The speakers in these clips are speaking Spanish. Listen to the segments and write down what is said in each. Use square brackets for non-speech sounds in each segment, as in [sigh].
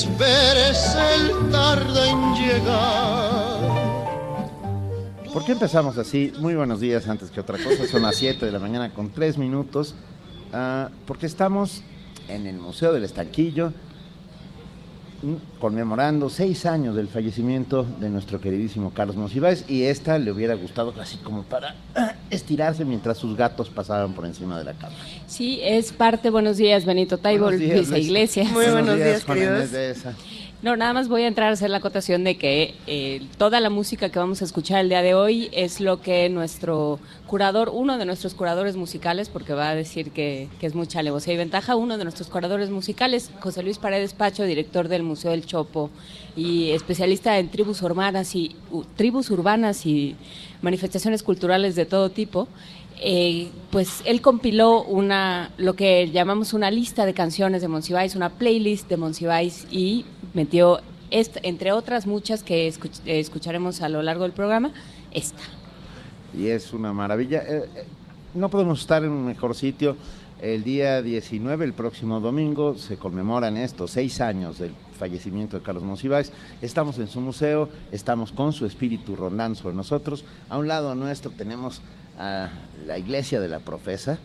Esperes, él tarda en llegar. ¿Por qué empezamos así? Muy buenos días antes que otra cosa. Son las 7 de la mañana con 3 minutos. Ah, porque estamos en el Museo del Estanquillo conmemorando seis años del fallecimiento de nuestro queridísimo Carlos Monsiváis y esta le hubiera gustado así como para [clears throat] estirarse mientras sus gatos pasaban por encima de la cama. Sí, es parte. Buenos días, Benito Luisa Luis. Iglesias. Muy buenos días, queridos. No, nada más voy a entrar a hacer la acotación de que eh, toda la música que vamos a escuchar el día de hoy es lo que nuestro curador, uno de nuestros curadores musicales, porque va a decir que, que es mucha alevosía y ventaja, uno de nuestros curadores musicales, José Luis Paredes Pacho, director del Museo del Chopo y especialista en tribus urbanas y u- tribus urbanas y manifestaciones culturales de todo tipo. Eh, pues él compiló una lo que llamamos una lista de canciones de Monsiváis, una playlist de Monsiváis y metió esta, entre otras muchas que escuch- escucharemos a lo largo del programa, esta. y es una maravilla. Eh, eh, no podemos estar en un mejor sitio. El día 19, el próximo domingo, se conmemoran estos seis años del fallecimiento de Carlos Monsiváis. Estamos en su museo, estamos con su espíritu rondando sobre nosotros. A un lado nuestro tenemos a la iglesia de la profesa,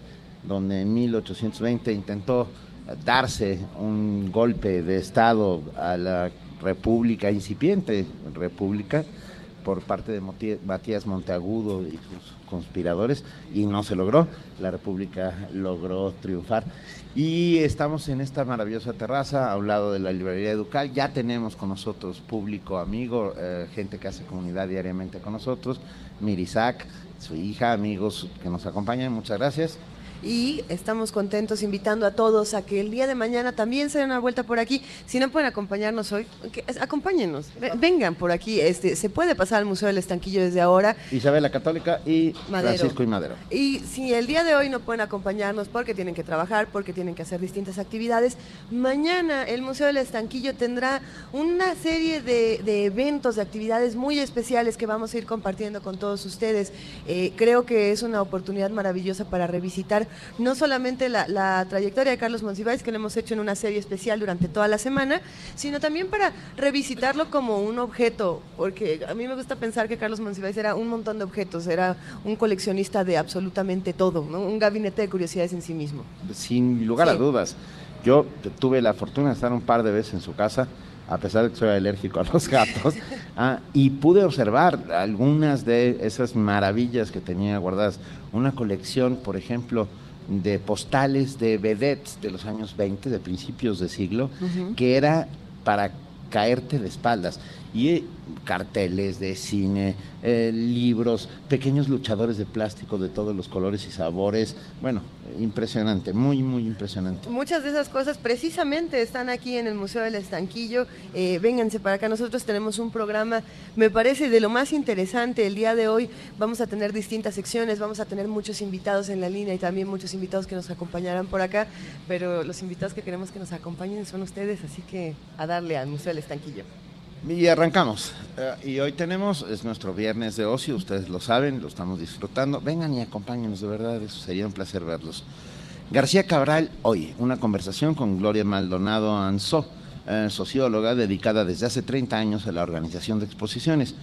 donde en 1820 intentó darse un golpe de Estado a la república, incipiente república, por parte de Matías Monteagudo y sus conspiradores y no se logró. La República logró triunfar. Y estamos en esta maravillosa terraza a un lado de la librería Educal. Ya tenemos con nosotros público, amigo, eh, gente que hace comunidad diariamente con nosotros. Mirisac, su hija, amigos que nos acompañan. Muchas gracias. Y estamos contentos invitando a todos a que el día de mañana también se den una vuelta por aquí. Si no pueden acompañarnos hoy, que- acompáñenos, ve- vengan por aquí. Este, se puede pasar al Museo del Estanquillo desde ahora. Isabel la Católica y Madero. Francisco y Madero. Y si el día de hoy no pueden acompañarnos porque tienen que trabajar, porque tienen que hacer distintas actividades, mañana el Museo del Estanquillo tendrá una serie de, de eventos, de actividades muy especiales que vamos a ir compartiendo con todos ustedes. Eh, creo que es una oportunidad maravillosa para revisitar no solamente la, la trayectoria de Carlos Monsiváis, que lo hemos hecho en una serie especial durante toda la semana, sino también para revisitarlo como un objeto, porque a mí me gusta pensar que Carlos Monsiváis era un montón de objetos, era un coleccionista de absolutamente todo, ¿no? un gabinete de curiosidades en sí mismo. sin lugar a dudas. Yo tuve la fortuna de estar un par de veces en su casa, a pesar de que soy alérgico a los gatos, [laughs] ah, y pude observar algunas de esas maravillas que tenía guardadas. Una colección, por ejemplo, de postales de vedettes de los años 20, de principios de siglo, que era para caerte de espaldas. Y eh, carteles de cine, eh, libros, pequeños luchadores de plástico de todos los colores y sabores. Bueno, impresionante, muy, muy impresionante. Muchas de esas cosas precisamente están aquí en el Museo del Estanquillo. Eh, vénganse para acá. Nosotros tenemos un programa, me parece, de lo más interesante. El día de hoy vamos a tener distintas secciones, vamos a tener muchos invitados en la línea y también muchos invitados que nos acompañarán por acá. Pero los invitados que queremos que nos acompañen son ustedes, así que a darle al Museo del Estanquillo. Y arrancamos. Eh, y hoy tenemos, es nuestro viernes de ocio, ustedes lo saben, lo estamos disfrutando. Vengan y acompáñenos, de verdad, eso sería un placer verlos. García Cabral, hoy, una conversación con Gloria Maldonado Ansó, eh, socióloga dedicada desde hace 30 años a la organización de exposiciones.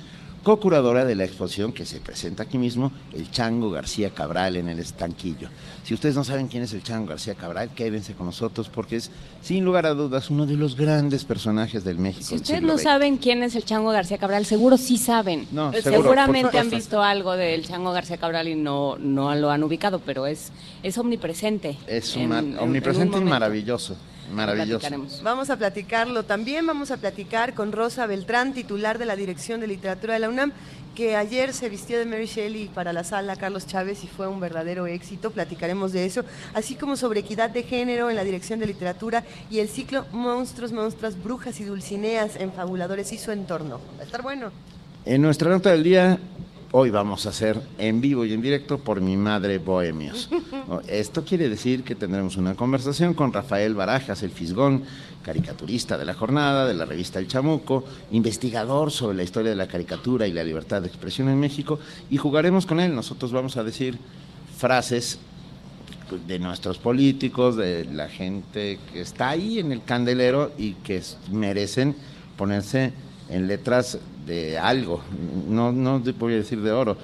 Co-curadora de la exposición que se presenta aquí mismo, el Chango García Cabral en el estanquillo. Si ustedes no saben quién es el Chango García Cabral, quédense con nosotros porque es, sin lugar a dudas, uno de los grandes personajes del México. Si ustedes no saben quién es el Chango García Cabral, seguro sí saben. No, Pues seguro, Seguramente han visto algo del Chango García Cabral y no, no lo han ubicado, pero es, es omnipresente. Es un mar- en- en un omnipresente y maravilloso. Maravilloso. Vamos a platicarlo. También vamos a platicar con Rosa Beltrán, titular de la Dirección de Literatura de la UNAM, que ayer se vistió de Mary Shelley para la sala Carlos Chávez y fue un verdadero éxito. Platicaremos de eso, así como sobre equidad de género en la Dirección de Literatura y el ciclo Monstruos, Monstruas, Brujas y Dulcineas en Fabuladores y su entorno. Va a estar bueno. En nuestra nota del día, hoy vamos a hacer en vivo y en directo por mi madre Bohemios. [laughs] Esto quiere decir que tendremos una conversación con Rafael Barajas, el Fisgón, caricaturista de la jornada, de la revista El Chamuco, investigador sobre la historia de la caricatura y la libertad de expresión en México, y jugaremos con él. Nosotros vamos a decir frases de nuestros políticos, de la gente que está ahí en el candelero y que merecen ponerse en letras de algo, no, no voy a decir de oro.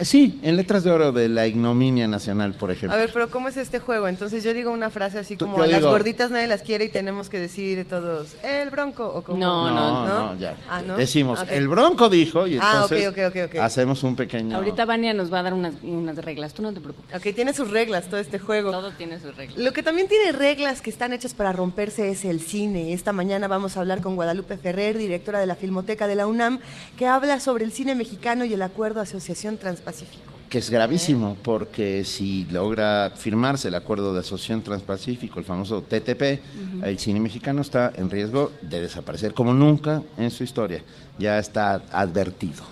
Sí, en letras de oro de la ignominia nacional, por ejemplo. A ver, pero ¿cómo es este juego? Entonces yo digo una frase así como, las gorditas nadie las quiere y tenemos que decir todos, el bronco, o como... No, no, no, ya. Ah, Decimos, el bronco dijo y ah, entonces hacemos un pequeño... Ahorita Vania nos va a dar unas, unas reglas, tú no te preocupes. Ok, tiene sus reglas todo este juego. Todo tiene sus reglas. Lo que también tiene reglas que están hechas para romperse es el cine. Esta mañana vamos a hablar con Guadalupe Ferrer, directora de la Filmoteca de la UNAM, que habla sobre el cine mexicano y el acuerdo Asociación Transpacífico. Que es gravísimo, porque si logra firmarse el acuerdo de Asociación Transpacífico, el famoso TTP, el cine mexicano está en riesgo de desaparecer como nunca en su historia. Ya está advertido.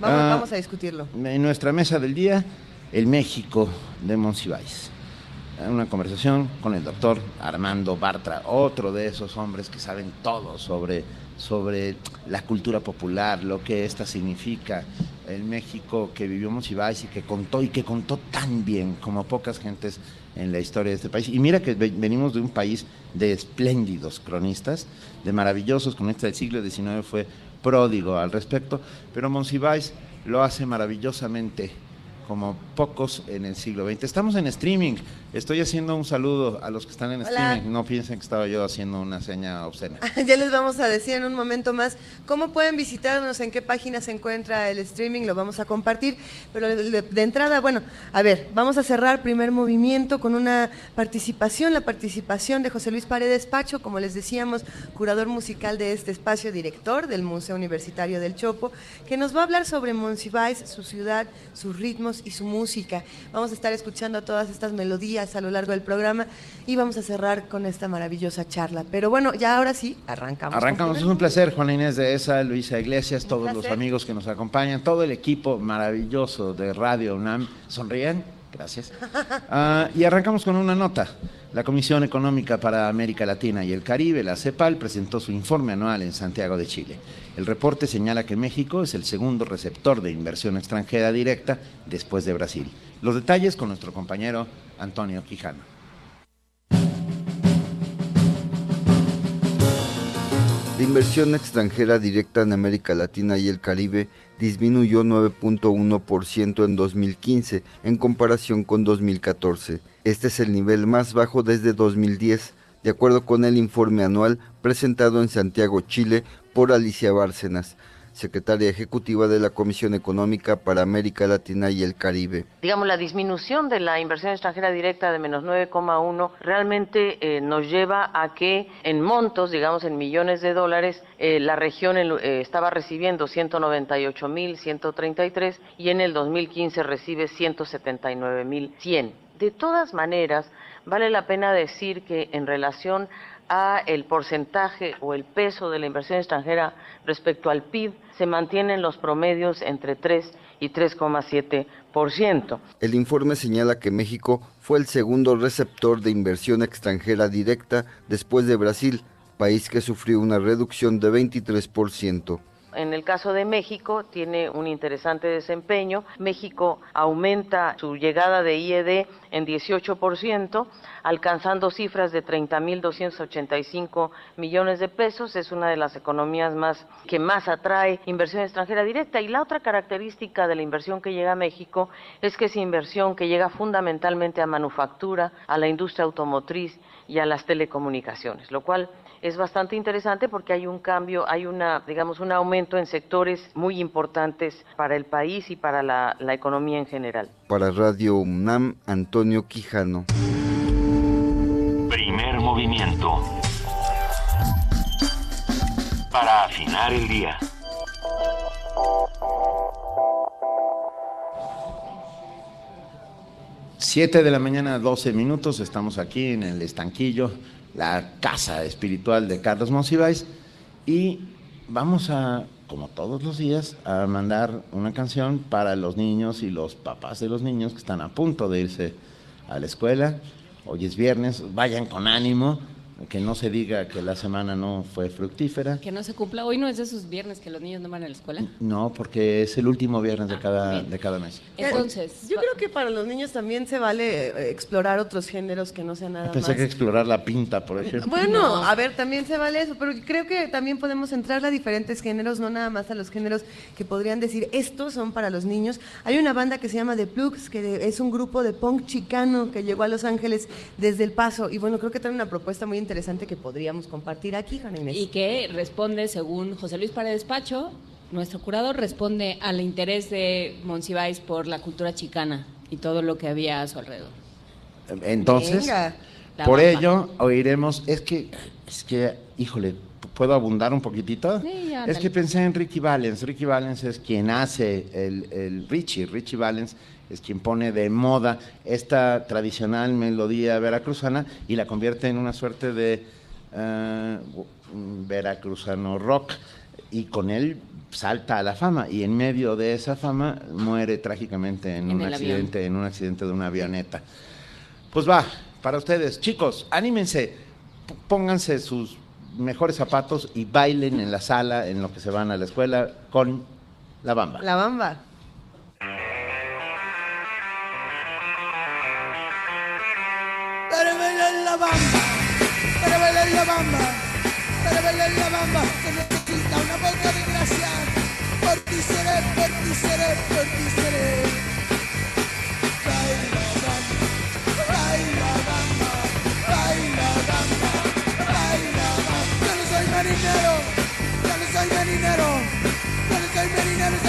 Vamos, ah, a discutirlo. En nuestra mesa del día, el México de Monsiváis una conversación con el doctor Armando Bartra, otro de esos hombres que saben todo sobre sobre la cultura popular, lo que esta significa, el México que vivió Monsiváis y que contó y que contó tan bien como pocas gentes en la historia de este país. Y mira que venimos de un país de espléndidos cronistas, de maravillosos cronistas del siglo XIX, fue pródigo al respecto, pero Monsiváis lo hace maravillosamente como pocos en el siglo XX. Estamos en streaming. Estoy haciendo un saludo a los que están en streaming. No piensen que estaba yo haciendo una seña obscena. [laughs] ya les vamos a decir en un momento más cómo pueden visitarnos, en qué página se encuentra el streaming, lo vamos a compartir. Pero de, entrada, bueno, a ver, vamos a cerrar primer movimiento con una participación, la participación de José Luis Paredes Pacho, como les decíamos, curador musical de este espacio, director del Museo Universitario del Chopo, que nos va a hablar sobre Monsiváis, su ciudad, sus ritmos y su música. Vamos a estar escuchando todas estas melodías a lo largo del programa y vamos a cerrar con esta maravillosa charla. Pero bueno, ya ahora sí, arrancamos. Arrancamos, es un placer, Juana Inés de esa, Luisa Iglesias, todos los amigos que nos acompañan, todo el equipo maravilloso de Radio UNAM. ¿Sonríen? Gracias. [laughs] Ah, y arrancamos con una nota. La Comisión Económica para América Latina y el Caribe, la CEPAL, presentó su informe anual en Santiago de Chile. El reporte señala que México es el segundo receptor de inversión extranjera directa después de Brasil. Los detalles con nuestro compañero Antonio Quijano. La inversión extranjera directa en América Latina y el Caribe disminuyó 9.1% en 2015 en comparación con 2014. Este es el nivel más bajo desde 2010, de acuerdo con el informe anual presentado en Santiago, Chile, por Alicia Bárcenas, secretaria ejecutiva de la Comisión Económica para América Latina y el Caribe. Digamos, la disminución de la inversión extranjera directa de menos 9,1 realmente eh, nos lleva a que en montos, digamos en millones de dólares, eh, la región eh, estaba recibiendo 198.133 y en el 2015 recibe 179.100. De todas maneras, vale la pena decir que en relación a el porcentaje o el peso de la inversión extranjera respecto al PIB se mantienen los promedios entre 3 y 3,7%. El informe señala que México fue el segundo receptor de inversión extranjera directa después de Brasil, país que sufrió una reducción de 23%. En el caso de México tiene un interesante desempeño. México aumenta su llegada de IED en 18%, alcanzando cifras de 30.285 millones de pesos. Es una de las economías más que más atrae inversión extranjera directa. Y la otra característica de la inversión que llega a México es que es inversión que llega fundamentalmente a manufactura, a la industria automotriz y a las telecomunicaciones, lo cual es bastante interesante porque hay un cambio, hay una, digamos, un aumento en sectores muy importantes para el país y para la, la economía en general. Para Radio UNAM, Antonio Quijano. Primer movimiento movimiento. Para afinar el día. Siete de la mañana, 12 minutos, estamos aquí en el estanquillo, la casa espiritual de Carlos Monsiváis, y vamos a, como todos los días, a mandar una canción para los niños y los papás de los niños que están a punto de irse a la escuela. Hoy es viernes, vayan con ánimo, que no se diga que la semana no fue fructífera. Que no se cumpla. Hoy no es de esos viernes que los niños no van a la escuela. No, porque es el último viernes de Ah, cada, de cada mes. Entonces, Yo creo que para los niños también se vale eh, explorar otros géneros que no sean nada Pensé más. que explorar la pinta, por ejemplo. Bueno, a ver, también se vale eso, pero creo que también podemos entrar a diferentes géneros, no nada más a los géneros que podrían decir estos son para los niños. Hay una banda que se llama The Plugs, que es un grupo de punk chicano que llegó a Los Ángeles desde El Paso, y bueno, creo que trae una propuesta muy interesante que podríamos compartir aquí, Juana Inés. y que responde, según José Luis Paredes Pacho, nuestro curador responde al interés de Monsiváis por la cultura chicana y todo lo que había a su alrededor. Entonces, Venga. Por bamba. ello oiremos, es que, es que, híjole, ¿puedo abundar un poquitito? Sí, es que pensé en Ricky Valens. Ricky Valens es quien hace el, el Richie. Richie Valens es quien pone de moda esta tradicional melodía veracruzana y la convierte en una suerte de eh, veracruzano rock. Y con él salta a la fama y en medio de esa fama muere trágicamente en, En un avión. accidente, en un accidente de una avioneta. Pues va, para ustedes, chicos, anímense, pónganse sus mejores zapatos y bailen en la sala en lo que se van a la escuela con la bamba. La Bamba. Para bailar la bamba, para bailar la bamba, para bailar la bamba se necesita una poca de gracia. Por ti seré, por ti seré, por ti seré.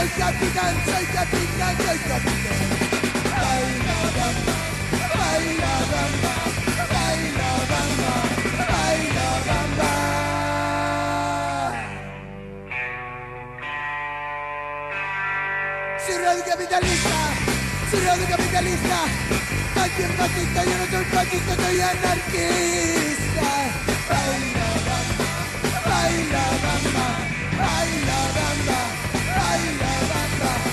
Soy capitán, soy capitán, soy capitán. Baila bamba, baila bamba, baila bamba, baila bamba. Soy radiocapitalista, soy radiocapitalista, aquí en fascista, yo no soy fascista, soy anarquista. Baila bamba, baila bamba, baila bamba, baila bamba,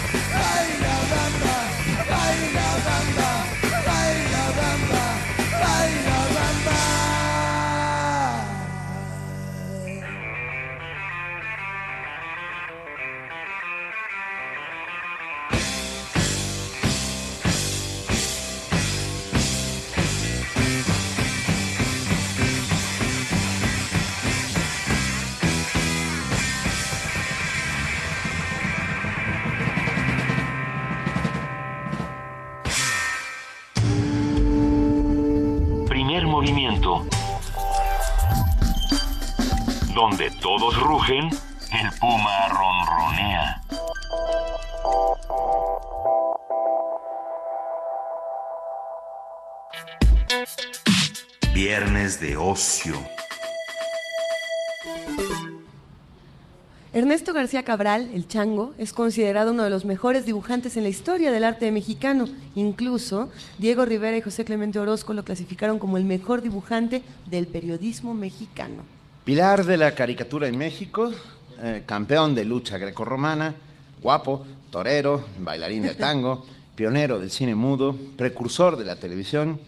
movimiento. Donde todos rugen, el puma ronronea. Viernes de ocio. Ernesto García Cabral, el Chango, es considerado uno de los mejores dibujantes en la historia del arte mexicano. Incluso Diego Rivera y José Clemente Orozco lo clasificaron como el mejor dibujante del periodismo mexicano. Pilar de la caricatura en México, eh, campeón de lucha grecorromana, guapo, torero, bailarín de tango, [laughs] pionero del cine mudo, precursor de la televisión,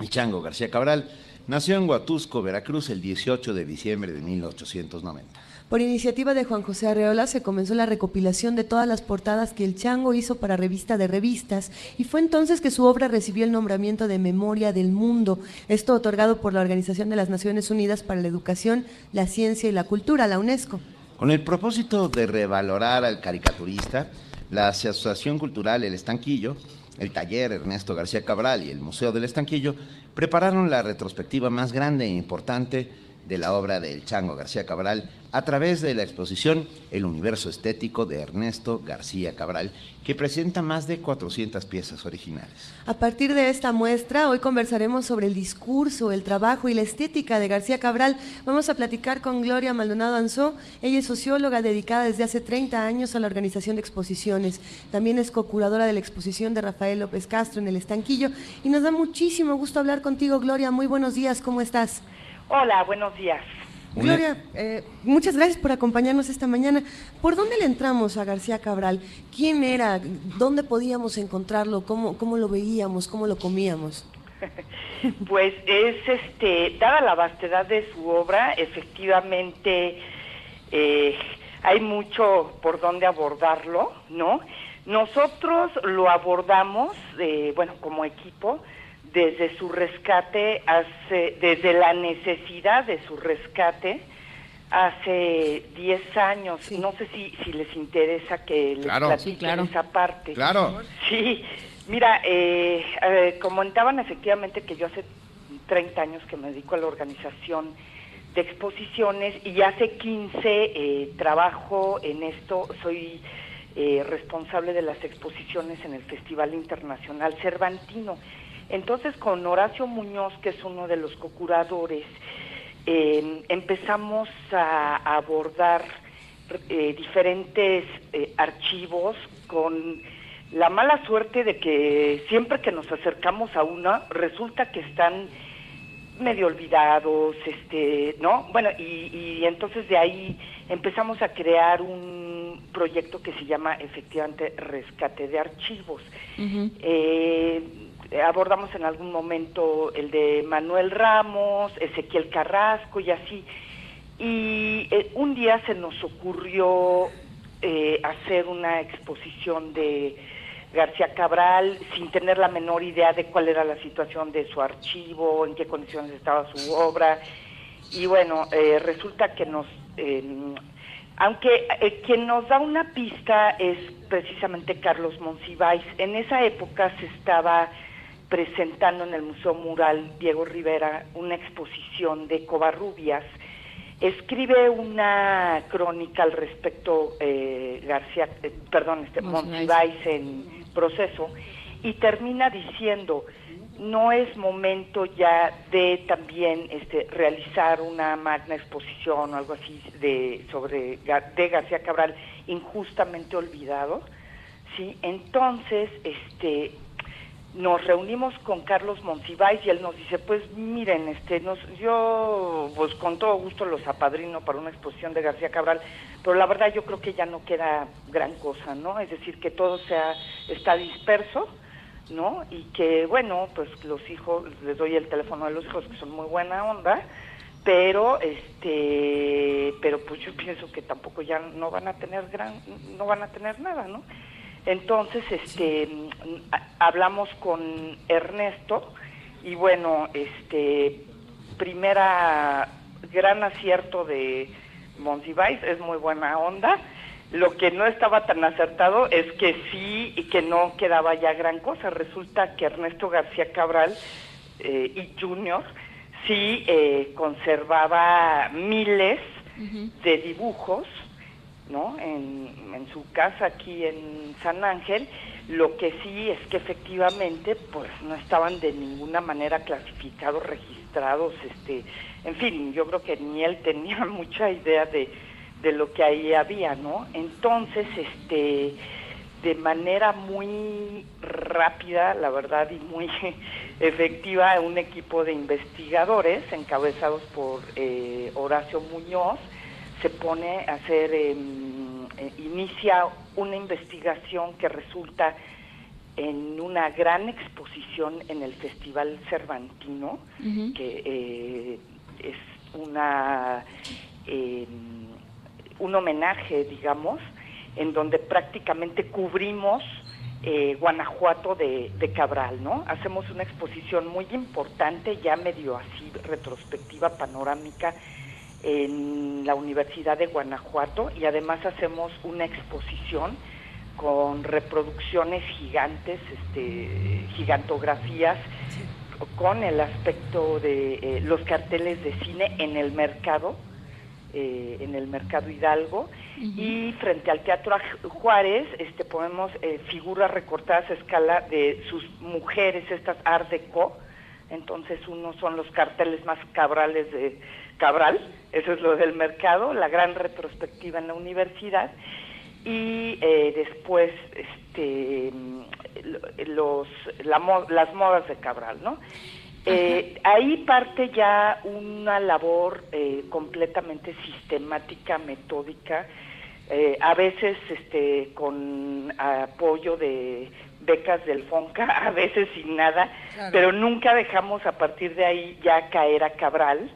y Chango García Cabral, nació en Huatusco, Veracruz, el 18 de diciembre de 1890. Por iniciativa de Juan José Arreola se comenzó la recopilación de todas las portadas que el Chango hizo para revista de revistas y fue entonces que su obra recibió el nombramiento de Memoria del Mundo, esto otorgado por la Organización de las Naciones Unidas para la Educación, la Ciencia y la Cultura, la UNESCO. Con el propósito de revalorar al caricaturista, la Asociación Cultural El Estanquillo, el Taller Ernesto García Cabral y el Museo del Estanquillo prepararon la retrospectiva más grande e importante de la obra del Chango García Cabral a través de la exposición El Universo Estético de Ernesto García Cabral, que presenta más de 400 piezas originales. A partir de esta muestra, hoy conversaremos sobre el discurso, el trabajo y la estética de García Cabral. Vamos a platicar con Gloria Maldonado Anzó. Ella es socióloga dedicada desde hace 30 años a la organización de exposiciones. También es co-curadora de la exposición de Rafael López Castro en el Estanquillo. Y nos da muchísimo gusto hablar contigo, Gloria. Muy buenos días, ¿cómo estás? Hola, buenos días. Gloria, eh, muchas gracias por acompañarnos esta mañana. ¿Por dónde le entramos a García Cabral? ¿Quién era? ¿Dónde podíamos encontrarlo? ¿Cómo, cómo lo veíamos? ¿Cómo lo comíamos? [laughs] pues es, este, dada la vastedad de su obra, efectivamente eh, hay mucho por dónde abordarlo, ¿no? Nosotros lo abordamos, eh, bueno, como equipo, desde su rescate, hace, desde la necesidad de su rescate, hace 10 años. No sé si, si les interesa que les claro. platiquen esa parte. Claro. Sí, mira, eh, eh, comentaban efectivamente que yo hace 30 años que me dedico a la organización de exposiciones y hace 15 eh, trabajo en esto, soy eh, responsable de las exposiciones en el Festival Internacional Cervantino. Entonces, con Horacio Muñoz, que es uno de los cocuradores, eh, empezamos a, a abordar eh, diferentes eh, archivos con la mala suerte de que siempre que nos acercamos a una, resulta que están medio olvidados, este, ¿no? Bueno, y, y entonces de ahí empezamos a crear un proyecto que se llama efectivamente Rescate de Archivos. eh, abordamos en algún momento el de Manuel Ramos, Ezequiel Carrasco y así. Y eh, un día se nos ocurrió eh, hacer una exposición de García Cabral sin tener la menor idea de cuál era la situación de su archivo, en qué condiciones estaba su obra. Y bueno, eh, resulta que nos... Eh, aunque eh, quien nos da una pista es precisamente Carlos Monsiváis. En esa época se estaba presentando en el Museo Mural Diego Rivera una exposición de Covarrubias. Escribe una crónica al respecto eh, García, eh, perdón, este, Monsiváis en proceso y termina diciendo no es momento ya de también este, realizar una magna exposición o algo así de sobre de García Cabral injustamente olvidado, sí. Entonces, este, nos reunimos con Carlos Monsiváis y él nos dice, pues miren, este, nos, yo pues con todo gusto los apadrino para una exposición de García Cabral, pero la verdad yo creo que ya no queda gran cosa, ¿no? Es decir, que todo sea, está disperso, ¿no? Y que, bueno, pues los hijos, les doy el teléfono de los hijos que son muy buena onda, pero este pero pues yo pienso que tampoco ya no van a tener gran no van a tener nada no entonces este hablamos con Ernesto y bueno este primera gran acierto de Monsiváis es muy buena onda. Lo que no estaba tan acertado es que sí y que no quedaba ya gran cosa. Resulta que Ernesto García Cabral eh, y Junior sí eh, conservaba miles de dibujos, ¿no? En, en, su casa aquí en San Ángel, lo que sí es que efectivamente, pues no estaban de ninguna manera clasificados, registrados, este, en fin, yo creo que ni él tenía [laughs] mucha idea de, de lo que ahí había, ¿no? Entonces, este, de manera muy rápida, la verdad, y muy [laughs] efectiva, un equipo de investigadores encabezados por eh, Horacio Muñoz se pone a hacer, eh, eh, inicia una investigación que resulta en una gran exposición en el Festival Cervantino, uh -huh. que es una un homenaje, digamos, en donde prácticamente cubrimos eh, Guanajuato de, de, Cabral, ¿no? Hacemos una exposición muy importante, ya medio así retrospectiva, panorámica, en la Universidad de Guanajuato y además hacemos una exposición con reproducciones gigantes, este, gigantografías con el aspecto de eh, los carteles de cine en el mercado, eh, en el mercado Hidalgo, y frente al Teatro Juárez este, ponemos figuras recortadas a escala de sus mujeres, estas Art Deco, entonces uno son los carteles más cabrales de Cabral, eso es lo del mercado, la gran retrospectiva en la universidad, y después este los las modas de Cabral, ¿no? Eh, ahí parte ya una labor eh, completamente sistemática, metódica, eh, a veces este, con apoyo de becas del FONCA, [laughs] a veces sin nada, pero nunca dejamos a partir de ahí ya caer a Cabral,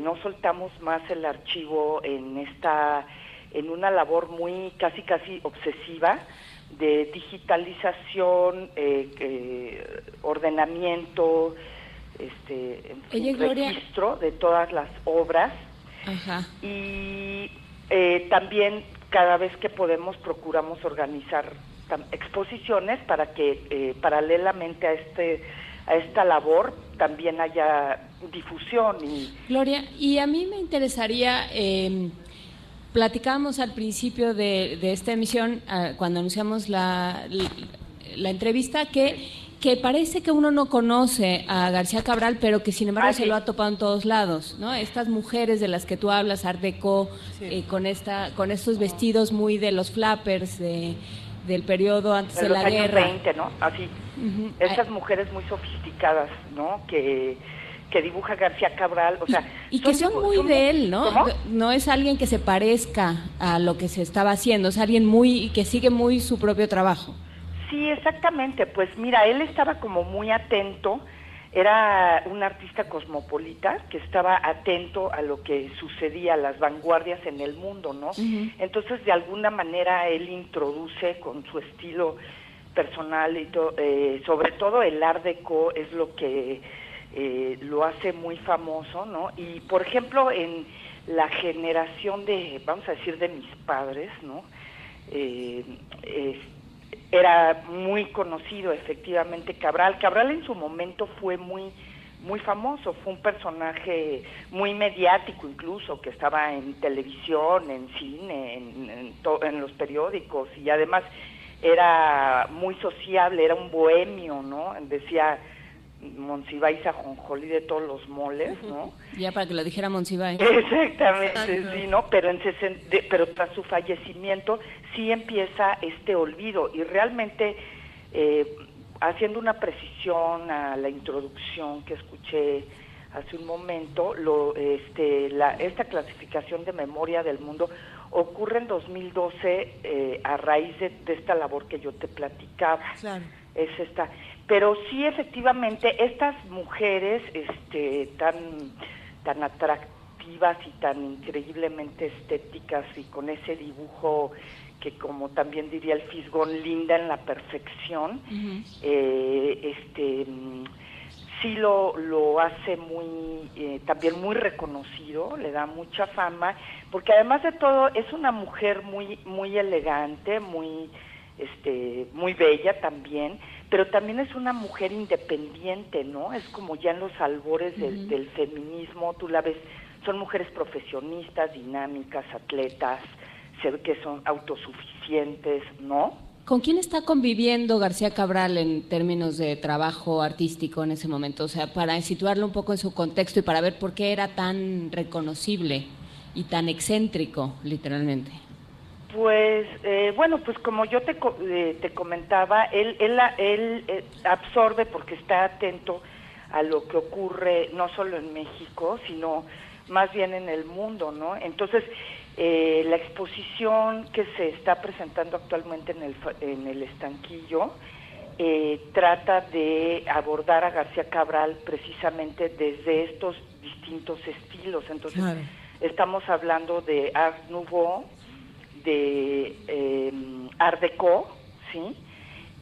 no soltamos más el archivo en esta, en una labor muy casi casi obsesiva, de digitalización, eh, ordenamiento, este, registro de todas las obras. Y eh, también cada vez que podemos procuramos organizar exposiciones para que eh, paralelamente a este a esta labor también haya difusión y Gloria y a mí me interesaría eh, Platicábamos al principio de, esta emisión, ah, cuando anunciamos la, la, entrevista, que, que parece que uno no conoce a García Cabral, pero que sin embargo ah, se lo ha topado en todos lados, ¿no? Estas mujeres de las que tú hablas, Art Deco, eh, con, esta, con estos vestidos muy de los flappers, de, del periodo antes de, la guerra. 20, ¿no? Así. Estas mujeres muy sofisticadas, ¿no? Que que dibuja García Cabral, o sea... Y, que son muy de él, ¿no? No es alguien que se parezca a lo que se estaba haciendo, es alguien muy que sigue muy su propio trabajo. Sí, exactamente, pues mira, él estaba como muy atento, era un artista cosmopolita que estaba atento a lo que sucedía, a las vanguardias en el mundo, ¿no? Entonces, de alguna manera, él introduce con su estilo personal y eh, sobre todo el art deco es lo que eh, lo hace muy famoso, ¿no? Y por ejemplo, en la generación de, vamos a decir, de mis padres, ¿no? Eh, era muy conocido efectivamente Cabral. Cabral en su momento fue muy muy famoso, fue un personaje muy mediático incluso, que estaba en televisión, en cine, en, en, en los periódicos y además era muy sociable, era un bohemio, ¿no? Decía, Monsiváis Jonjoli de todos los moles, ¿no? [laughs] Ya para que lo dijera Monsiváis. Exactamente, sí, ¿no? Pero, en pero tras su fallecimiento sí empieza este olvido y realmente eh, haciendo una precisión a la introducción que escuché hace un momento, lo, este, la, esta clasificación de memoria del mundo ocurre en 2012 eh, a raíz de, de, esta labor que yo te platicaba. Claro. Es esta pero sí efectivamente estas mujeres este tan tan atractivas y tan increíblemente estéticas y con ese dibujo que como también diría el Fisgón linda en la perfección eh, este sí lo, lo hace muy eh, también muy reconocido le da mucha fama porque además de todo es una mujer muy muy elegante muy este muy bella también pero también es una mujer independiente, ¿no? Es como ya en los albores del, feminismo, tú la ves, son mujeres profesionistas, dinámicas, atletas, se ve que son autosuficientes, ¿no? ¿Con quién está conviviendo García Cabral en términos de trabajo artístico en ese momento? O sea, para situarlo un poco en su contexto y para ver por qué era tan reconocible y tan excéntrico, literalmente. Pues eh, bueno, pues como yo te, eh, te comentaba, él, él, él eh, absorbe porque está atento a lo que ocurre no solo en México, sino más bien en el mundo, ¿no? Entonces, la exposición que se está presentando actualmente en el, en el estanquillo trata de abordar a García Cabral precisamente desde estos distintos estilos. Entonces, estamos hablando de Art Nouveau, de eh, Art Deco, ¿sí?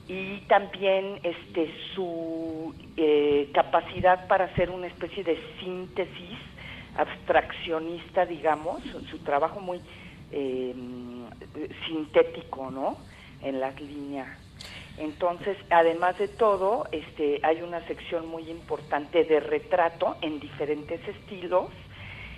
y también este su eh, capacidad para hacer una especie de síntesis abstraccionista, digamos, su trabajo muy eh, sintético, ¿no? En las líneas. Entonces, además de todo, este, hay una sección muy importante de retrato en diferentes estilos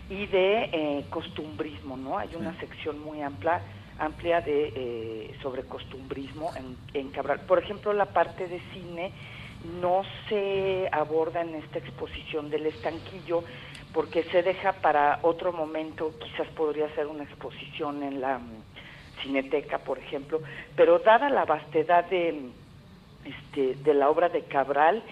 y de eh, costumbrismo, ¿no? Hay una sección muy amplia amplia de eh, sobre costumbrismo en, en Cabral. Por ejemplo, la parte de cine no se aborda en esta exposición del estanquillo porque se deja para otro momento, quizás podría ser una exposición en la mm, Cineteca, por ejemplo, pero dada la vastedad de, este, de la obra de Cabral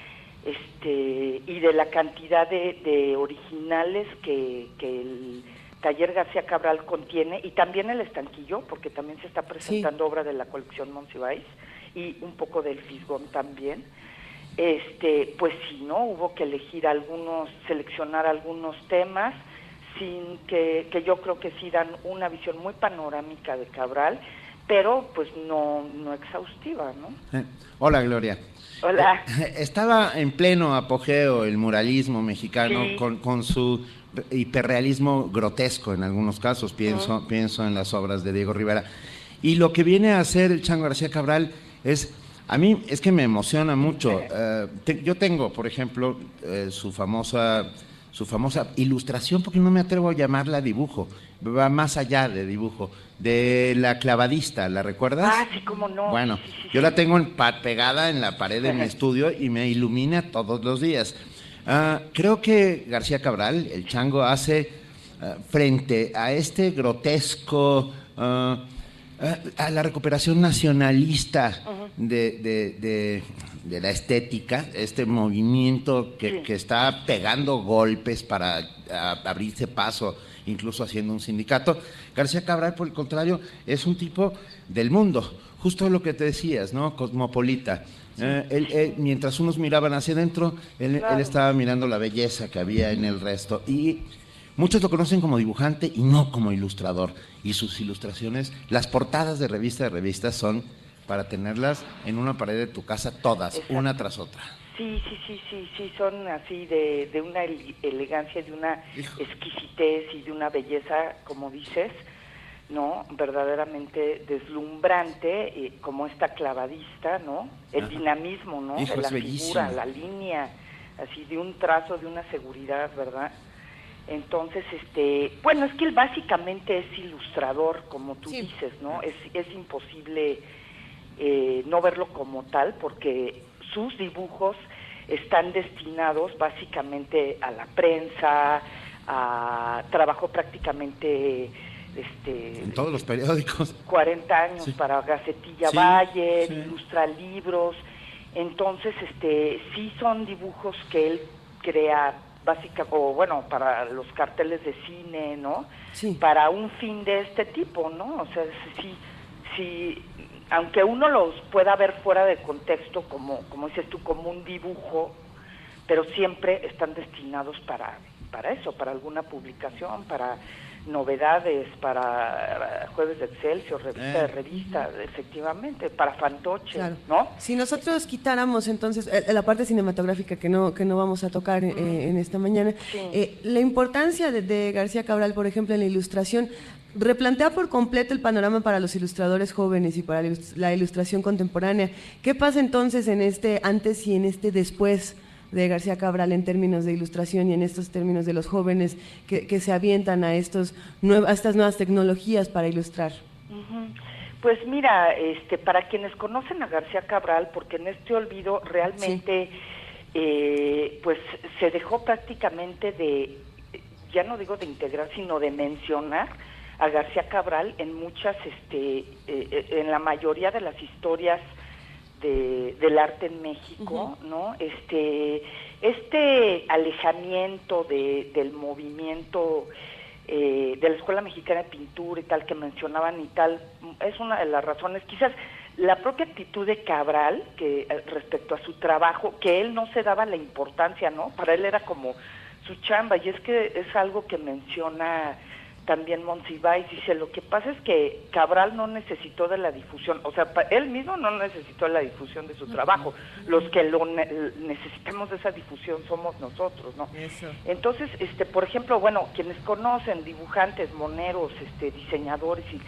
este, y de la cantidad de, de originales que, que el taller García Cabral contiene, y también el estanquillo, porque también se está presentando obra de la colección Monsiváis, y un poco del Fisgón también, este, pues sí, ¿no? Hubo que elegir algunos, seleccionar algunos temas, sin que, que yo creo que sí dan una visión muy panorámica de Cabral, pero pues no, no exhaustiva, ¿no? Eh, hola, Gloria. Hola. Eh, estaba en pleno apogeo el muralismo mexicano Sí. con, con su hiperrealismo grotesco en algunos casos, pienso, pienso en las obras de Diego Rivera. Y lo que viene a hacer el Chango García Cabral es, a mí es que me emociona mucho. Eh, te- yo tengo, por ejemplo, eh, su famosa su famosa ilustración, porque no me atrevo a llamarla dibujo, va más allá de dibujo, de la clavadista, ¿la recuerdas? Ah, sí, cómo no. Bueno, yo la tengo en pegada en la pared de mi [laughs] estudio y me ilumina todos los días. Ah, creo que García Cabral, el chango, hace ah, frente a este grotesco, ah, a la recuperación nacionalista de, de- de- de la estética, este movimiento que, que está pegando golpes para abrirse paso, incluso haciendo un sindicato. García Cabral, por el contrario, es un tipo del mundo, justo lo que te decías, ¿no? Cosmopolita. Eh, él- él, mientras unos miraban hacia adentro, él, él estaba mirando la belleza que había en el resto. Y muchos lo conocen como dibujante y no como ilustrador. Y sus ilustraciones, las portadas de revista de revistas son para tenerlas en una pared de tu casa todas, Exacto. una tras otra. Sí, sí, sí, sí, sí, son así de, de una ele- elegancia, de una exquisitez y de una belleza, como dices, ¿no? Verdaderamente deslumbrante, eh, como esta clavadista, ¿no? El Ajá. dinamismo, ¿no? Hijo, de la es bellísimo. figura, la línea, así de un trazo, de una seguridad, ¿verdad? Entonces, este, bueno, es que él básicamente es ilustrador, como tú dices, ¿no? Es, es imposible eh, no verlo como tal, porque sus dibujos están destinados básicamente a la prensa, a trabajo prácticamente este En todos los periódicos. [laughs] 40 años Sí. para Gacetilla Sí, Valle, sí. ilustra libros. Entonces, este, sí son dibujos que él crea básica o bueno, para los carteles de cine, ¿no? Para un fin de este tipo, ¿no? O sea, sí sí aunque uno los pueda ver fuera de contexto como como dices tú como un dibujo, pero siempre están destinados para para eso, para alguna publicación, para novedades, para jueves de Excelsior, revista de Eh. revista, efectivamente, para fantoche, Claro. ¿no? Si nosotros quitáramos entonces eh, la parte cinematográfica que no que no vamos a tocar eh, en esta mañana, eh, la importancia de, de García Cabral, por ejemplo, en la ilustración, replantea por completo el panorama para los ilustradores jóvenes y para la ilustración contemporánea. ¿Qué pasa entonces en este antes y en este después? De García Cabral en términos de ilustración y en estos términos de los jóvenes que, que se avientan a, estos a estas nuevas tecnologías para ilustrar. Pues mira, este, para quienes conocen a García Cabral, porque en este olvido realmente, eh, pues se dejó prácticamente de, ya no digo de integrar, sino de mencionar a García Cabral en muchas, este, eh, eh, en la mayoría de las historias de- del arte en México, ¿no? Este, este alejamiento de, del movimiento eh, de la Escuela Mexicana de Pintura y tal que mencionaban y tal, es una de las razones, quizás la propia actitud de Cabral que eh, respecto a su trabajo, que él no se daba la importancia, ¿no? Para él era como su chamba y es que es algo que menciona también Monsiváis dice, lo que pasa es que Cabral no necesitó de la difusión, o sea, pa- él mismo no necesitó la difusión de su trabajo, los que lo ne- necesitamos de esa difusión somos nosotros, ¿no? Entonces, este, por ejemplo, bueno, quienes conocen dibujantes, moneros, este, diseñadores, y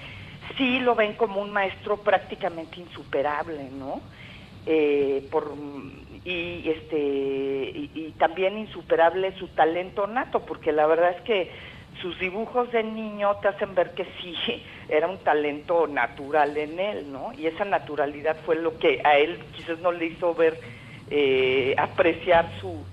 sí lo ven como un maestro prácticamente insuperable, ¿no? eh, por y este y, y también insuperable su talento nato, porque la verdad es que sus dibujos de niño te hacen ver que sí [laughs] era un talento natural en él, ¿no? Y esa naturalidad fue lo que a él quizás no le hizo ver, eh, apreciar su,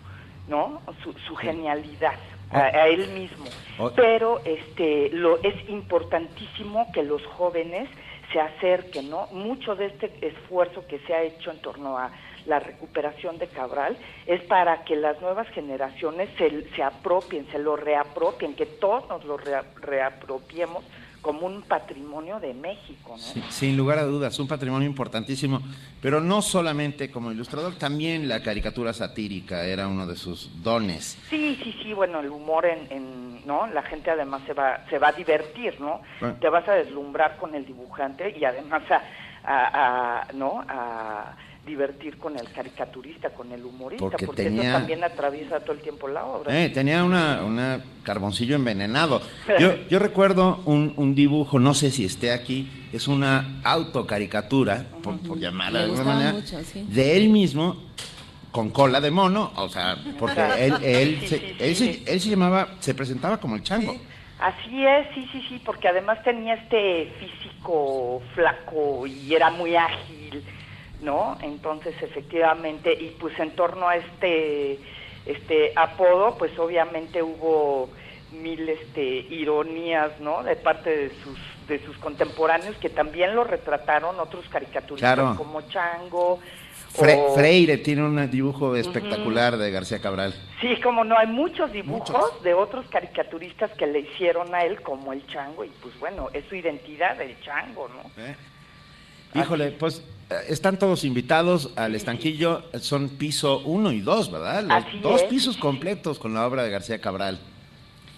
¿no? Su, su genialidad a, a él mismo. O- Pero este, lo es importantísimo que los jóvenes se acerquen, ¿no? Mucho de este esfuerzo que se ha hecho en torno a la recuperación de Cabral es para que las nuevas generaciones se, se apropien, se lo reapropien, que todos nos lo rea- reapropiemos como un patrimonio de México, ¿no? Sí, sin lugar a dudas, un patrimonio importantísimo, pero no solamente como ilustrador, también la caricatura satírica era uno de sus dones. Sí, sí, sí, bueno, el humor en, en, ¿no? La gente además se va, se va a divertir, ¿no? Bueno. Te vas a deslumbrar con el dibujante y además a, a- a, ¿no? A divertir con el caricaturista, con el humorista, Porque porque, tenía- eso también atraviesa todo el tiempo la obra. Eh, tenía una, una carboncillo envenenado. [laughs] Yo, yo recuerdo un, un dibujo, no sé si esté aquí, es una autocaricatura, por, por llamarla de alguna manera, mucho, sí. de él mismo con cola de mono, o sea, porque [laughs] él, él, Sí, se, sí, él, sí, se, él se llamaba, se presentaba como el chango. Así es, sí, sí, sí, porque además tenía este físico flaco y era muy ágil, ¿no? Entonces, efectivamente, y pues en torno a este, este apodo, pues obviamente hubo mil este, ironías, ¿no? De parte de sus de sus contemporáneos que también lo retrataron otros caricaturistas Claro. como Chango. Fre- o- Freire tiene un dibujo espectacular de García Cabral. Sí, como no, hay muchos dibujos Muchos. de otros caricaturistas que le hicieron a él como el chango y pues bueno, es su identidad el chango, ¿no? ¿eh? Híjole, pues están todos invitados al estanquillo, son piso 1 y 2, ¿verdad? Los Así dos es. pisos completos con la obra de García Cabral.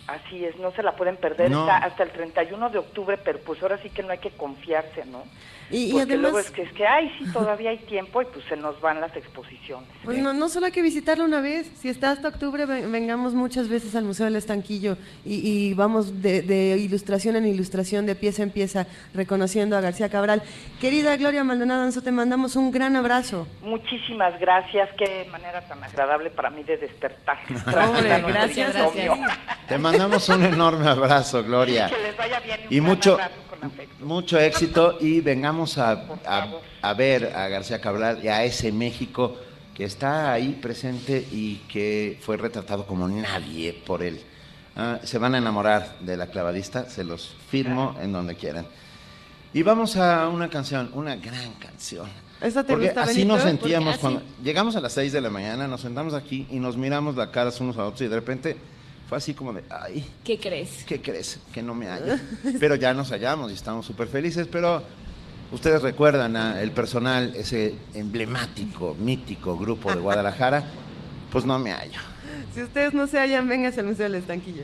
Así es, no se la pueden perder No. está hasta el 31 de octubre, pero pues ahora sí que no hay que confiarse, ¿no? Y, además, luego es que, es que, ay, sí, todavía hay tiempo y pues se nos van las exposiciones. pues no, no solo hay que visitarlo una vez, si está hasta octubre, ven- vengamos muchas veces al Museo del Estanquillo y, y vamos de, de ilustración en ilustración, de pieza en pieza, reconociendo a García Cabral. Querida Gloria Maldonado Anzo, te mandamos un gran abrazo. Muchísimas gracias, qué manera tan agradable para mí de despertar. [laughs] Gracias, insomnio. Te mandamos un enorme abrazo, Gloria. [laughs] Que les vaya bien Y un mucho, abrazo con afecto. mucho éxito y vengamos a, a- a ver a García Cabral y a ese México que está ahí presente y que fue retratado como nadie por él. Ah, se van a enamorar de la clavadista, se los firmo en donde quieran. Y vamos a una canción, una gran canción. ¿Esa te Porque gusta, así Benito? nos sentíamos Porque así- cuando llegamos a las 6 de la mañana, nos sentamos aquí y nos miramos la cara unos a otros y de repente fue así como de, ay, ¿Qué crees? ¿qué crees? Que no me halla. [laughs] Pero ya nos hallamos y estamos súper felices, pero ustedes recuerdan a el personal, ese emblemático, mítico grupo de Guadalajara, [laughs] pues no me hallo. Si ustedes no se hallan, vénganse al Museo del Estanquillo.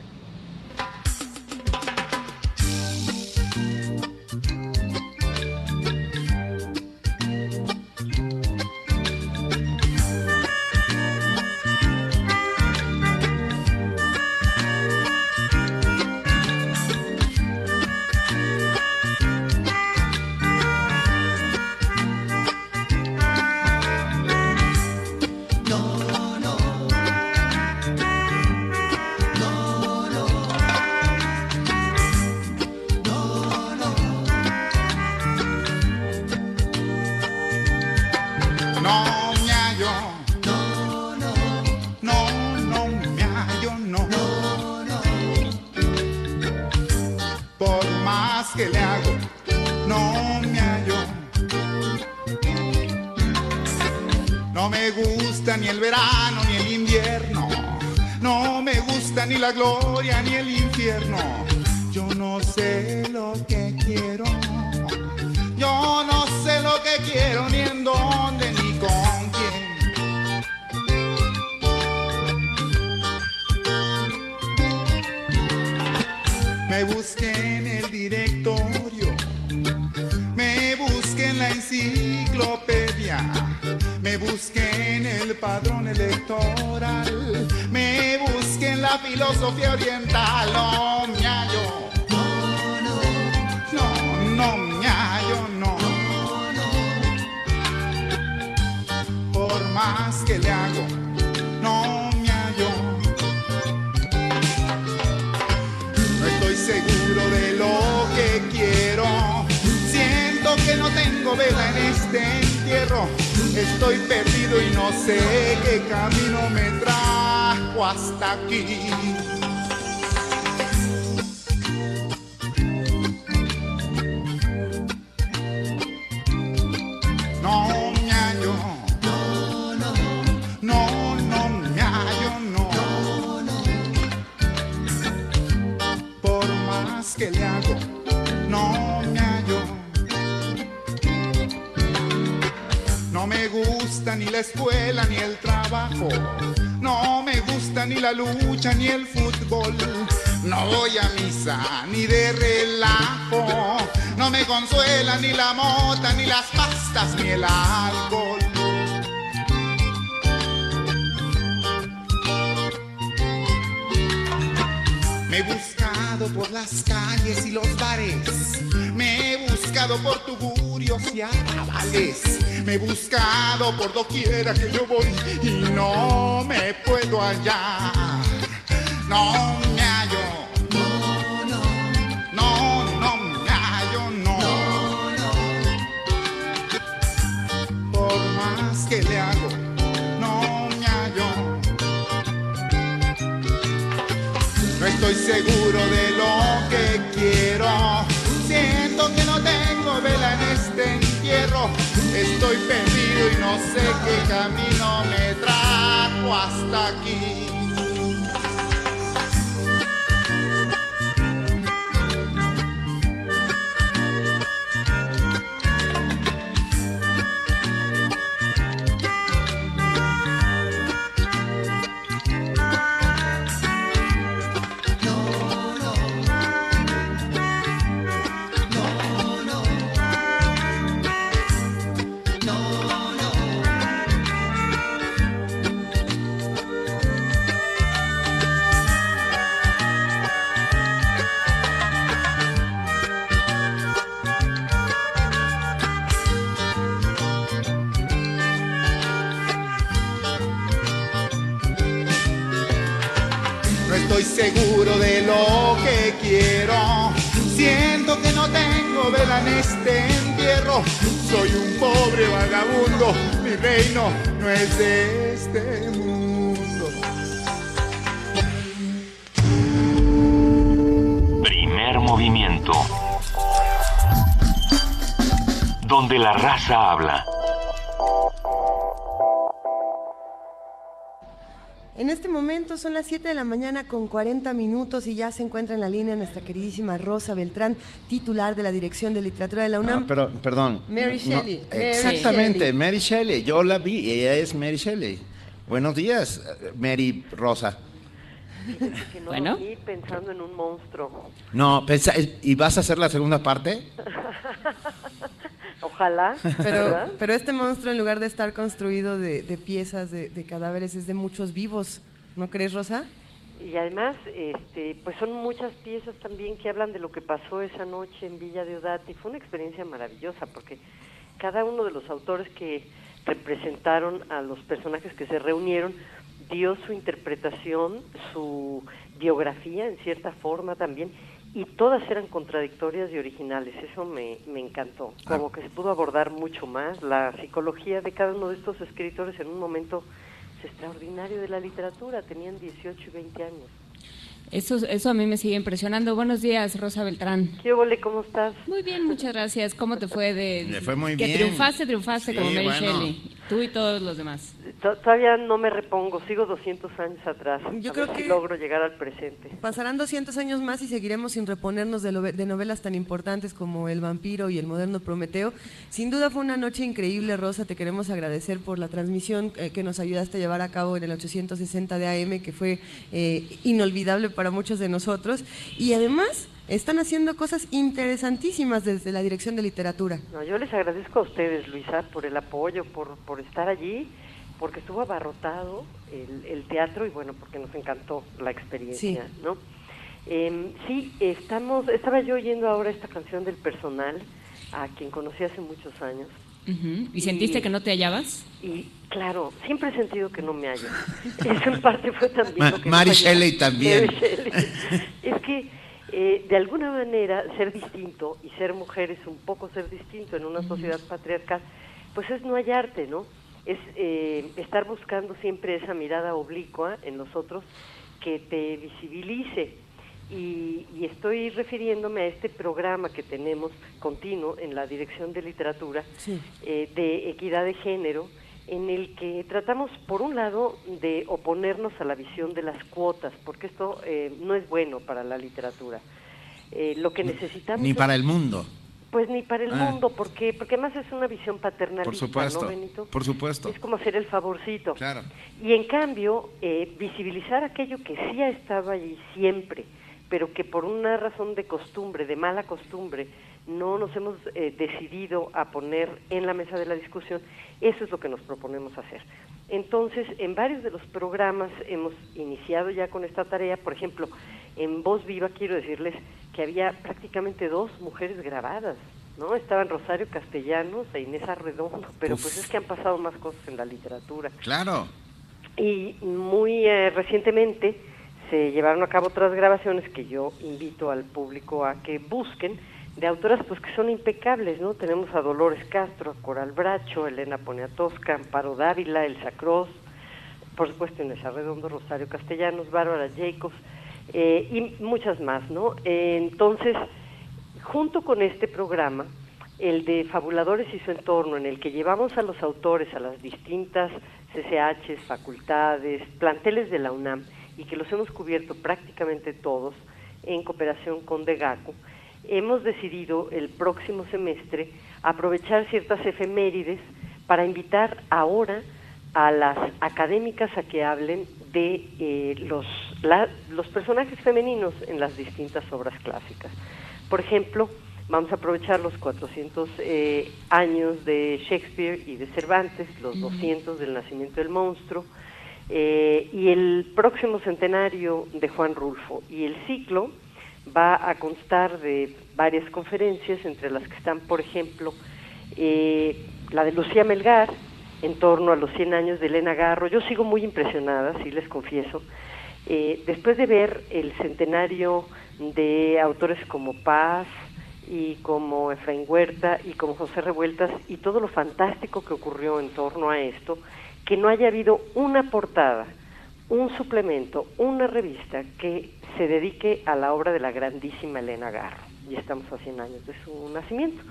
Ni el verano ni el invierno. No me gusta ni la gloria ni el infierno. Yo no sé me busqué en la filosofía oriental, no me hallo. No, no me hallo, no. Por más que le hago, no me hallo. No estoy seguro de lo que quiero. Siento que no tengo vela en este entierro Estoy perdido y no sé qué camino me trajo hasta aquí. Escuela ni el trabajo. No me gusta ni la lucha ni el fútbol. No voy a misa ni de relajo. No me consuela ni la mota ni las pastas ni el alcohol. Me he buscado por las calles y los bares. Me he buscado por tugurios y arrabales. Me he buscado por doquiera que yo voy y no me puedo hallar. No me hallo. No, no. No, no me hallo, no. Por más que le hago, estoy seguro de lo que quiero. Siento que no tengo vela en este entierro. Estoy perdido y no sé qué camino me trajo hasta aquí. Este entierro. Soy un pobre vagabundo. Mi reino no es de este mundo. Primer movimiento. Donde la raza habla. Son las 7 de la mañana con 40 minutos y ya se encuentra en la línea nuestra queridísima Rosa Beltrán, titular de la Dirección de Literatura de la UNAM. No, pero, perdón. Mary No, Shelley. Mary exactamente, Shelley. Mary Shelley. Yo la vi, ella es Mary Shelley. Buenos días, Mary Rosa. Que no Bueno. dormí pensando en un monstruo. No, pensa- ¿y vas a hacer la segunda parte? [laughs] Ojalá. Pero, este monstruo, en lugar de estar construido de, de piezas, de, de cadáveres, es de muchos vivos. ¿No crees, Rosa? Y además, este, pues son muchas piezas también que hablan de lo que pasó esa noche en Villa de Odati. Fue una experiencia maravillosa porque cada uno de los autores que representaron a los personajes que se reunieron dio su interpretación, su biografía en cierta forma también, y todas eran contradictorias y originales. Eso me, me encantó. Como que se pudo abordar mucho más la psicología de cada uno de estos escritores en un momento extraordinario de la literatura. Tenían 18 y 20 años. Eso, eso a mí me sigue impresionando. Buenos días, Rosa Beltrán. ¿Qué ole? ¿Cómo estás? Muy bien, muchas gracias. ¿Cómo te fue de Le fue muy que bien. triunfaste, triunfaste Sí, como Mary bueno. Shelley? Tú y todos los demás. To- Todavía no me repongo, sigo 200 años atrás. Yo A creo ver si que- logro llegar al presente. Pasarán 200 años más y seguiremos sin reponernos de, lo- de novelas tan importantes como El vampiro y El moderno Prometeo. Sin duda fue una noche increíble, Rosa. Te queremos agradecer por la transmisión eh, que nos ayudaste a llevar a cabo en el 860 de AM, que fue eh, inolvidable para muchos de nosotros. Y además están haciendo cosas interesantísimas desde la Dirección de Literatura. No, yo les agradezco a ustedes, Luisa, por el apoyo, por, por estar allí, porque estuvo abarrotado el, el teatro y bueno, porque nos encantó la experiencia, Sí. ¿no? Em, sí, estamos, estaba yo oyendo ahora esta canción del personal, a quien conocí hace muchos años. ¿Y sentiste que no te hallabas? y claro, siempre he sentido que no me hallo. [laughs] Eso en parte fue también Ma- lo que Mary. Shelley también. Mary Shelley. es que Eh, de alguna manera, ser distinto y ser mujer es un poco ser distinto en una sociedad patriarcal, pues es no hallarte, ¿no? Es eh, estar buscando siempre esa mirada oblicua en nosotros que te visibilice. Y, y estoy refiriéndome a este programa que tenemos continuo en la Dirección de Literatura eh, de Equidad de Género, en el que tratamos, por un lado, de oponernos a la visión de las cuotas, porque esto eh, no es bueno para la literatura. Eh, lo que necesitamos Ni para el mundo. pues ni para el Ah. mundo, porque porque además es una visión paternalista, Por supuesto. ¿no, Benito? Por supuesto. Es como hacer el favorcito. Claro. Y en cambio, eh, visibilizar aquello que sí ha estado allí siempre, pero que por una razón de costumbre, de mala costumbre, no nos hemos eh, decidido a poner en la mesa de la discusión, eso es lo que nos proponemos hacer. Entonces, en varios de los programas hemos iniciado ya con esta tarea, por ejemplo, en Voz Viva quiero decirles que había prácticamente dos mujeres grabadas, ¿no? Estaban Rosario Castellanos e Inés Arredondo, pero Uf. pues es que han pasado más cosas en la literatura. Claro. Y muy eh, recientemente se llevaron a cabo otras grabaciones que yo invito al público a que busquen, de autoras pues que son impecables, ¿no? Tenemos a Dolores Castro, a Coral Bracho, Elena Poniatowska, Amparo Dávila, Elsa Cross, por supuesto Inés Arredondo, Rosario Castellanos, Bárbara Jacobs eh, y muchas más, ¿no? Entonces, junto con este programa, el de Fabuladores y su entorno, en el que llevamos a los autores a las distintas CCHs, facultades, planteles de la UNAM, y que los hemos cubierto prácticamente todos en cooperación con DEGACO, hemos decidido el próximo semestre aprovechar ciertas efemérides para invitar ahora a las académicas a que hablen de eh, los, la- los personajes femeninos en las distintas obras clásicas. Por ejemplo, vamos a aprovechar los 400 eh, años de Shakespeare y de Cervantes, los 200 del nacimiento del monstruo, eh, y el próximo centenario de Juan Rulfo. Y el ciclo va a constar de varias conferencias, entre las que están, por ejemplo, eh, la de Lucía Melgar, en torno a los 100 años de Elena Garro. Yo sigo muy impresionada, sí les confieso, eh, después de ver el centenario de autores como Paz y como Efraín Huerta y como José Revueltas y todo lo fantástico que ocurrió en torno a esto, que no haya habido una portada, un suplemento, una revista que se dedique a la obra de la grandísima Elena Garro. Y estamos a 100 años de su nacimiento.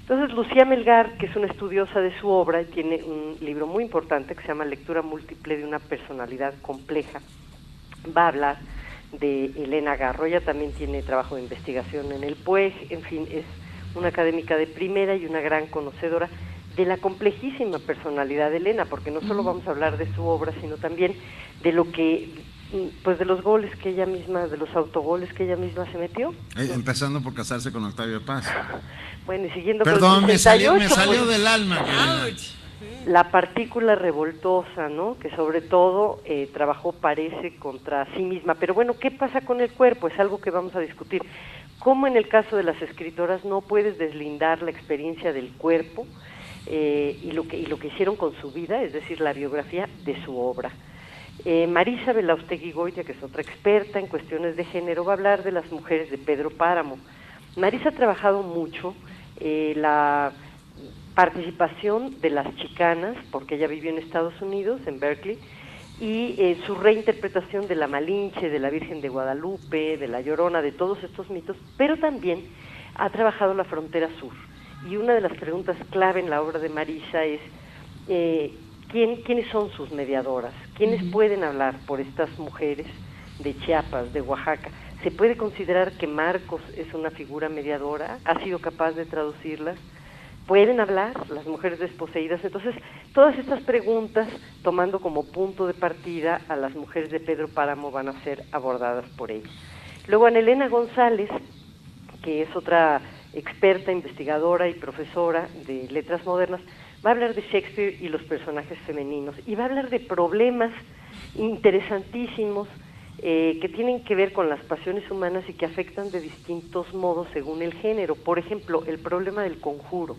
Entonces, Lucía Melgar, que es una estudiosa de su obra, y tiene un libro muy importante que se llama Lectura múltiple de una personalidad compleja, va a hablar de Elena Garro. Ella también tiene trabajo de investigación en el PUEG, en fin, es una académica de primera y una gran conocedora de la complejísima personalidad de Elena, porque no solo vamos a hablar de su obra, sino también de lo que, pues de los goles que ella misma, de los autogoles que ella misma se metió. Eh, empezando por casarse con Octavio Paz. [laughs] Bueno, y siguiendo con Perdón, me salió, me 68, salió pues, del alma. la partícula revoltosa, ¿no? Que sobre todo eh, trabajó, parece, contra sí misma. Pero bueno, ¿qué pasa con el cuerpo? Es algo que vamos a discutir. ¿Cómo en el caso de las escritoras no puedes deslindar la experiencia del cuerpo eh, y, lo que, y lo que hicieron con su vida, es decir, la biografía de su obra? Eh, Marisa Belaustegui Goitia, que es otra experta en cuestiones de género, va a hablar de las mujeres de Pedro Páramo. Marisa ha trabajado mucho eh, la participación de las chicanas, porque ella vivió en Estados Unidos, en Berkeley, y eh, su reinterpretación de la Malinche, de la Virgen de Guadalupe, de la Llorona, de todos estos mitos, pero también ha trabajado la frontera sur. Y una de las preguntas clave en la obra de Marisa es, ¿quién, ¿quiénes son sus mediadoras? ¿Quiénes pueden hablar por estas mujeres de Chiapas, de Oaxaca? ¿Se puede considerar que Marcos es una figura mediadora? ¿Ha sido capaz de traducirlas? pueden hablar las mujeres desposeídas. Entonces, todas estas preguntas, tomando como punto de partida a las mujeres de Pedro Páramo, van a ser abordadas por ellos. Luego, Ana Elena González, que es otra experta, investigadora y profesora de letras modernas, va a hablar de Shakespeare y los personajes femeninos y va a hablar de problemas interesantísimos eh, que tienen que ver con las pasiones humanas y que afectan de distintos modos según el género. Por ejemplo, el problema del conjuro.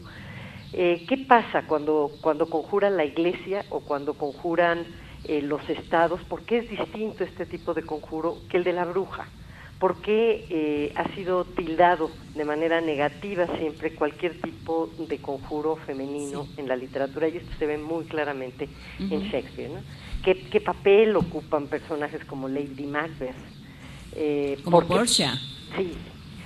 Eh, ¿Qué pasa cuando, cuando conjura la iglesia o cuando conjuran eh, los estados? ¿Por qué es distinto este tipo de conjuro que el de la bruja? Por qué eh, ha sido tildado de manera negativa siempre cualquier tipo de conjuro femenino en la literatura, y esto se ve muy claramente en. Shakespeare. ¿no? ¿Qué, qué papel ocupan personajes como Lady Macbeth? Eh, Como porque- Portia. Sí.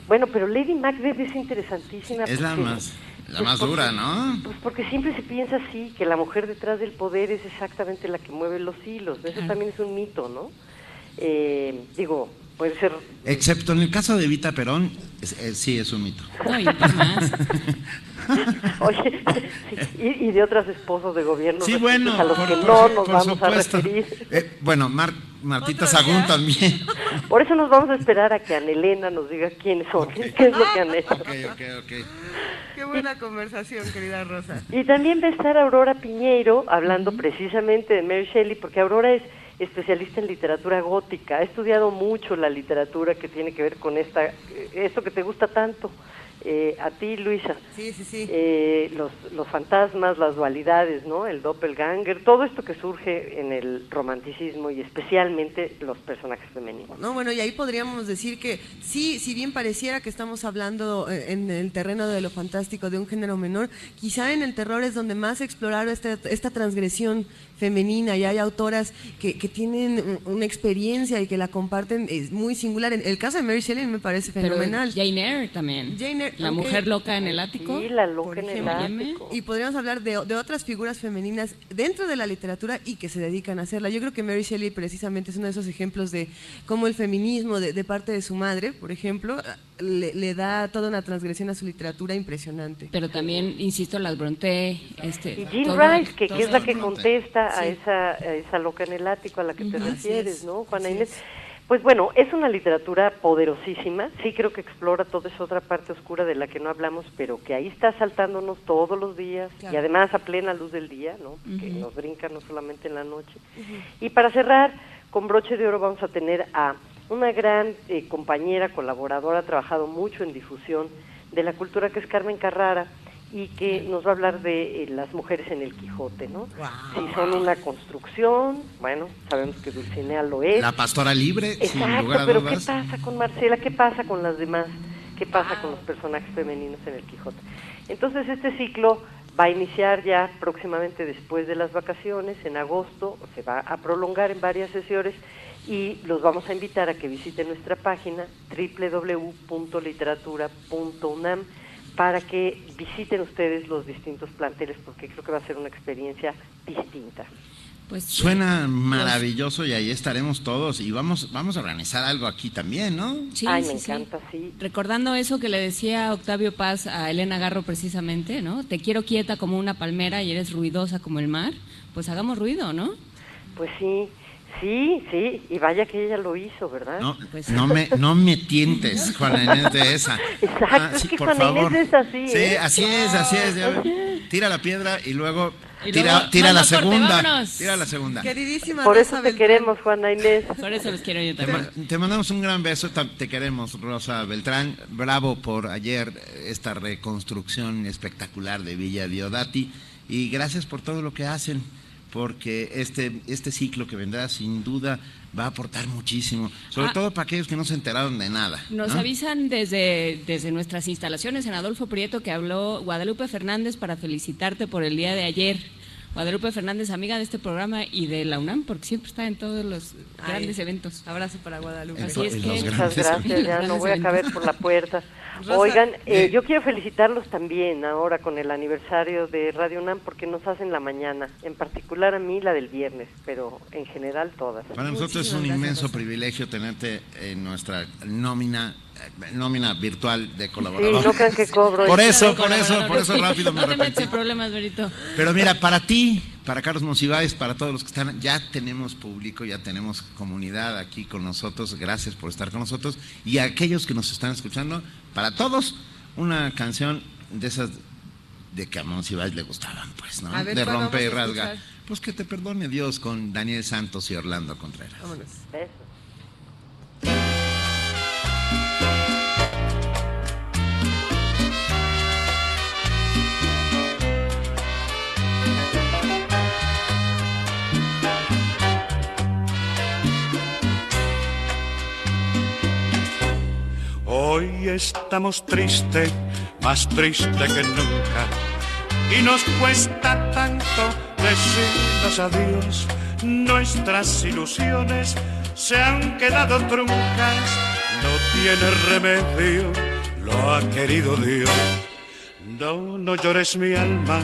Bueno, pero Lady Macbeth es interesantísima. Es la porque- más, la pues más porque- dura, ¿no? Pues porque siempre se piensa así, que la mujer detrás del poder es exactamente la que mueve los hilos. Eso también es un mito, ¿no? Eh, digo, puede ser... Excepto en el caso de Evita Perón, es- es- sí es un mito. No, y más. [laughs] Oye, y, y de otras esposas de gobierno Sí, bueno, a los por, que por no nos vamos supuesto. a referir. Eh, bueno, Mar- Martita ¿Otro Sagún día? también. [laughs] Por eso nos vamos a esperar a que Anelena nos diga quiénes son, qué es lo que han hecho. Ok, ok, ok. Qué buena conversación, querida Rosa. Y también va a estar Aurora Piñeiro hablando precisamente de Mary Shelley, porque Aurora es especialista en literatura gótica, ha estudiado mucho la literatura que tiene que ver con esta, eh, esto que te gusta tanto. Eh, a ti, Luisa, Sí, sí, sí. eh, los, los fantasmas, las dualidades, ¿no? El doppelganger, todo esto que surge en el romanticismo y especialmente los personajes femeninos. No, bueno, y ahí podríamos decir que sí, si bien pareciera que estamos hablando eh, en el terreno de lo fantástico de un género menor, quizá en el terror es donde más exploraron esta, esta transgresión femenina y hay autoras que, que tienen un- una experiencia y que la comparten, es muy singular. El caso de Mary Shelley me parece Pero fenomenal. Jane Eyre también. Jane Eyre, La mujer loca en el ático. Sí, la loca en el ático. Y podríamos hablar de, de otras figuras femeninas dentro de la literatura y que se dedican a hacerla. Yo creo que Mary Shelley precisamente es uno de esos ejemplos de cómo el feminismo de, de parte de su madre, por ejemplo, le, le da toda una transgresión a su literatura impresionante. Pero también, insisto, las Bronte. Este, Y Jean todo- Rice, que es la que contesta a, esa, a esa loca en el ático a la que te. Así refieres, es, ¿no, Juana así Inés? es. Pues bueno, es una literatura poderosísima, sí creo que explora toda esa otra parte oscura de la que no hablamos, pero que ahí está saltándonos todos los días Claro. y además a plena luz del día, ¿no? Que nos brinca no solamente en la noche. Y para cerrar, con broche de oro vamos a tener a una gran eh, compañera, colaboradora, ha trabajado mucho en difusión de la cultura que es Carmen Carrara y que nos va a hablar de eh, las mujeres en el Quijote, ¿no? Si son una construcción, bueno, sabemos que Dulcinea lo es. La pastora libre, sin Exacto, lugar a pero ¿qué pasa con Marcela? ¿Qué pasa con las demás? ¿Qué pasa con los personajes femeninos en el Quijote? Entonces este ciclo va a iniciar ya próximamente después de las vacaciones, en agosto, se va a prolongar en varias sesiones y los vamos a invitar a que visiten nuestra página www.literatura.unam para que visiten ustedes los distintos planteles porque creo que va a ser una experiencia distinta. Pues, Suena maravilloso y ahí estaremos todos y vamos, vamos a organizar algo aquí también, ¿no? Sí, Ay, sí, me sí. encanta, sí. Recordando eso que le decía Octavio Paz a Elena Garro precisamente, ¿no? Te quiero quieta como una palmera y eres ruidosa como el mar. Pues hagamos ruido, ¿no? Pues sí, sí, sí, y vaya que ella lo hizo, ¿verdad? No, Pues- no me, no me tientes, Juana Inés, de esa. [laughs] Exacto, es que por Juana Inés favor. es así, Sí, ¿eh? así es, así es. Tira la piedra y luego Y tira, luego, tira la corte, segunda. Tira la segunda. Queridísima Por Rosa eso te Beltrán. queremos, Juana Inés. Por eso los quiero yo Te, también. te mandamos un gran beso, te queremos, Rosa Beltrán. Bravo por ayer esta reconstrucción espectacular de Villa Diodati y gracias por todo lo que hacen, porque este, este ciclo que vendrá sin duda va a aportar muchísimo, sobre Ah. todo para aquellos que no se enteraron de nada. Nos ¿no? avisan desde, desde nuestras instalaciones en Adolfo Prieto que habló Guadalupe Fernández para felicitarte por el día de ayer. Guadalupe Fernández, amiga de este programa y de la UNAM, porque siempre está en todos los Ay. grandes eventos. Abrazo para Guadalupe. Así es que- Muchas gracias, ya [laughs] no voy a caber por la puerta. Rosa, Oigan, [laughs] eh, yo quiero felicitarlos también ahora con el aniversario de Radio UNAM porque nos hacen la mañana, en particular a mí la del viernes, pero en general todas. Para nosotros es un gracias, inmenso privilegio tenerte en nuestra nómina eh, nómina virtual de Sí, colaboradores. no crean que cobro. Por eso, por eso, por eso rápido me No te problemas, Berito. Pero mira, para ti, para Carlos Monsiváis, para todos los que están, ya tenemos público, ya tenemos comunidad aquí con nosotros. Gracias por estar con nosotros. Y a aquellos que nos están escuchando, para todos, una canción de esas de que a Monsiváis le gustaban, pues, ¿no? Ver, de ¿cuál rompe y rasga. Pues que te perdone Dios con Daniel Santos y Orlando Contreras. Vámonos. Besos. estamos tristes, más triste que nunca. Y nos cuesta tanto decirnos adiós. Nuestras ilusiones se han quedado truncas. No tiene remedio, lo ha querido Dios. No, no llores mi alma,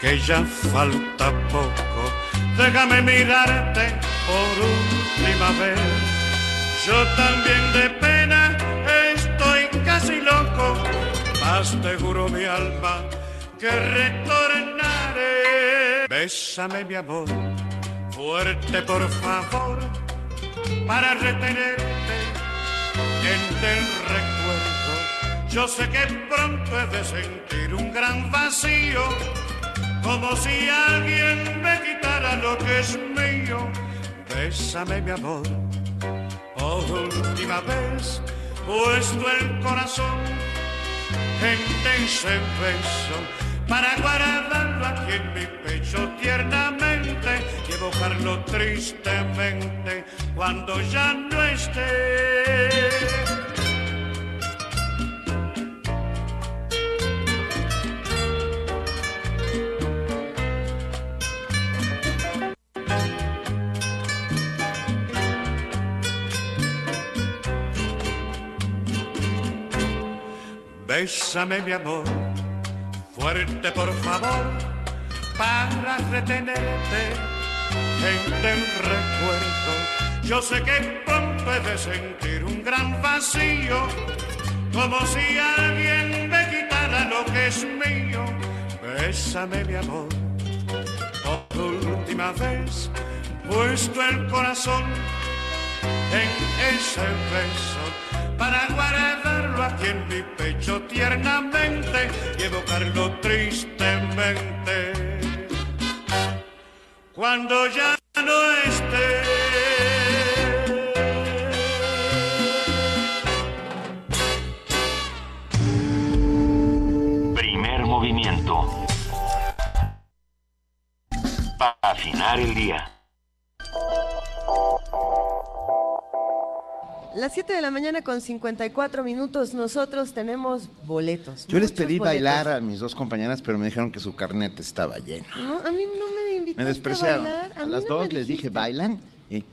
que ya falta poco. Déjame mirarte por última vez. Yo también de pena mas te juro mi alma que retornaré. Bésame mi amor, fuerte por favor, para retenerte en el recuerdo. Yo sé que pronto he de sentir un gran vacío, como si alguien me quitara lo que es mío. Bésame mi amor, por última vez, puesto el corazón en beso para guardarlo aquí en mi pecho tiernamente y evocarlo tristemente cuando ya no esté. Bésame mi amor, fuerte por favor, para retenerte en el recuerdo. Yo sé que pronto he de sentir un gran vacío, como si alguien me quitara lo que es mío. Bésame mi amor, por última vez, puesto el corazón en ese beso para guardarlo aquí en mi pecho tiernamente y evocarlo tristemente. Cuando ya no esté. Primer movimiento. Para afinar el día. Las 7 de la mañana con 54 minutos, nosotros tenemos boletos. Yo les pedí boletos. bailar a mis dos compañeras, pero me dijeron que su carnet estaba lleno. No, a mí no me invitaste Me despreciaron. a bailar. A, las no dos les dije. ¿bailan? Y,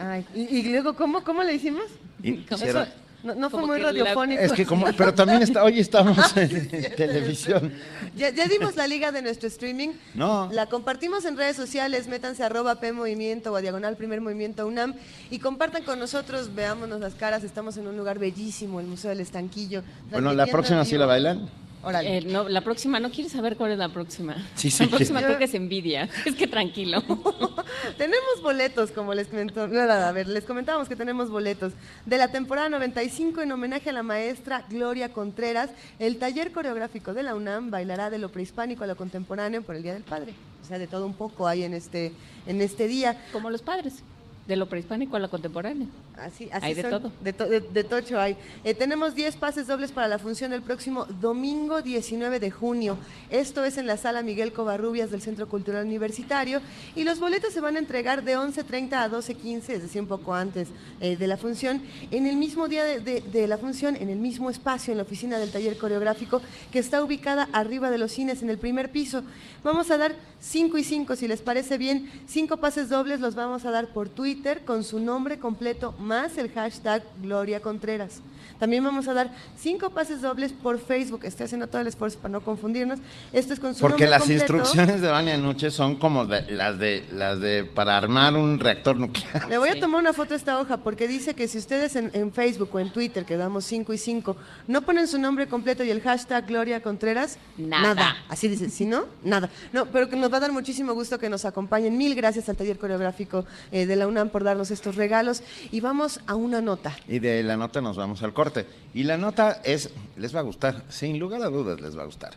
Ay, y, y luego, ¿cómo, ¿cómo le hicimos? y Eso hicieron- no, no fue muy la- radiofónico. Es que como, pero también está, hoy estamos en [laughs] televisión. Ya, ya dimos la liga de nuestro streaming. No. La compartimos en redes sociales, métanse a arroba P Movimiento o a diagonal Primer Movimiento UNAM y compartan con nosotros, veámonos las caras, estamos en un lugar bellísimo, el Museo del Estanquillo. Bueno, la próxima sí la bailan. Órale. Eh, no, la próxima, ¿no quieres saber cuál es la próxima? Sí, sí, La próxima que- [laughs] creo que es envidia. [laughs] Es que tranquilo. [laughs] Tenemos boletos, como les comentó. A ver, les comentábamos que tenemos boletos. De la temporada 95, en homenaje a la maestra Gloria Contreras, el taller coreográfico de la UNAM bailará de lo prehispánico a lo contemporáneo por el Día del Padre. O sea, de todo un poco hay en este, en este día. Como los padres, de lo prehispánico a lo contemporáneo. Así, así Hay de todo. De, to- de- de tocho hay. Eh, tenemos 10 pases dobles para la función el próximo domingo 19 de junio. Esto es en la sala Miguel Covarrubias del Centro Cultural Universitario. Y los boletos se van a entregar de 11.30 a 12.15, es decir, un poco antes eh, de la función, en el mismo día de, de- de la función, en el mismo espacio, en la oficina del taller coreográfico, que está ubicada arriba de los cines, en el primer piso. Vamos a dar 5 y 5, si les parece bien. Cinco pases dobles los vamos a dar por Twitter con su nombre completo más el hashtag Gloria Contreras. También vamos a dar cinco pases dobles por Facebook. Estoy haciendo todo el esfuerzo para no confundirnos. Esto es con su Porque nombre las completo. instrucciones de Vania Nuche son como de- las de las de para armar un reactor nuclear. Le voy a tomar una foto a esta hoja porque dice que si ustedes en, en Facebook o en Twitter, que damos 5 y 5, no ponen su nombre completo y el hashtag Gloria Contreras, Nada. Así dice, si no, nada. No, pero que nos va a dar muchísimo gusto que nos acompañen. Mil gracias al taller coreográfico eh, de la UNAM por darnos estos regalos. Y vamos a una nota. Y de la nota nos vamos al corte. Y la nota es, les va a gustar, sin lugar a dudas les va a gustar.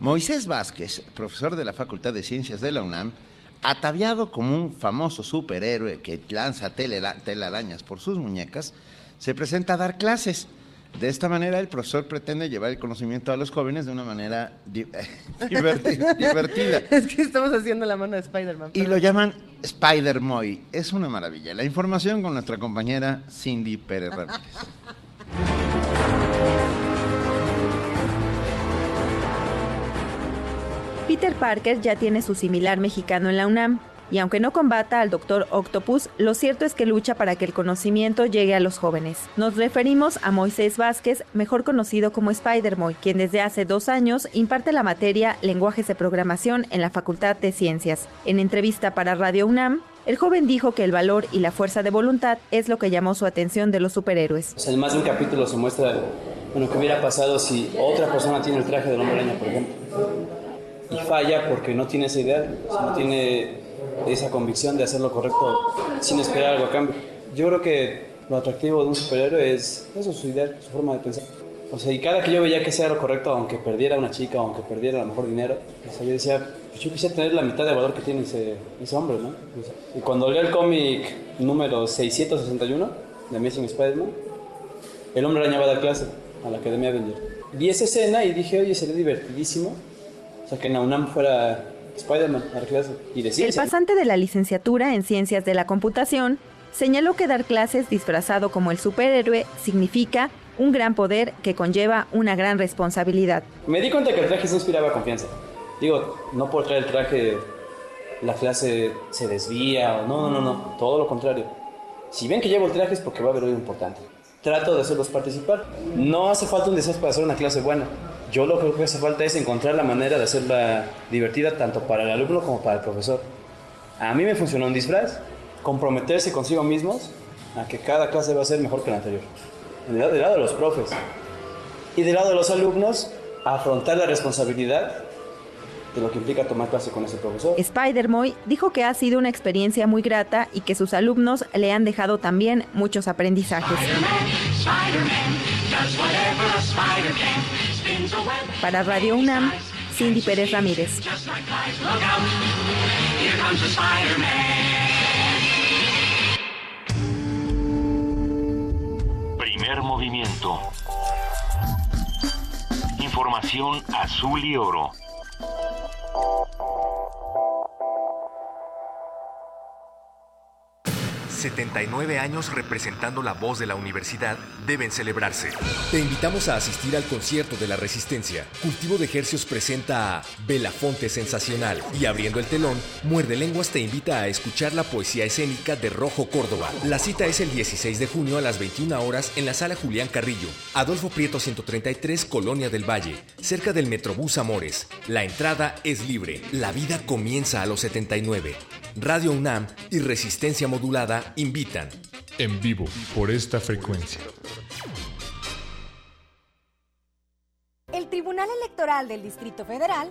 Moisés Vázquez, profesor de la Facultad de Ciencias de la UNAM, ataviado como un famoso superhéroe que lanza telarañas por sus muñecas, se presenta a dar clases. De esta manera, el profesor pretende llevar el conocimiento a los jóvenes de una manera [laughs] divertida, divertida. [laughs] Es que estamos haciendo la mano de Spider-Man. Y lo llaman Spider-Moy. Es una maravilla. La información con nuestra compañera Cindy Pérez Ramírez. Peter Parker ya tiene su similar mexicano en la UNAM y aunque no combata al Doctor Octopus, lo cierto es que lucha para que el conocimiento llegue a los jóvenes. Nos referimos a Moisés Vázquez, mejor conocido como Spider-Moy, quien desde hace dos años imparte la materia Lenguajes de Programación en la Facultad de Ciencias. En entrevista para Radio UNAM, el joven dijo que el valor y la fuerza de voluntad es lo que llamó su atención de los superhéroes. en más de un capítulo se muestra bueno, qué hubiera pasado si otra persona tiene el traje del hombre araña, por ejemplo, y falla porque no tiene esa idea, no tiene esa convicción de hacer lo correcto sin esperar algo a cambio. Yo creo que lo atractivo de un superhéroe es eso, su idea, su forma de pensar. O sea, y cada que yo veía que sea lo correcto, aunque perdiera una chica, aunque perdiera a lo mejor dinero, o sea, yo decía, pues yo quisiera tener la mitad de valor que tiene ese, ese hombre, ¿no? Y cuando leí el cómic número 661 de Amazing Spider-Man, el hombre araña va a dar clase a la Academia Avenger. Vi esa escena y dije, oye, sería divertidísimo. O sea, que en UNAM fuera Spider-Man a dar clase. Y decía, El pasante de la licenciatura en Ciencias de la Computación señaló que dar clases disfrazado como el superhéroe significa un gran poder que conlleva una gran responsabilidad. Me di cuenta que el traje se inspiraba confianza. Digo, no por traer el traje la clase se desvía o no, no, no, no, todo lo contrario. Si ven que llevo el traje es porque va a haber algo importante. Trato de hacerlos participar. No hace falta un disfraz para hacer una clase buena. Yo lo que creo que hace falta es encontrar la manera de hacerla divertida tanto para el alumno como para el profesor. A mí me funcionó un disfraz, comprometerse consigo mismos a que cada clase va a ser mejor que la anterior. Del lado, del lado de los profes. Y del lado de los alumnos, afrontar la responsabilidad de lo que implica tomar clase con ese profesor. Spider-Moy dijo que ha sido una experiencia muy grata y que sus alumnos le han dejado también muchos aprendizajes. Para Radio UNAM, Cindy Pérez Ramírez. Primer movimiento. Información azul y oro. ...79 años representando la voz de la universidad deben celebrarse. Te invitamos a asistir al concierto de la Resistencia. Cultivo de Ejercios presenta a Belafonte Sensacional. Y abriendo el telón, Muerde Lenguas te invita a escuchar la poesía escénica de Rojo Córdoba. La cita es el 16 de junio a las 21 horas en la sala Julián Carrillo, Adolfo Prieto 133, Colonia del Valle, cerca del Metrobús Amores. La entrada es libre. La vida comienza a los 79. Radio UNAM y Resistencia Modulada invitan. En vivo, por esta frecuencia. El Tribunal Electoral del Distrito Federal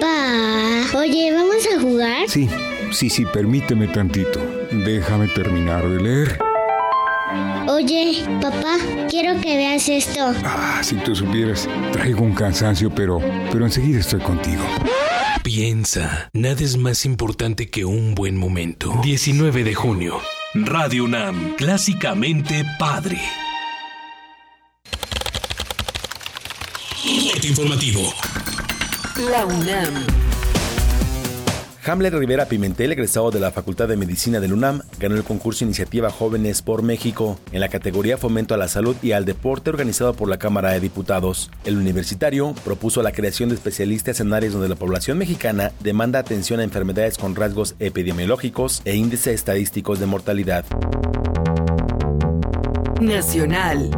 Pa, oye, ¿vamos a jugar? Sí, sí, sí, permíteme tantito. Déjame terminar de leer. Oye, papá, quiero que veas esto. Ah, si tú supieras, traigo un cansancio, pero, pero enseguida estoy contigo. Piensa, nada es más importante que un buen momento. 19 de junio, Radio UNAM, clásicamente padre. Corte informativo. La UNAM. Hamlet Rivera Pimentel, egresado de la Facultad de Medicina del UNAM, ganó el concurso Iniciativa Jóvenes por México en la categoría Fomento a la Salud y al Deporte organizado por la Cámara de Diputados. El universitario propuso la creación de especialistas en áreas donde la población mexicana demanda atención a enfermedades con rasgos epidemiológicos e índices estadísticos de mortalidad. Nacional.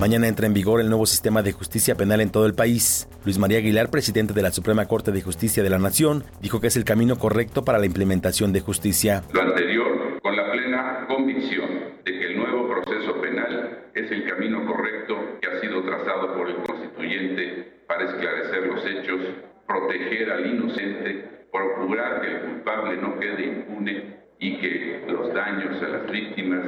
Mañana entra en vigor el nuevo sistema de justicia penal en todo el país. Luis María Aguilar, presidente de la Suprema Corte de Justicia de la Nación, dijo que es el camino correcto para la implementación de justicia. Lo anterior con la plena convicción de que el nuevo proceso penal es el camino correcto que ha sido trazado por el constituyente para esclarecer los hechos, proteger al inocente, procurar que el culpable no quede impune y que los daños a las víctimas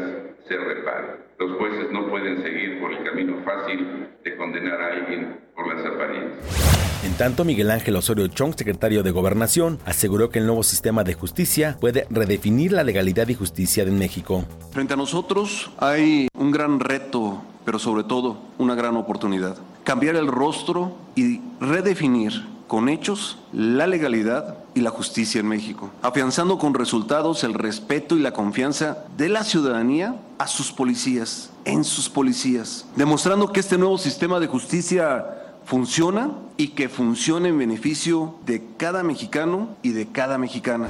se reparen. Los jueces no pueden seguir por el camino fácil de condenar a alguien por las apariencias. En tanto, Miguel Ángel Osorio Chong, secretario de Gobernación, aseguró que el nuevo sistema de justicia puede redefinir la legalidad y justicia de México. Frente a nosotros hay un gran reto, pero sobre todo una gran oportunidad. Cambiar el rostro y redefinir con hechos la legalidad y la justicia en México, afianzando con resultados el respeto y la confianza de la ciudadanía a sus policías, en sus policías, demostrando que este nuevo sistema de justicia funciona y que funciona en beneficio de cada mexicano y de cada mexicana.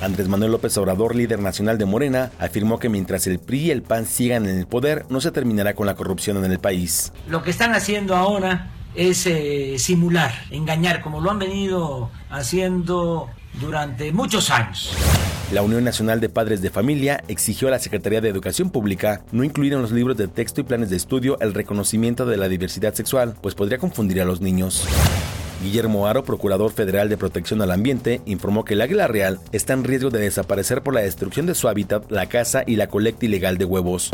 Andrés Manuel López Obrador, líder nacional de Morena, afirmó que mientras el PRI y el PAN sigan en el poder, no se terminará con la corrupción en el país. Lo que están haciendo ahora es eh, simular, engañar, como lo han venido haciendo durante muchos años. La Unión Nacional de Padres de Familia exigió a la Secretaría de Educación Pública no incluir en los libros de texto y planes de estudio el reconocimiento de la diversidad sexual, pues podría confundir a los niños. Guillermo Aro, Procurador Federal de Protección al Ambiente, informó que el águila real está en riesgo de desaparecer por la destrucción de su hábitat, la caza y la colecta ilegal de huevos.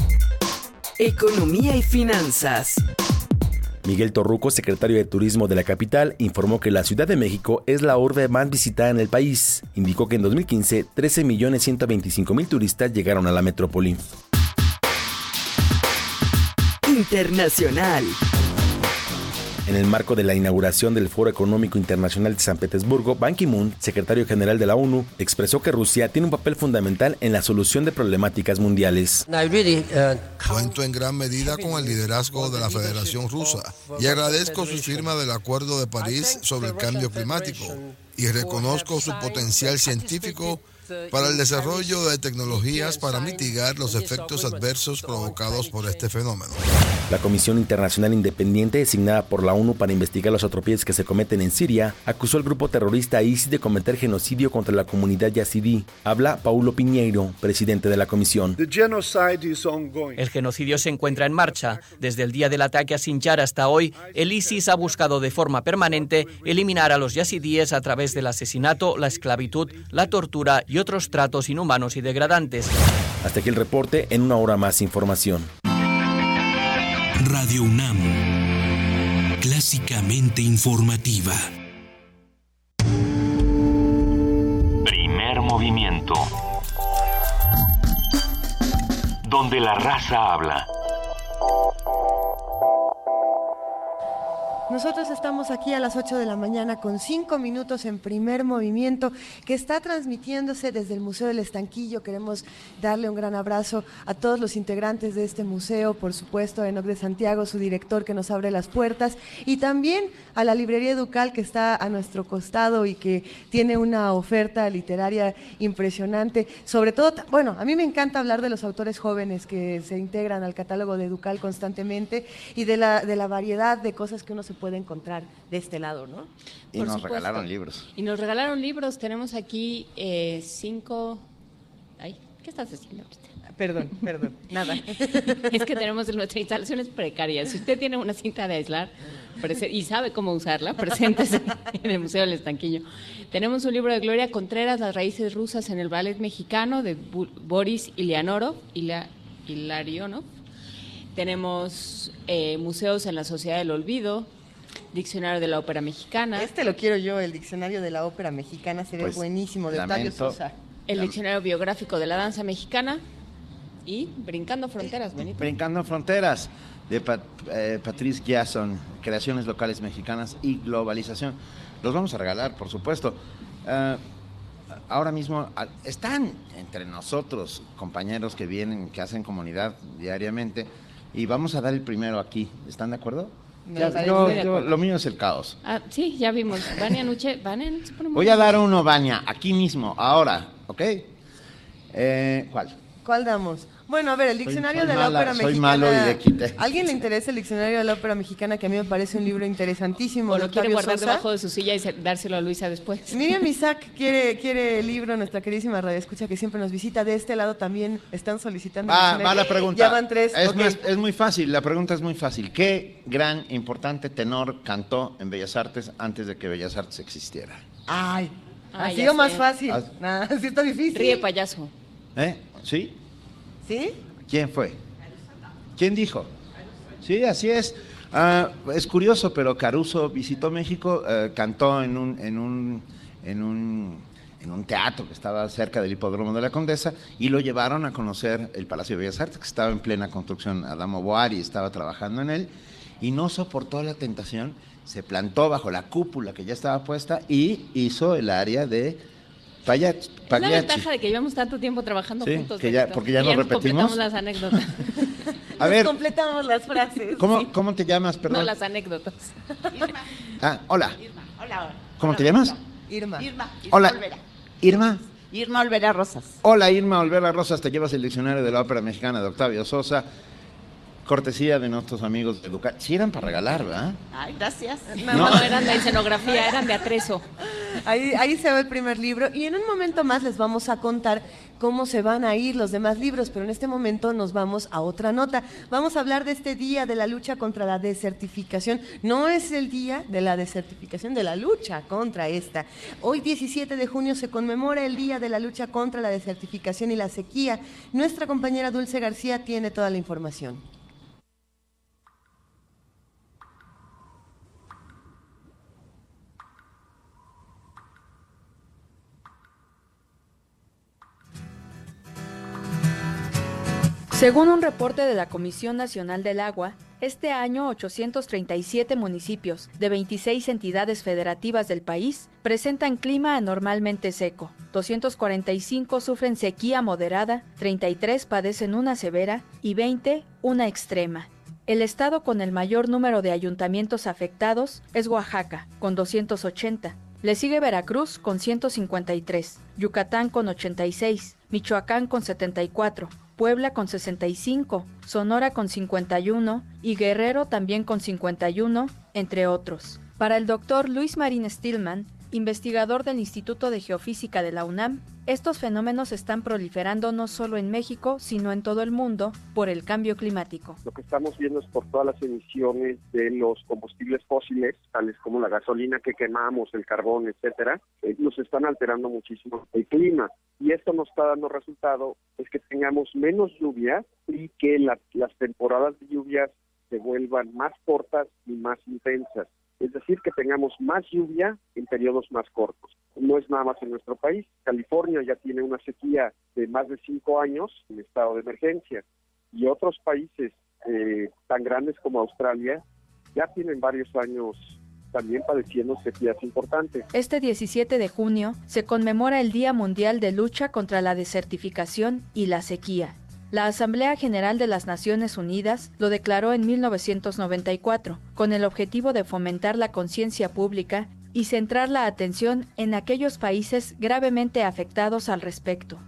Economía y finanzas. Miguel Torruco, secretario de Turismo de la capital, informó que la Ciudad de México es la urbe más visitada en el país. Indicó que en 2015 13.125.000 turistas llegaron a la metrópoli. Internacional. En el marco de la inauguración del Foro Económico Internacional de San Petersburgo, Ban Ki-moon, secretario general de la ONU, expresó que Rusia tiene un papel fundamental en la solución de problemáticas mundiales. Cuento en gran medida con el liderazgo de la Federación Rusa y agradezco su firma del Acuerdo de París sobre el cambio climático y reconozco su potencial científico para el desarrollo de tecnologías para mitigar los efectos adversos provocados por este fenómeno. La Comisión Internacional Independiente, designada por la ONU para investigar los atropellos que se cometen en Siria, acusó al grupo terrorista ISIS de cometer genocidio contra la comunidad yazidí. Habla Paulo Piñeiro, presidente de la comisión. El genocidio se encuentra en marcha. Desde el día del ataque a Sinjar hasta hoy, el ISIS ha buscado de forma permanente eliminar a los yazidíes a través del asesinato, la esclavitud, la tortura y otros tratos inhumanos y degradantes. Hasta aquí el reporte, en una hora más información. Radio UNAM, clásicamente informativa. Primer movimiento. Donde la raza habla. Nosotros estamos aquí a las 8 de la mañana con 5 minutos en primer movimiento que está transmitiéndose desde el Museo del Estanquillo. Queremos darle un gran abrazo a todos los integrantes de este museo, por supuesto a Enoc de Santiago, su director que nos abre las puertas, y también a la Librería Educal que está a nuestro costado y que tiene una oferta literaria impresionante. Sobre todo, bueno, a mí me encanta hablar de los autores jóvenes que se integran al catálogo de Educal constantemente y de la, de la variedad de cosas que uno se puede encontrar de este lado, ¿no? Y Por nos supuesto. regalaron libros. Y nos regalaron libros. Tenemos aquí eh, cinco. Ay, ¿qué estás haciendo ahorita? Perdón, perdón, nada. [laughs] es que tenemos nuestra instalación es precaria. Si usted tiene una cinta de aislar y sabe cómo usarla, [laughs] preséntese en el Museo del Estanquillo. Tenemos un libro de Gloria Contreras, Las raíces rusas en el ballet mexicano, de Boris Ilianoro, Ilia- Ilarionov. Tenemos eh, Museos en la Sociedad del Olvido, Diccionario de la Ópera Mexicana. Este lo quiero yo, el diccionario de la ópera mexicana, se ve Pues, buenísimo, de Octavio. Sosa. El Diccionario Biográfico de la Danza Mexicana y Brincando Fronteras, Benito. Brincando Fronteras, de Pat- eh, Patrice Giasson, Creaciones Locales Mexicanas y Globalización. Los vamos a regalar, por supuesto. Ah, ahora mismo están entre nosotros compañeros que vienen, que hacen comunidad diariamente, y vamos a dar el primero aquí. ¿Están de acuerdo? Ya, yo- yo- lo mío es el caos. Ah, sí, ya vimos. Vania Nuche, Vania se pone muy Voy a dar uno, Baña, aquí mismo, ahora, ¿ok? Eh, ¿Cuál? ¿Cuál damos? Bueno, a ver, el Soy- diccionario soy de la mala, ópera soy mexicana. malo y le quité. ¿A ¿Alguien le interesa el diccionario de la ópera mexicana? Que a mí me parece un libro interesantísimo. O lo quiere guardar Sosa? debajo de su silla y se- dárselo a Luisa después. [laughs] Miriam Isaac quiere, quiere el libro, nuestra queridísima radio escucha que siempre nos visita. De este lado también están solicitando. el Va, la pregunta. Ya van tres. Es, ok. más- es muy fácil, la pregunta es muy fácil. ¿Qué gran, importante tenor cantó en Bellas Artes antes de que Bellas Artes existiera? Ay, Ah, ha sido más sé. fácil. Ah. Nah, sí está difícil. Ríe payaso. ¿Eh? ¿Sí? ¿Sí? ¿Quién fue? ¿Quién dijo? Sí, así es. Ah, es curioso, pero Caruso visitó México, eh, cantó en un, en un, teatro que estaba cerca del hipódromo de la Condesa y lo llevaron a conocer el Palacio de Bellas Artes, que estaba en plena construcción. Adamo Boari estaba trabajando en él y no soportó la tentación, se plantó bajo la cúpula que ya estaba puesta y hizo el área de Pagliacci. Es la ventaja de que llevamos tanto tiempo trabajando Sí, juntos. que ya- Benito. porque ya nos nos repetimos. completamos las anécdotas. A ver, completamos las frases. ¿cómo, cómo te llamas, No, perdón? las anécdotas. Ah, hola. Hola. ¿Cómo te llamas? Irma. Irma. Hola. Olvera. Irma. Irma Olvera Rosas. Hola Irma Olvera Rosas, te llevas el diccionario de la ópera mexicana de Octavio Sosa, cortesía de nuestros amigos de Educar. Sí eran para regalar, ¿verdad? Ay, gracias. No, no, eran de escenografía, eran de atrezo. Ahí, ahí se ve el primer libro y en un momento más les vamos a contar cómo se van a ir los demás libros, pero en este momento nos vamos a otra nota. Vamos a hablar de este día de la lucha contra la desertificación. No es el día de la desertificación, de la lucha contra esta. Hoy 17 de junio se conmemora el día de la lucha contra la desertificación y la sequía. Nuestra compañera Dulce García tiene toda la información. Según un reporte de la Comisión Nacional del Agua, este año 837 municipios de 26 entidades federativas del país presentan clima anormalmente seco. 245 sufren sequía moderada, 33 padecen una severa y 20 una extrema. El estado con el mayor número de ayuntamientos afectados es Oaxaca, con 280. Le sigue Veracruz con 153, Yucatán con 86, Michoacán con 74, Puebla con 65, Sonora con 51 y Guerrero también con 51, entre otros. Para el doctor Luis Marín Stillman, investigador del Instituto de Geofísica de la UNAM, estos fenómenos están proliferando no solo en México, sino en todo el mundo por el cambio climático. Lo que estamos viendo es por todas las emisiones de los combustibles fósiles, tales como la gasolina que quemamos, el carbón, etcétera, eh, nos están alterando muchísimo el clima. Y esto nos está dando resultado es que tengamos menos lluvia y que la- las temporadas de lluvias se vuelvan más cortas y más intensas. Es decir, que tengamos más lluvia en periodos más cortos. No es nada más en nuestro país. California ya tiene una sequía de más de cinco años en estado de emergencia y otros países eh, tan grandes como Australia ya tienen varios años también padeciendo sequías importantes. Este 17 de junio se conmemora el Día Mundial de Lucha contra la Desertificación y la Sequía. La Asamblea General de las Naciones Unidas lo declaró en 1994, con el objetivo de fomentar la conciencia pública y centrar la atención en aquellos países gravemente afectados al respecto.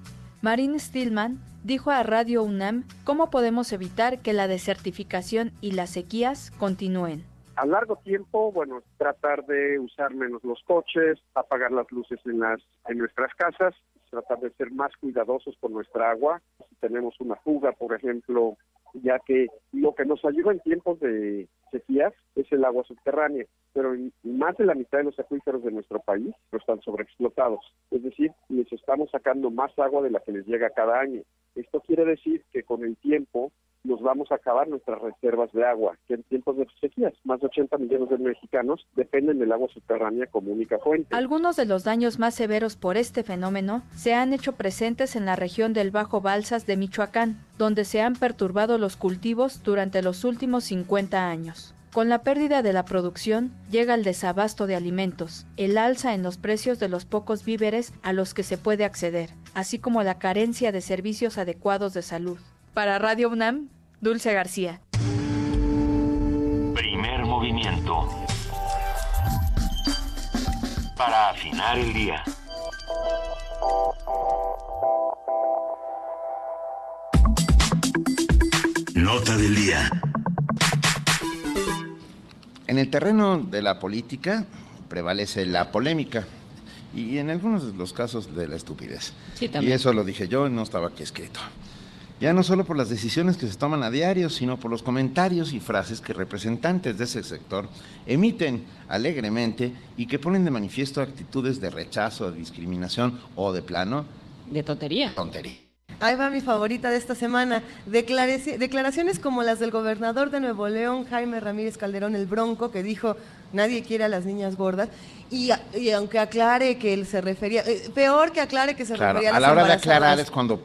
Marín Stillman dijo a Radio UNAM cómo podemos evitar que la desertificación y las sequías continúen. A largo tiempo, bueno, tratar de usar menos los coches, apagar las luces en las en nuestras casas, tratar de ser más cuidadosos con nuestra agua. Si tenemos una fuga, por ejemplo, ya que lo que nos ayuda en tiempos de sequías es el agua subterránea, pero más de la mitad de los acuíferos de nuestro país no están sobreexplotados. Es decir, les estamos sacando más agua de la que les llega cada año. Esto quiere decir que con el tiempo nos vamos a acabar nuestras reservas de agua, que en tiempos de sequías, más de 80 millones de mexicanos dependen del agua subterránea como única fuente. Algunos de los daños más severos por este fenómeno se han hecho presentes en la región del Bajo Balsas de Michoacán, donde se han perturbado los cultivos durante los últimos 50 años. Con la pérdida de la producción llega el desabasto de alimentos, el alza en los precios de los pocos víveres a los que se puede acceder, así como la carencia de servicios adecuados de salud. Para Radio UNAM, Dulce García. Primer movimiento. Para afinar el día. Nota del día. En el terreno de la política prevalece la polémica y en algunos de los casos de la estupidez. Sí, y también. eso lo dije yo, no estaba aquí escrito. Ya no solo por las decisiones que se toman a diario, sino por los comentarios y frases que representantes de ese sector emiten alegremente y que ponen de manifiesto actitudes de rechazo, de discriminación o de plano De tontería. tontería. Ahí va mi favorita de esta semana. declaraciones como las del gobernador de Nuevo León, Jaime Ramírez Calderón, el Bronco, que dijo, nadie quiere a las niñas gordas. Y, aunque aclare que él se refería, eh, peor que aclare que se refería a las A la hora de aclarar es cuando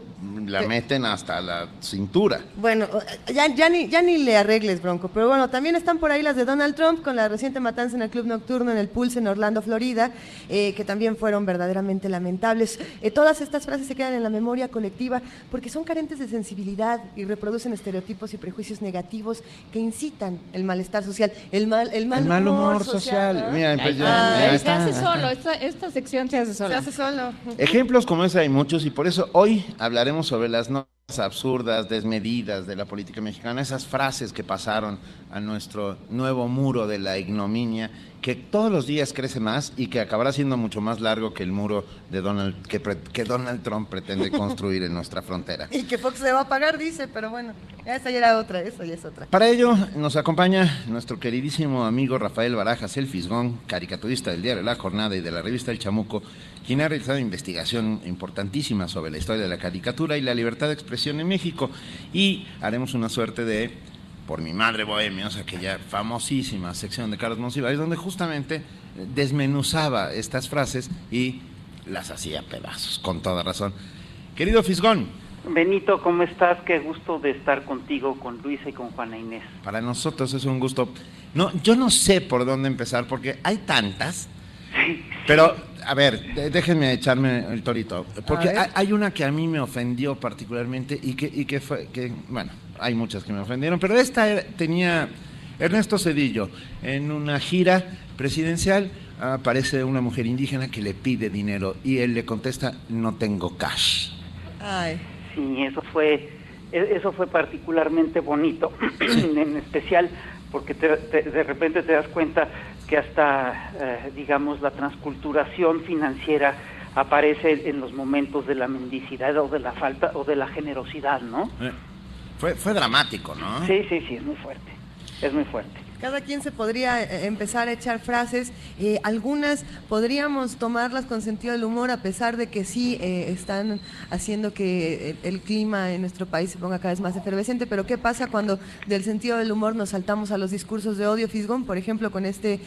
la meten hasta la cintura. Bueno, ya, ya, ni, ya ni le arregles, Bronco. Pero bueno, también están por ahí las de Donald Trump con la reciente matanza en el Club Nocturno en el Pulse en Orlando, Florida, eh, que también fueron verdaderamente lamentables. Eh, todas estas frases se quedan en la memoria colectiva porque son carentes de sensibilidad y reproducen estereotipos y prejuicios negativos que incitan el malestar social, el mal, el mal, humor, social. se hace solo, esta, esta sección se hace solo. Se hace solo. Ejemplos como ese hay muchos y por eso hoy hablaremos sobre las notas absurdas, desmedidas de la política mexicana, esas frases que pasaron a nuestro nuevo muro de la ignominia, que todos los días crece más y que acabará siendo mucho más largo que el muro de Donald, que, que Donald Trump pretende construir en nuestra frontera. [laughs] Y que Fox se va a pagar, dice, pero bueno, esa ya era otra, esa ya es otra. Para ello nos acompaña nuestro queridísimo amigo Rafael Barajas, el Fisgón, caricaturista del diario La Jornada y de la revista El Chamuco, quien ha realizado investigación importantísima sobre la historia de la caricatura y la libertad de expresión en México. Y haremos una suerte de por mi madre bohemios, aquella famosísima sección de Carlos Monsiváis, donde justamente desmenuzaba estas frases y las hacía pedazos, con toda razón. Querido Fisgón. Benito, ¿cómo estás? Qué gusto de estar contigo, con Luisa y con Juana Inés. Para nosotros es un gusto. No, yo no sé por dónde empezar, porque hay tantas pero, a ver, déjenme echarme el torito. Porque hay, una que a mí me ofendió particularmente y que, y que fue, que, bueno, hay muchas que me ofendieron, pero esta tenía Ernesto Cedillo en una gira presidencial. Aparece una mujer indígena que le pide dinero y él le contesta, no tengo cash. Ay. Sí, eso fue, e, eso fue particularmente bonito, [clears throat] en especial porque de repente te das cuenta que hasta, eh, digamos, la transculturación financiera aparece en los momentos de la mendicidad o de la falta o de la generosidad, ¿no? Eh, fue, fue dramático, ¿no? Sí, sí, sí, es muy fuerte, es muy fuerte. Cada quien se podría eh, empezar a echar frases, eh, algunas podríamos tomarlas con sentido del humor a pesar de que sí eh, están haciendo que el, clima en nuestro país se ponga cada vez más efervescente, pero ¿qué pasa cuando del sentido del humor nos saltamos a los discursos de odio, Fisgón? Por ejemplo, con este,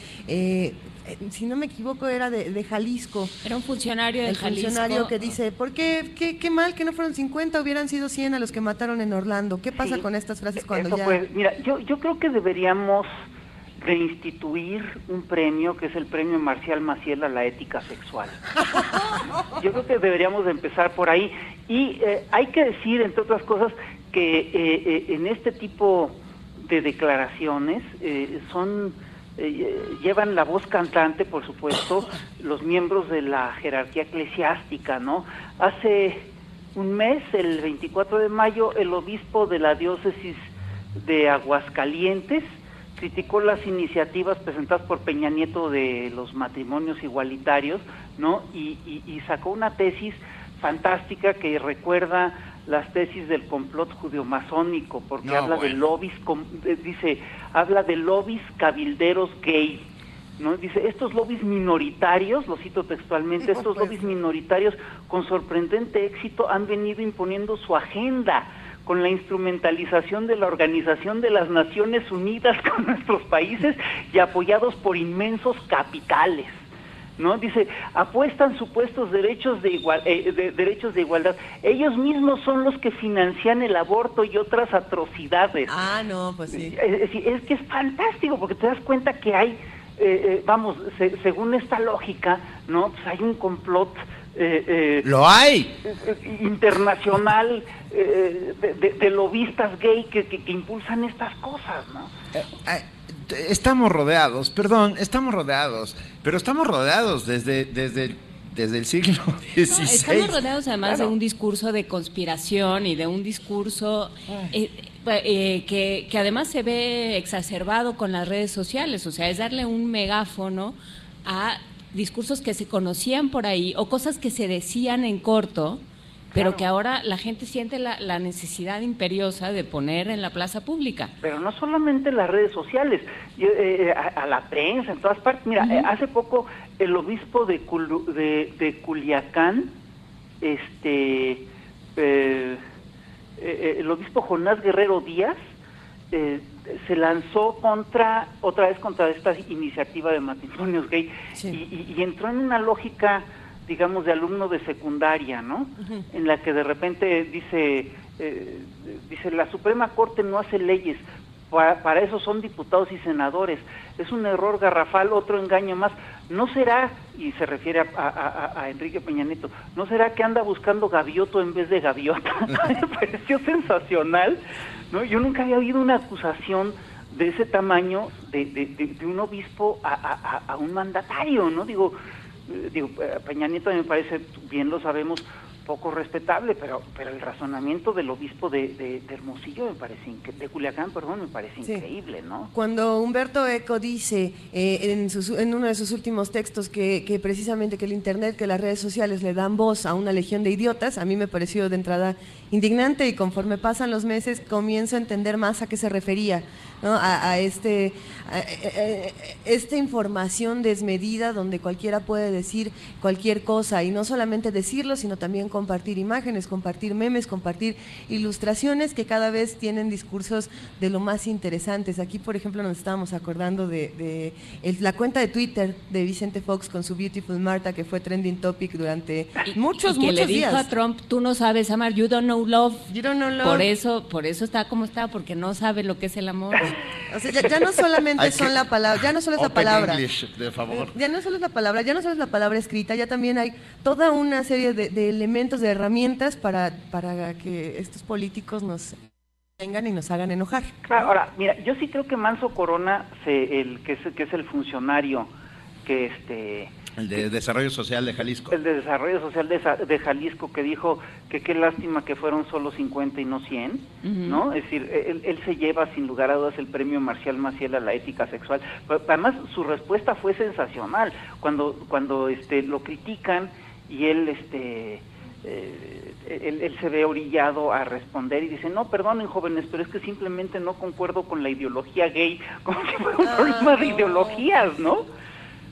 si no me equivoco, era de, Jalisco. Era un funcionario de el funcionario que dice, ¿por qué, qué, mal que no fueron 50, hubieran sido 100 a los que mataron en Orlando? ¿Qué pasa con estas frases cuando ya...? Pues, mira, yo, yo creo que deberíamos de instituir un premio que es el premio Marcial Maciel a la ética sexual. [laughs] Yo creo que deberíamos de empezar por ahí. Y eh, hay que decir, entre otras cosas, que eh, eh, en este tipo de declaraciones son llevan la voz cantante, por supuesto, los miembros de la jerarquía eclesiástica, ¿no? Hace un mes, el 24 de mayo, el obispo de la diócesis de Aguascalientes, criticó las iniciativas presentadas por Peña Nieto de los matrimonios igualitarios, ¿no? Y, sacó una tesis fantástica que recuerda las tesis del complot judeo-masónico, porque habla de lobbies, dice, habla de lobbies cabilderos gay, ¿no? Dice, estos lobbies minoritarios, lo cito textualmente, estos lobbies minoritarios con sorprendente éxito han venido imponiendo su agenda con la instrumentalización de la Organización de las Naciones Unidas [laughs] con nuestros países y apoyados por inmensos capitales. ¿No? Dice, apuestan supuestos derechos de, igual, eh, de, derechos de igualdad. Ellos mismos son los que financian el aborto y otras atrocidades. Ah, no, pues sí. Es, que es fantástico porque te das cuenta que hay, eh, eh, vamos, según esta lógica, ¿no? Pues hay un complot eh, eh, lo hay internacional eh, de, lobistas gay que, impulsan estas cosas, ¿no? Estamos rodeados, perdón, estamos rodeados, pero estamos rodeados desde, desde, desde el siglo XVI. [laughs] estamos rodeados además de un discurso de conspiración y de un discurso que, que además se ve exacerbado con las redes sociales, o sea, es darle un megáfono a discursos que se conocían por ahí o cosas que se decían en corto, pero que ahora la gente siente la, necesidad imperiosa de poner en la plaza pública. Pero no solamente en las redes sociales, eh, eh, a, la prensa, en todas partes. Mira, eh, hace poco el obispo de, de, Culiacán este, eh, el obispo Jonás Guerrero Díaz eh, se lanzó contra, otra vez contra esta iniciativa de matrimonios gay y, y- y entró en una lógica, digamos, de alumno de secundaria, ¿no? En la que de repente dice, eh, dice, la Suprema Corte no hace leyes, para, para eso son diputados y senadores. Es un error garrafal, otro engaño más. ¿No será, y se refiere a, a- a- a Enrique Peña Nieto, ¿no será que anda buscando gavioto en vez de gaviota? [laughs] Me pareció sensacional. ¿no? Yo nunca había oído una acusación de ese tamaño de, de- de- de un obispo a, a- un mandatario, ¿no? Digo, digo, eh, Peña Nieto me parece, bien lo sabemos, poco respetable, pero pero el razonamiento del obispo de, de- de Hermosillo me parece, de Culiacán, perdón, me parece Sí. increíble, ¿no? Cuando Humberto Eco dice eh, en, sus- en uno de sus últimos textos que, que precisamente que el Internet, que las redes sociales le dan voz a una legión de idiotas, a mí me pareció de entrada indignante y conforme pasan los meses comienzo a entender más a qué se refería, ¿no? a, a este, a- a- a- esta información desmedida donde cualquiera puede decir cualquier cosa y no solamente decirlo, sino también compartir imágenes, compartir memes, compartir ilustraciones que cada vez tienen discursos de lo más interesantes. Aquí, por ejemplo, nos estábamos acordando de, de el- la cuenta de Twitter de Vicente Fox con su Beautiful Marta, que fue trending topic durante muchos, y que muchos le dijo días. a Trump, tú no sabes amar, you don't know love. You don't know love. Por eso, por eso está como está, porque no sabe lo que es el amor. O sea, ya, ya no solamente Hay son la palabra, ya no solo es la palabra. English, de favor. Ya no solo es la palabra, ya no solo es la palabra escrita, ya también hay toda una serie de, de elementos, de herramientas para, para que estos políticos nos vengan y nos hagan enojar. Claro, ahora, mira, yo sí creo que Manso Corona, se, el que es, que es el funcionario que este El de Desarrollo Social de Jalisco. el de Desarrollo Social de, Jalisco que dijo que qué lástima que fueron solo 50 y no 100, ¿no? Es decir, él, él se lleva sin lugar a dudas el premio Marcial Maciel a la ética sexual. Pero además su respuesta fue sensacional cuando cuando este lo critican y él este eh, él, él se ve orillado a responder y dice, no, perdonen jóvenes, pero es que simplemente no concuerdo con la ideología gay, [laughs] como si fuera un problema de ideologías, ¿no?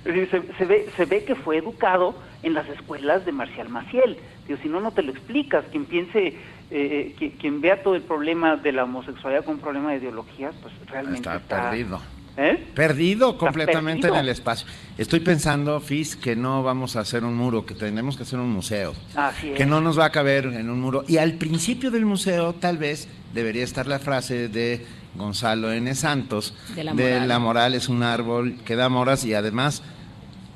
Es decir, Se, se ve, se ve que fue educado en las escuelas de Marcial Maciel. Digo, si no, no te lo explicas. Quien piense, eh, quien, quien vea todo el problema de la homosexualidad como un problema de ideologías, pues realmente Está está... perdido. ¿Eh? Perdido completamente perdido. en el espacio. Estoy pensando, Fis, que no vamos a hacer un muro, que tenemos que hacer un museo. Así es. Que no nos va a caber en un muro. Y al principio del museo, tal vez, debería estar la frase de Gonzalo N. Santos, De la moral. la moral es un árbol que da moras y además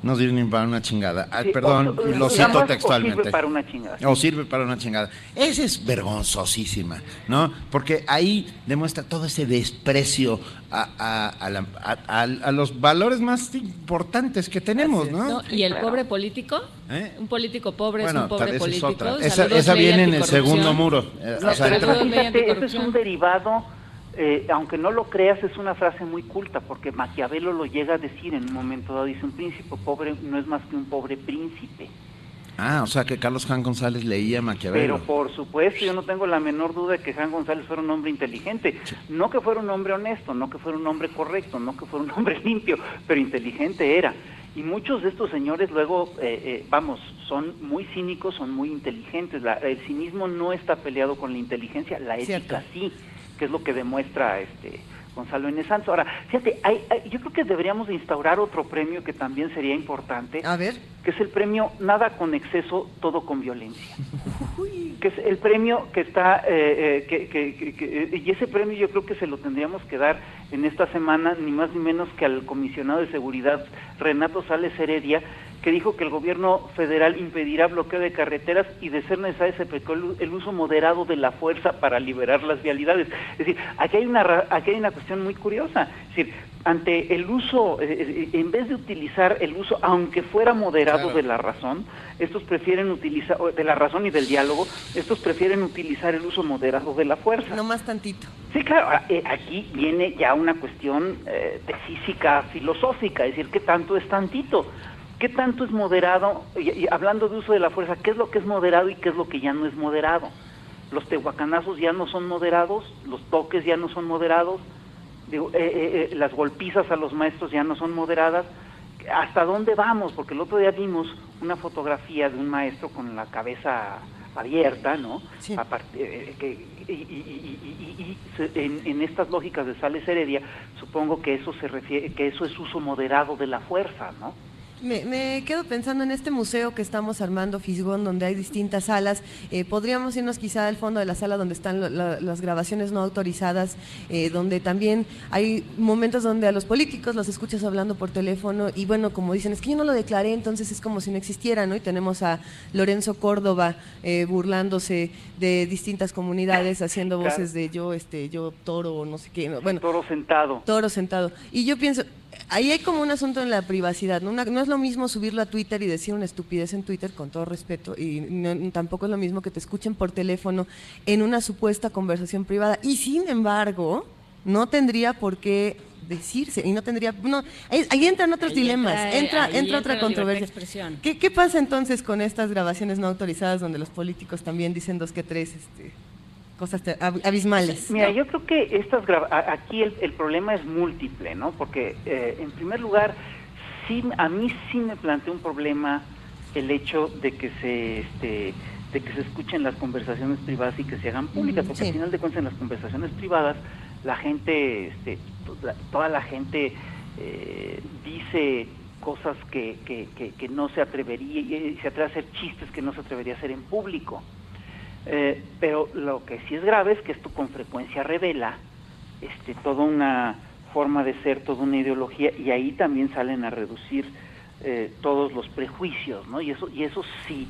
no sirve ni para una chingada. Ah, Sí, perdón, o- lo cito ambas, o textualmente. sirve para una chingada. O sirve para una chingada. Esa es vergonzosísima, ¿no? Porque ahí demuestra todo ese desprecio a, a- a la- a- a- a los valores más importantes que tenemos, ¿no? ¿No? ¿Y el pobre político? ¿Eh? Un político pobre Bueno, es un pobre tal vez es político. otra. Esa, esa viene en el segundo muro. Eh, No, o sea, pero fíjate, eso es un derivado, eh, aunque no lo creas, es una frase muy culta, porque Maquiavelo lo llega a decir en un momento dado, dice, un príncipe pobre no es más que un pobre príncipe. Ah, o sea que Carlos Juan González leía Maquiavelo. Pero por supuesto, yo no tengo la menor duda de que Juan González fuera un hombre inteligente. No que fuera un hombre honesto, no que fuera un hombre correcto, no que fuera un hombre [laughs] limpio, pero inteligente era. Y muchos de estos señores luego, eh, eh, vamos, son muy cínicos, son muy inteligentes. La- el cinismo no está peleado con la inteligencia, la ética sí, que es lo que demuestra este Gonzalo N. Santos. Ahora, fíjate, hay- hay- yo creo que deberíamos de instaurar otro premio que también sería importante. A ver. Que es el premio Nada con exceso, todo con violencia que es el premio que está, eh, eh, que, que- que- que- y ese premio yo creo que se lo tendríamos que dar en esta semana, ni más ni menos que al comisionado de seguridad Renato Sales Heredia, que dijo que el gobierno federal impedirá bloqueo de carreteras y de ser necesario se aplicó el, uso moderado de la fuerza para liberar las vialidades. Es decir, aquí hay una, ra- aquí hay una cuestión muy curiosa. Es decir, ante el uso, eh, eh, en vez de utilizar el uso, aunque fuera moderado Claro. de la razón, estos prefieren utilizar, de la razón y del diálogo, estos prefieren utilizar el uso moderado de la fuerza. No más tantito. Sí, claro, eh, aquí viene ya una cuestión eh, de física filosófica, es decir, ¿qué tanto es tantito? ¿Qué tanto es moderado? Y, y hablando de uso de la fuerza, ¿qué es lo que es moderado y qué es lo que ya no es moderado? Los tehuacanazos ya no son moderados, los toques ya no son moderados, digo, eh, eh, eh, las golpizas a los maestros ya no son moderadas. ¿Hasta dónde vamos? Porque el otro día vimos una fotografía de un maestro con la cabeza abierta, ¿no? y, en, estas lógicas de Sales Heredia, supongo que eso se refiere, que eso es uso moderado de la fuerza, ¿no? Me, quedo pensando en este museo que estamos armando, Fisgón, donde hay distintas salas. Eh, podríamos irnos quizá al fondo de la sala donde están las grabaciones no autorizadas, eh, donde también hay momentos donde a los políticos los escuchas hablando por teléfono y bueno, como dicen, es que yo no lo declaré, entonces es como si no existiera, ¿no? Y tenemos a Lorenzo Córdoba eh, burlándose de distintas comunidades, haciendo voces de yo, este, yo toro, no sé qué. Bueno, toro sentado. Toro sentado. Y yo pienso, ahí hay como un asunto en la privacidad, ¿no? no es lo mismo subirlo a Twitter y decir una estupidez en Twitter, con todo respeto, y tampoco es lo mismo que te escuchen por teléfono en una supuesta conversación privada. Y sin embargo, no tendría por qué decirse y no tendría no ahí, entran otros dilemas entra entra, otra controversia ¿Qué, ¿Qué pasa entonces con estas grabaciones no autorizadas donde los políticos también dicen dos que tres este cosas abismales. Mira, yo creo que estas aquí el, problema es múltiple, ¿no? Porque eh, en primer lugar, sí, a mí sí me plantea un problema el hecho de que se este, de que se escuchen las conversaciones privadas y que se hagan públicas, porque al final de cuentas en las conversaciones privadas la gente, este, toda la gente eh, dice cosas que, que, que, no se atrevería, y se atreve a hacer chistes que no se atrevería a hacer en público. Eh, pero lo que sí es grave es que esto con frecuencia revela este, toda una forma de ser, toda una ideología, y ahí también salen a reducir eh, todos los prejuicios, ¿no? Y eso, y eso sí,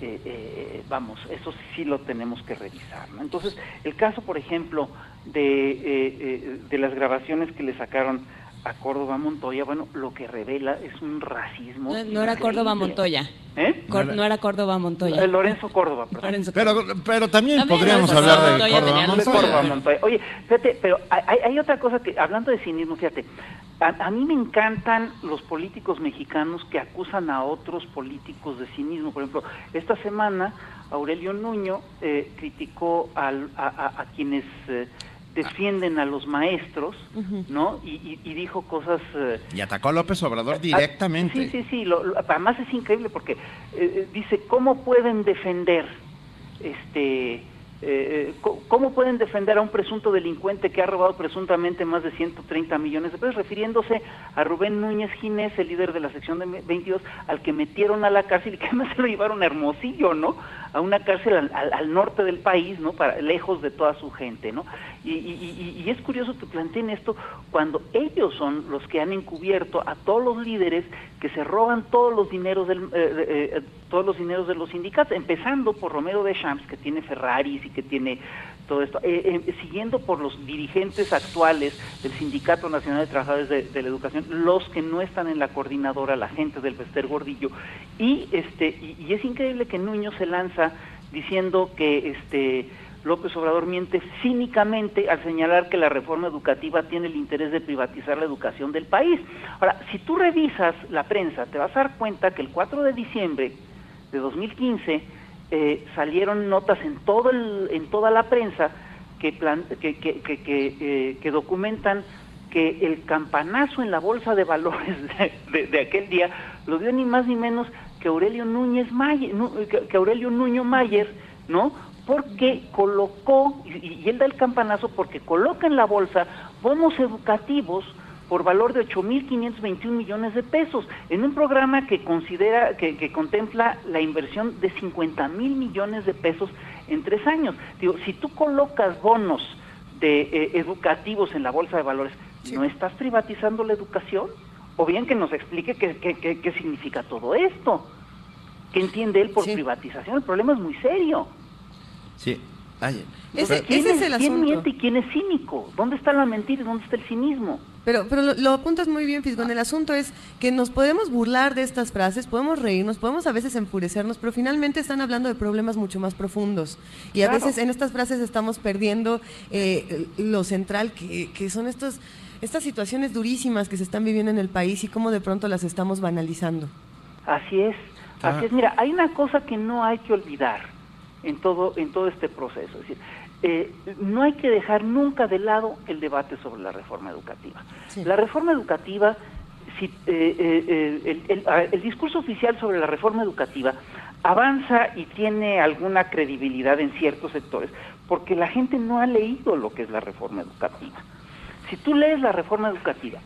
eh, vamos, eso sí lo tenemos que revisar, ¿no? Entonces, el caso, por ejemplo, de, de las grabaciones que le sacaron a Córdoba Montoya, bueno, lo que revela es un racismo. No, era Córdoba Montoya. ¿Eh? no, era Córdoba Montoya. Eh, Lorenzo Córdoba, Pero, pero también, podríamos hablar de Córdoba Montoya. Oye, fíjate, pero hay, hay, otra cosa que, hablando de cinismo, fíjate, a, mí me encantan los políticos mexicanos que acusan a otros políticos de cinismo. Por ejemplo, esta semana Aurelio Nuño eh, criticó al, a, quienes... Eh, defienden a los maestros, ¿no? Y, dijo cosas... Eh, y atacó a López Obrador directamente. Sí, sí, sí. además es increíble porque eh, eh, dice, ¿cómo pueden defender este eh, ¿cómo pueden defender a un presunto delincuente que ha robado presuntamente más de 130 millones de pesos? Refiriéndose a Rubén Núñez Ginés, el líder de la sección de 22, al que metieron a la cárcel y que además [laughs] se lo llevaron a Hermosillo, ¿no? A una cárcel al, norte del país, ¿no? Para, lejos de toda su gente, ¿no? Y, es curioso que planteen esto cuando ellos son los que han encubierto a todos los líderes que se roban todos los dineros del, eh, todos los dineros de los sindicatos, empezando por Romero de Champs, que tiene Ferraris y que tiene todo esto, eh, eh, siguiendo por los dirigentes actuales del Sindicato Nacional de Trabajadores de, la Educación, los que no están en la coordinadora, la gente del Bester Gordillo, y este y, es increíble que Nuño se lanza diciendo que este López Obrador miente cínicamente al señalar que la reforma educativa tiene el interés de privatizar la educación del país. Ahora, si tú revisas la prensa, te vas a dar cuenta que el 4 de diciembre de 2015 eh, salieron notas en todo en toda la prensa que, que, que, documentan que el campanazo en la bolsa de valores [laughs] de, aquel día lo dio ni más ni menos que Aurelio Núñez Mayer, que Aurelio Nuño Mayer, ¿no? Porque colocó, y, y él da el campanazo porque coloca en la bolsa bonos educativos por valor de 8.521 millones de pesos, en un programa que considera, que, contempla la inversión de 50 mil millones de pesos en tres años. Digo, si tú colocas bonos de eh, educativos en la bolsa de valores, ¿no estás privatizando la educación? O bien que nos explique qué, qué, significa todo esto. ¿Qué entiende él por privatización? El problema es muy serio. Sí, ese, es el ¿Quién miente y quién es cínico? ¿Dónde está la mentira y dónde está el cinismo? Pero, pero lo, apuntas muy bien, Fisgón. El asunto es que nos podemos burlar de estas frases, podemos reírnos, podemos a veces enfurecernos, pero finalmente están hablando de problemas mucho más profundos. Y a veces en estas frases estamos perdiendo eh, lo central, que, que son estos, estas situaciones durísimas que se están viviendo en el país y cómo de pronto las estamos banalizando. Así es. Así es. Mira, hay una cosa que no hay que olvidar en todo, en todo este proceso. Es decir, eh, no hay que dejar nunca de lado el debate sobre la reforma educativa. La reforma educativa, si, eh, eh, el, el, discurso oficial sobre la reforma educativa avanza y tiene alguna credibilidad en ciertos sectores porque la gente no ha leído lo que es la reforma educativa. Si tú lees la reforma educativa,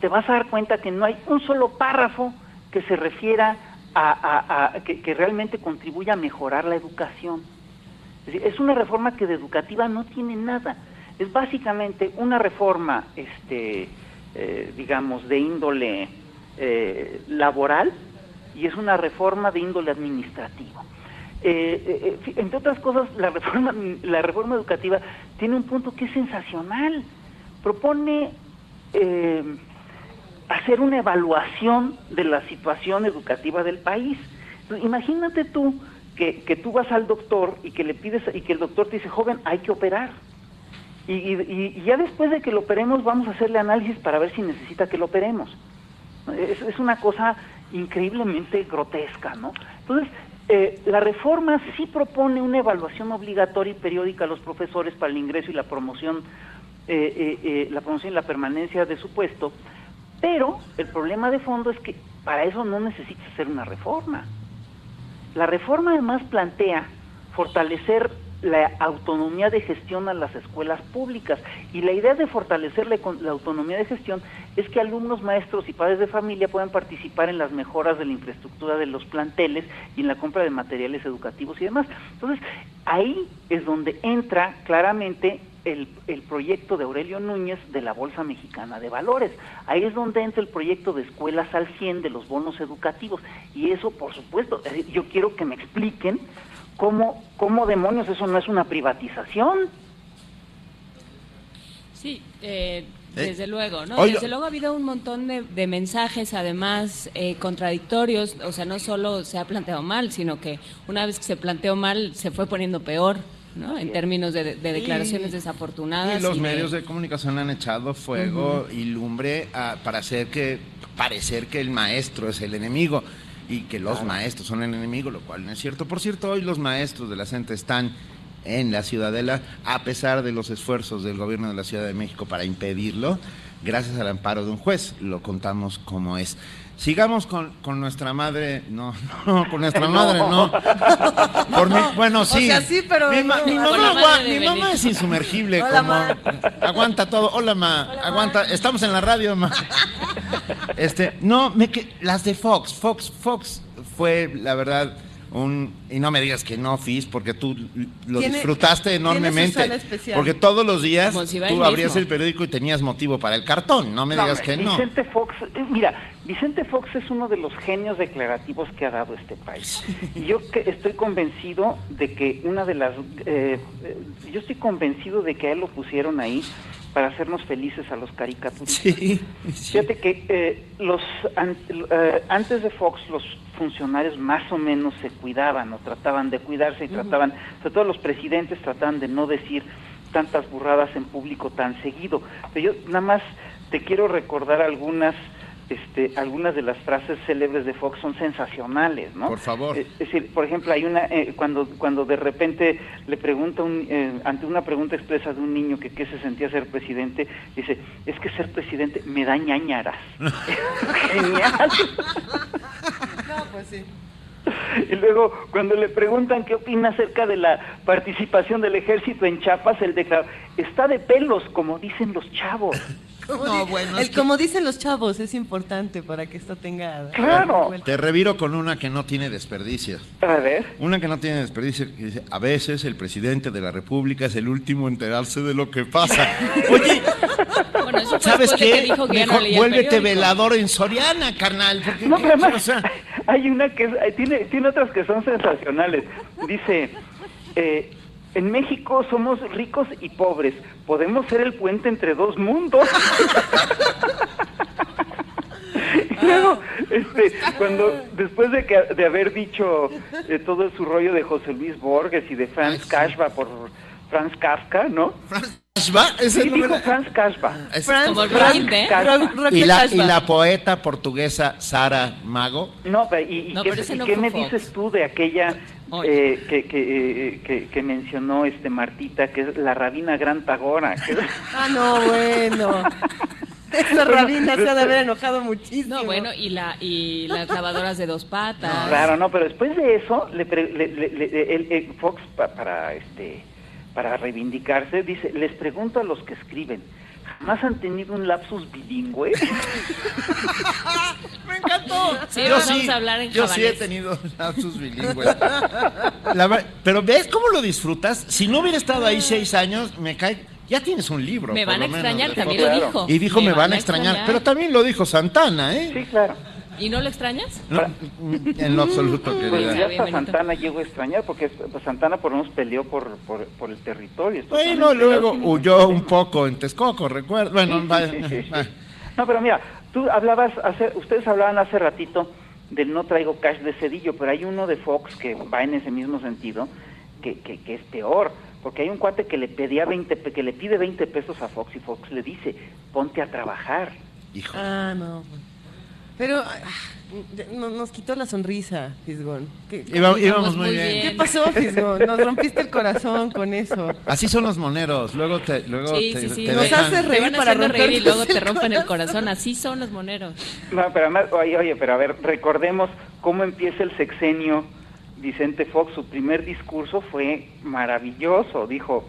te vas a dar cuenta que no hay un solo párrafo que se refiera a, que, realmente contribuya a mejorar la educación. Es, una reforma que de educativa no tiene nada. Es básicamente una reforma, este, eh, digamos, de índole eh, laboral y es una reforma de índole administrativo. Eh, entre otras cosas, la reforma, la reforma educativa tiene un punto que es sensacional. Propone hacer una evaluación de la situación educativa del país. imagínate tú que, que, tú vas al doctor y que le pides y que el doctor te dice, joven, hay que operar. Y, ya después de que lo operemos vamos a hacerle análisis para ver si necesita que lo operemos. Es, es una cosa increíblemente grotesca, ¿no? Entonces, eh, la reforma sí propone una evaluación obligatoria y periódica a los profesores para el ingreso y la promoción, eh, eh, la promoción y la permanencia de su puesto, pero el problema de fondo es que para eso no necesitas hacer una reforma. La reforma además plantea fortalecer la autonomía de gestión a las escuelas públicas y la idea de fortalecer la, autonomía de gestión es que alumnos, maestros y padres de familia puedan participar en las mejoras de la infraestructura de los planteles y en la compra de materiales educativos y demás. Entonces, ahí es donde entra claramente el, proyecto de Aurelio Núñez de la Bolsa Mexicana de Valores. Ahí es donde entra el proyecto de Escuelas al 100 de los bonos educativos. Y eso, por supuesto, yo quiero que me expliquen cómo, cómo demonios eso no es una privatización. Sí, eh, ¿Eh? desde luego, ¿no? Desde luego ha habido un montón de, mensajes, además, eh, contradictorios. O sea, no solo se ha planteado mal, sino que una vez que se planteó mal, se fue poniendo peor. ¿No? en términos de, declaraciones desafortunadas. Y los medios de... comunicación han echado fuego y lumbre para hacer que parecer que el maestro es el enemigo y que los maestros son el enemigo, lo cual no es cierto. Por cierto, hoy los maestros de la CENTE están en la Ciudadela, a pesar de los esfuerzos del gobierno de la Ciudad de México para impedirlo, gracias al amparo de un juez, lo contamos como es. Sigamos con, con nuestra madre, no, [laughs] no, con nuestra [laughs] madre, no. Por mi, [laughs] bueno, sí. O sea, sí, pero mi, mamá, mi mamá es insumergible, como aguanta todo. Hola, ma, aguanta. Estamos en la radio, ma. Este, no, me las de Fox, Fox, Fox fue la verdad un y no me digas que no, Fis, porque tú lo disfrutaste enormemente. Porque todos los días tú abrías el periódico y tenías motivo para el cartón, no me digas que no. Vicente Fox, eh, mira, Vicente Fox es uno de los genios declarativos que ha dado este país. Y yo que estoy convencido de que una de las eh, eh, yo estoy convencido de que a él lo pusieron ahí para hacernos felices a los caricaturistas. [laughs] Fíjate que eh, los eh, antes de Fox los funcionarios más o menos se cuidaban o trataban de cuidarse y trataban, sobre todo los presidentes trataban de no decir tantas burradas en público tan seguido. Pero yo nada más te quiero recordar algunas este, algunas de las frases célebres de Fox son sensacionales, ¿no? Por favor. Eh, es decir, por ejemplo, hay una eh, cuando cuando de repente le pregunta un, eh, ante una pregunta expresa de un niño que qué se sentía ser presidente, dice es que ser presidente me da ñañaras. [laughs] Genial. no, pues sí. Y luego, cuando le preguntan qué opina acerca de la participación del ejército en Chiapas, él declara, está de pelos, como dicen los chavos. No, bueno, el, como dicen los chavos, es importante para que esto tenga... Claro. Te reviro con una que no tiene desperdicio. A ver. Una que no tiene desperdicio, que dice, a veces el presidente de la República es el último en enterarse de lo que pasa. [laughs] Oye, ¿sabes qué? vuélvete velador en Soriana, carnal. Porque, no, pero además, hay una que tiene, tiene otras que son sensacionales. Dice... Eh, en México somos ricos y pobres. Podemos ser el puente entre dos mundos. [laughs] y luego, este, cuando después de que de haber dicho eh, todo su rollo de José Luis Borges y de Franz Kafka por Franz Kafka, ¿no? Franz Kafka, sí, dijo Franz Kafka. Franz, ¿Y, la, y la poeta portuguesa Sara Mago. No, y, qué, me dices tú de aquella eh, que, que, que, que, mencionó este Martita, que es la rabina Gran Tagora. [laughs] ah, no, bueno. [laughs] Esa rabina se ha de haber enojado muchísimo. No, bueno, y, la, y las lavadoras de dos patas. Claro, no, pero después de eso, le, pre- le- le- le- el- el Fox pa- para este para reivindicarse dice, les pregunto a los que escriben, ¿jamás han tenido un lapsus bilingüe? [laughs] Me encantó. Sí, yo vamos sí, a hablar en yo sí he tenido [laughs] lapsus bilingües. La pero ¿ves cómo lo disfrutas? Si no hubiera estado ahí seis años, me cae... Ya tienes un libro. Me van a menos, extrañar, de también lo dijo. Y dijo, me, van a extrañar. Pero también lo dijo Santana, ¿eh? Sí, claro. ¿Y no lo extrañas? No, en lo absoluto, Pues querida. ya hasta Santana llegó a extrañar, porque pues, Santana por lo menos peleó por, por, por el territorio. Bueno, luego huyó un poco en Texcoco, recuerdo. Bueno, vaya, sí, sí, sí. vaya. No, pero mira, tú hablabas, hace, ustedes hablaban hace ratito del no traigo cash de Cedillo, pero hay uno de Fox que va en ese mismo sentido, que, que, que es peor, porque hay un cuate que le pedía 20, pe- que le pide 20 pesos a Fox y Fox le dice, ponte a trabajar. Ah, no. Pero ah, no- nos quitó la sonrisa, Fisgón. ¿Qué, Iba- íbamos muy bien. ¿Qué pasó, Fisgón? Nos rompiste el corazón con eso. Así son los moneros. Luego te, luego Sí, te, sí, sí. te Nos dejan- hace Te reír para reír y luego te rompen el corazón. corazón. Así son los moneros. No, pero además, oye, oye, pero a ver, recordemos cómo empieza el sexenio Vicente Fox. Su primer discurso fue maravilloso. Dijo,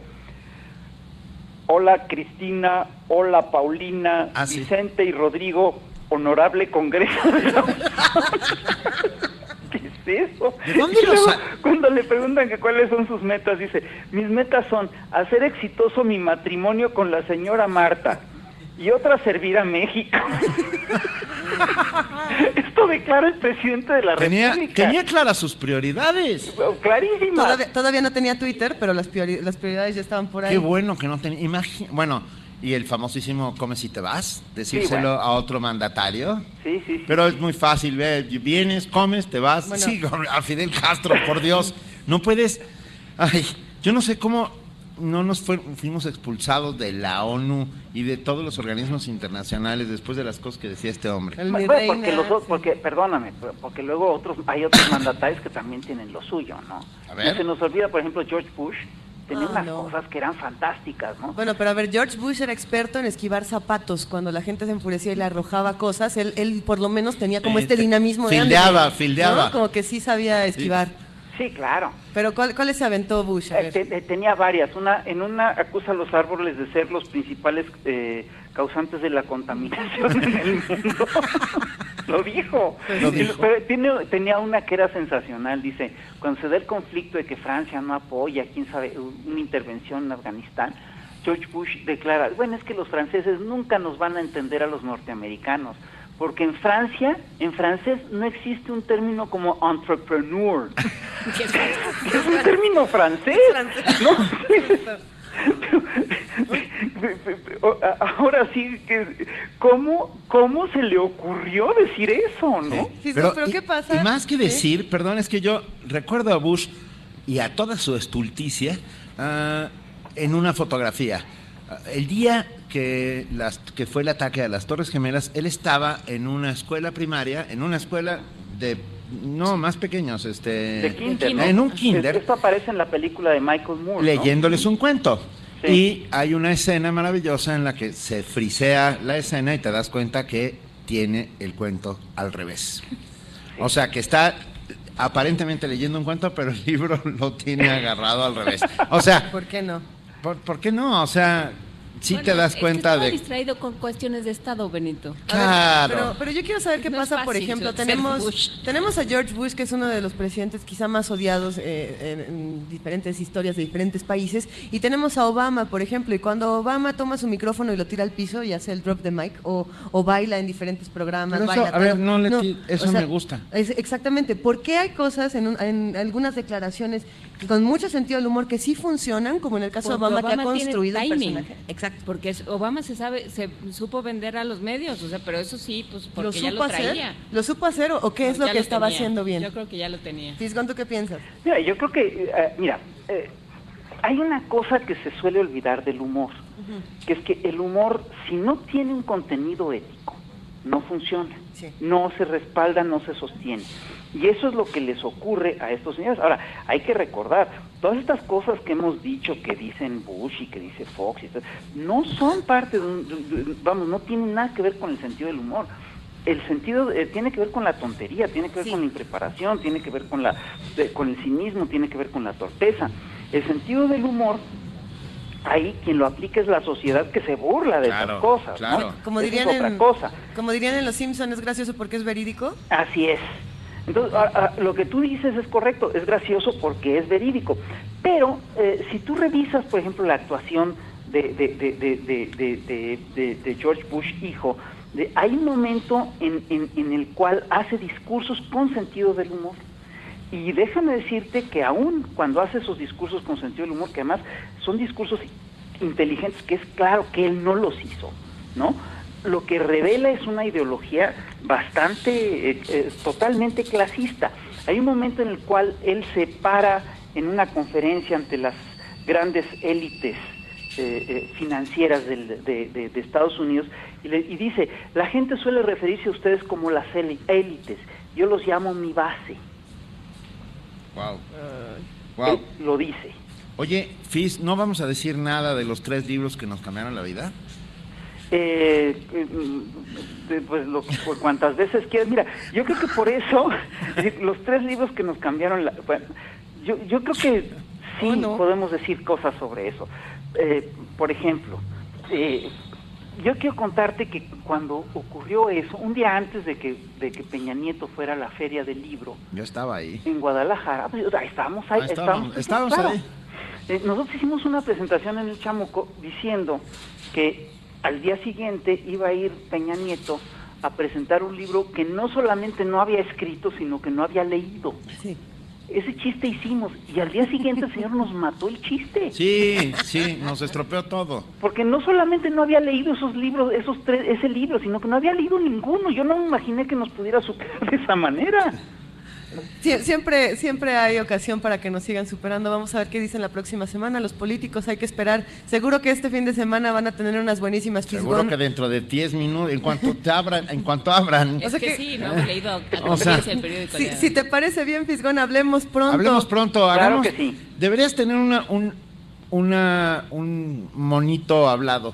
hola Cristina, hola Paulina, Ah, sí. Vicente y Rodrigo, honorable Congreso de la Unión". [laughs] ¿Qué es eso? ¿De dónde Y luego, cuando le preguntan que cuáles son sus metas, dice, mis metas son hacer exitoso mi matrimonio con la señora Marta y otra servir a México. [laughs] Esto declara el presidente de la Tenía, República. tenía claras sus prioridades. Clarísimas. Todavía, todavía no tenía Twitter, pero las, priori- las prioridades ya estaban por ahí. Qué bueno que no tenía. Bueno, y el famosísimo come si te vas, decírselo bueno. a otro mandatario. Sí, sí, sí. Pero es muy fácil, ve, vienes, comes, te vas. Bueno. Sí, [laughs] a Fidel Castro, por Dios. No puedes. Ay, yo no sé cómo no nos fuimos expulsados de la ONU y de todos los organismos internacionales después de las cosas que decía este hombre. El mi Bueno, reina, porque los porque perdóname, porque luego otros hay otros mandatarios que también tienen lo suyo, ¿no? A ver. No se nos olvida, por ejemplo, George Bush tenía Ah, unas no. cosas que eran fantásticas, ¿no? Bueno, pero a ver, George Bush era experto en esquivar zapatos. Cuando la gente se enfurecía y le arrojaba cosas, él, él por lo menos tenía como Sí, este te- dinamismo de fildeaba, ¿no? fildeaba. Como que sí sabía esquivar. Sí, claro. Pero ¿cuál, ¿cuáles se aventó Bush? A Eh, te- eh, tenía varias. Una, en una acusa a los árboles de ser los principales eh, causantes de la contaminación en el mundo. [laughs] Lo dijo. Lo dijo. Pero tiene, tenía una que era sensacional. Dice, cuando se da el conflicto de que Francia no apoya, quién sabe, una intervención en Afganistán, George Bush declara, bueno, es que los franceses nunca nos van a entender a los norteamericanos. Porque en Francia, en francés, no existe un término como entrepreneur. [laughs] es un término francés. ¿no? [laughs] [laughs] Ahora sí que cómo cómo se le ocurrió decir eso, ¿no? Fisgón, pero, y- ¿qué pasa? Y más que ¿Sí? decir, perdón, es que yo recuerdo a Bush y a toda su estulticia ah, en una fotografía. Ah, El día que, las, que fue el ataque a las Torres Gemelas, él estaba en una escuela primaria, en una escuela de, no, más pequeños, este, De kinder, ¿no? en un kinder, Esto aparece en la película de Michael Moore, ¿no? leyéndoles un cuento. Sí. Y hay una escena maravillosa en la que se frisea la escena y te das cuenta que tiene el cuento al revés. O sea, que está aparentemente leyendo un cuento, pero el libro [laughs] lo tiene agarrado al revés. O sea, ¿Por qué no? ¿por, por qué no? O sea, sí Bueno, te das es que cuenta de... distraído con cuestiones de Estado, Benito. Claro. Pero, pero yo quiero saber qué No pasa, por ejemplo, tenemos, Bush. tenemos a George Bush, que es uno de los presidentes quizá más odiados eh, en, en diferentes historias de diferentes países, y tenemos a Obama, por ejemplo, y cuando Obama toma su micrófono y lo tira al piso y hace el drop the mic, o, o baila en diferentes programas, Pero eso, baila a ver, no le ti- eso me gusta. es- exactamente, ¿por qué hay cosas en, un- en algunas declaraciones que con mucho sentido del humor que sí funcionan, como en el caso de Porque Obama, que ha Obama construido el personaje? Exacto. Porque es- Obama se sabe, se supo vender a los medios, o sea, pero eso sí, pues porque ¿Lo ya supo lo traía. hacer? ¿Lo supo hacer o, qué es No, lo ya que estaba tenía. haciendo bien? Yo creo que ya lo tenía. Fisgón, ¿tú qué piensas? Mira, yo creo que, eh, mira, eh, hay una cosa que se suele olvidar del humor, que es que el humor, si no tiene un contenido ético, no funciona, no se respalda, no se sostiene. Y eso es lo que les ocurre a estos señores. Ahora, hay que recordar, todas estas cosas que hemos dicho, que dicen Bush y que dice Fox, y todo, no son parte de un, de- de- vamos, no tienen nada que ver con el sentido del humor. El sentido eh, tiene que ver con la tontería, tiene que ver con la impreparación, tiene que ver con, la, de- con el cinismo, tiene que ver con la torpeza. El sentido del humor, ahí quien lo aplica es la sociedad que se burla de esas cosas. ¿no? Como es dirían, otra en, cosa. como dirían en Los Simpsons, es gracioso porque es verídico. Así es. Entonces, a- a- lo que tú dices es correcto, es gracioso porque es verídico. Pero eh, si tú revisas, por ejemplo, la actuación de, de, de, de, de, de- de- de- de George Bush hijo, de- hay un momento en, en, en el cual hace discursos con sentido del humor. Y déjame decirte que aún cuando hace esos discursos con sentido del humor, que además son discursos inteligentes, que es claro que él no los hizo, ¿no? Lo que revela es una ideología bastante, eh, eh, totalmente clasista. Hay un momento en el cual él se para en una conferencia ante las grandes élites eh, financieras del- de, de- Estados Unidos y, le- y dice, la gente suele referirse a ustedes como las éli- élites, yo los llamo mi base. Wow. Él lo dice. Oye, Fis, ¿no vamos a decir nada de los tres libros que nos cambiaron la vida? Eh, mm, pues lo, por cuantas veces quieras. Mira, yo creo que por eso, [laughs] los tres libros que nos cambiaron, la, bueno, yo, yo creo que sí podemos decir cosas sobre eso. Eh, por ejemplo, eh, yo quiero contarte que cuando ocurrió eso, un día antes de que, de que Peña Nieto fuera a la feria del libro Yo estaba ahí. en Guadalajara, pues, ahí estábamos ahí, Ah, estábamos- estábamos, ahí. Eh, nosotros hicimos una presentación en el Chamuco diciendo que al día siguiente iba a ir Peña Nieto a presentar un libro que no solamente no había escrito, sino que no había leído. Ese chiste hicimos y al día siguiente el señor nos mató el chiste. Sí, sí, nos estropeó todo. Porque no solamente no había leído esos libros, esos tres, ese libro, sino que no había leído ninguno. Yo no me imaginé que nos pudiera superar de esa manera. Sie- Siempre, siempre hay ocasión para que nos sigan superando. Vamos a ver qué dicen la próxima semana. Los políticos hay que esperar. Seguro que este fin de semana van a tener unas buenísimas Seguro fisgón. que dentro de 10 minutos, en cuanto te abran, en cuanto abran, Es que, sí, no hemos leído a O sea, el periódico. Si, te parece bien, Fisgón, hablemos pronto. hablemos pronto, Claro hagamos. que sí. Deberías tener una, un, una, un monito hablado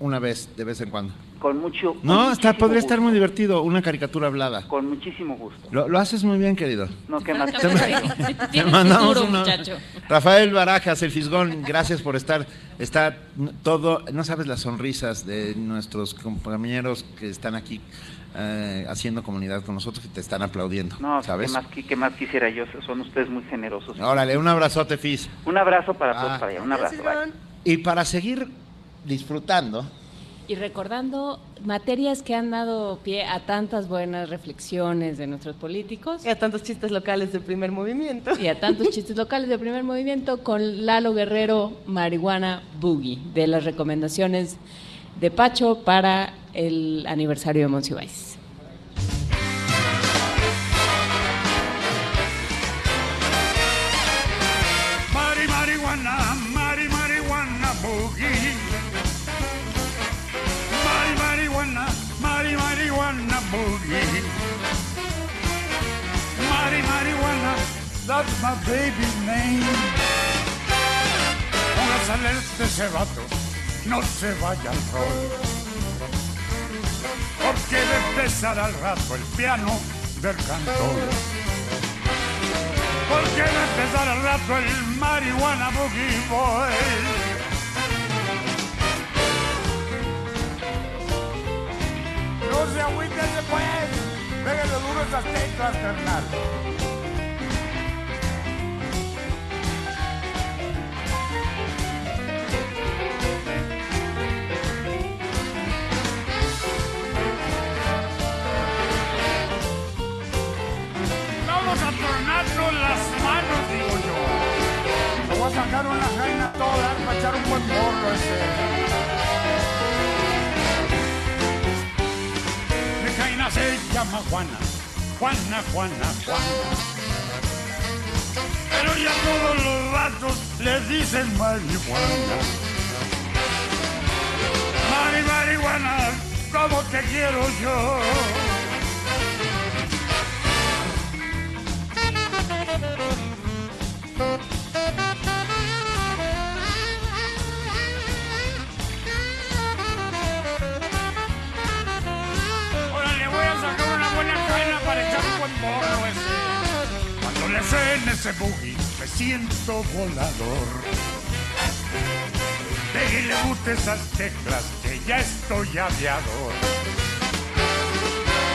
una vez, de vez en cuando. Con mucho. con No, está, podría estar muy divertido, una caricatura hablada. Con muchísimo gusto. Lo, lo haces muy bien, querido. No, ¿qué más? [laughs] [laughs] Te mandamos futuro, una-. Rafael Barajas, el Fisgón, gracias por estar. Está todo, no sabes las sonrisas de nuestros compañeros que están aquí eh, haciendo comunidad con nosotros y te están aplaudiendo. No, ¿sabes? ¿qué más, qué más quisiera yo? Son ustedes muy generosos. Órale, un abrazote, Fis. Un abrazo para todos Ah. para allá. Un abrazo. bye. Y para seguir disfrutando, Y recordando materias que han dado pie a tantas buenas reflexiones de nuestros políticos. Y a tantos chistes locales del primer movimiento. Y a tantos chistes locales del primer movimiento con Lalo Guerrero, Marihuana Boogie, de las recomendaciones de Pacho para el aniversario de Monsiváis. Mari marihuana, mari marihuana boogie. Mari marihuana boogie. Mari marihuana, that's my baby's name. Póngase este ese vato, no se vaya al rol. Porque a empezar al rato el piano del cantón. Porque a empezar al rato el marihuana boogie boy. No se agüiten después. Pégale duro esas teclas, carnal. Vamos a tornarnos las manos, digo yo. Me voy a sacar una jaina toda para echar un buen porro ese. Se llama Juana, Juana, Juana, Juana. Pero ya todos los vatos le dicen marihuana. Mari, marihuana, como te quiero yo. Le hacen ese boogie, me siento volador. De que le guste esas teclas, que ya estoy aviador.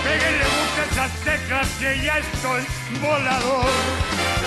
De que le guste esas teclas, que ya estoy volador.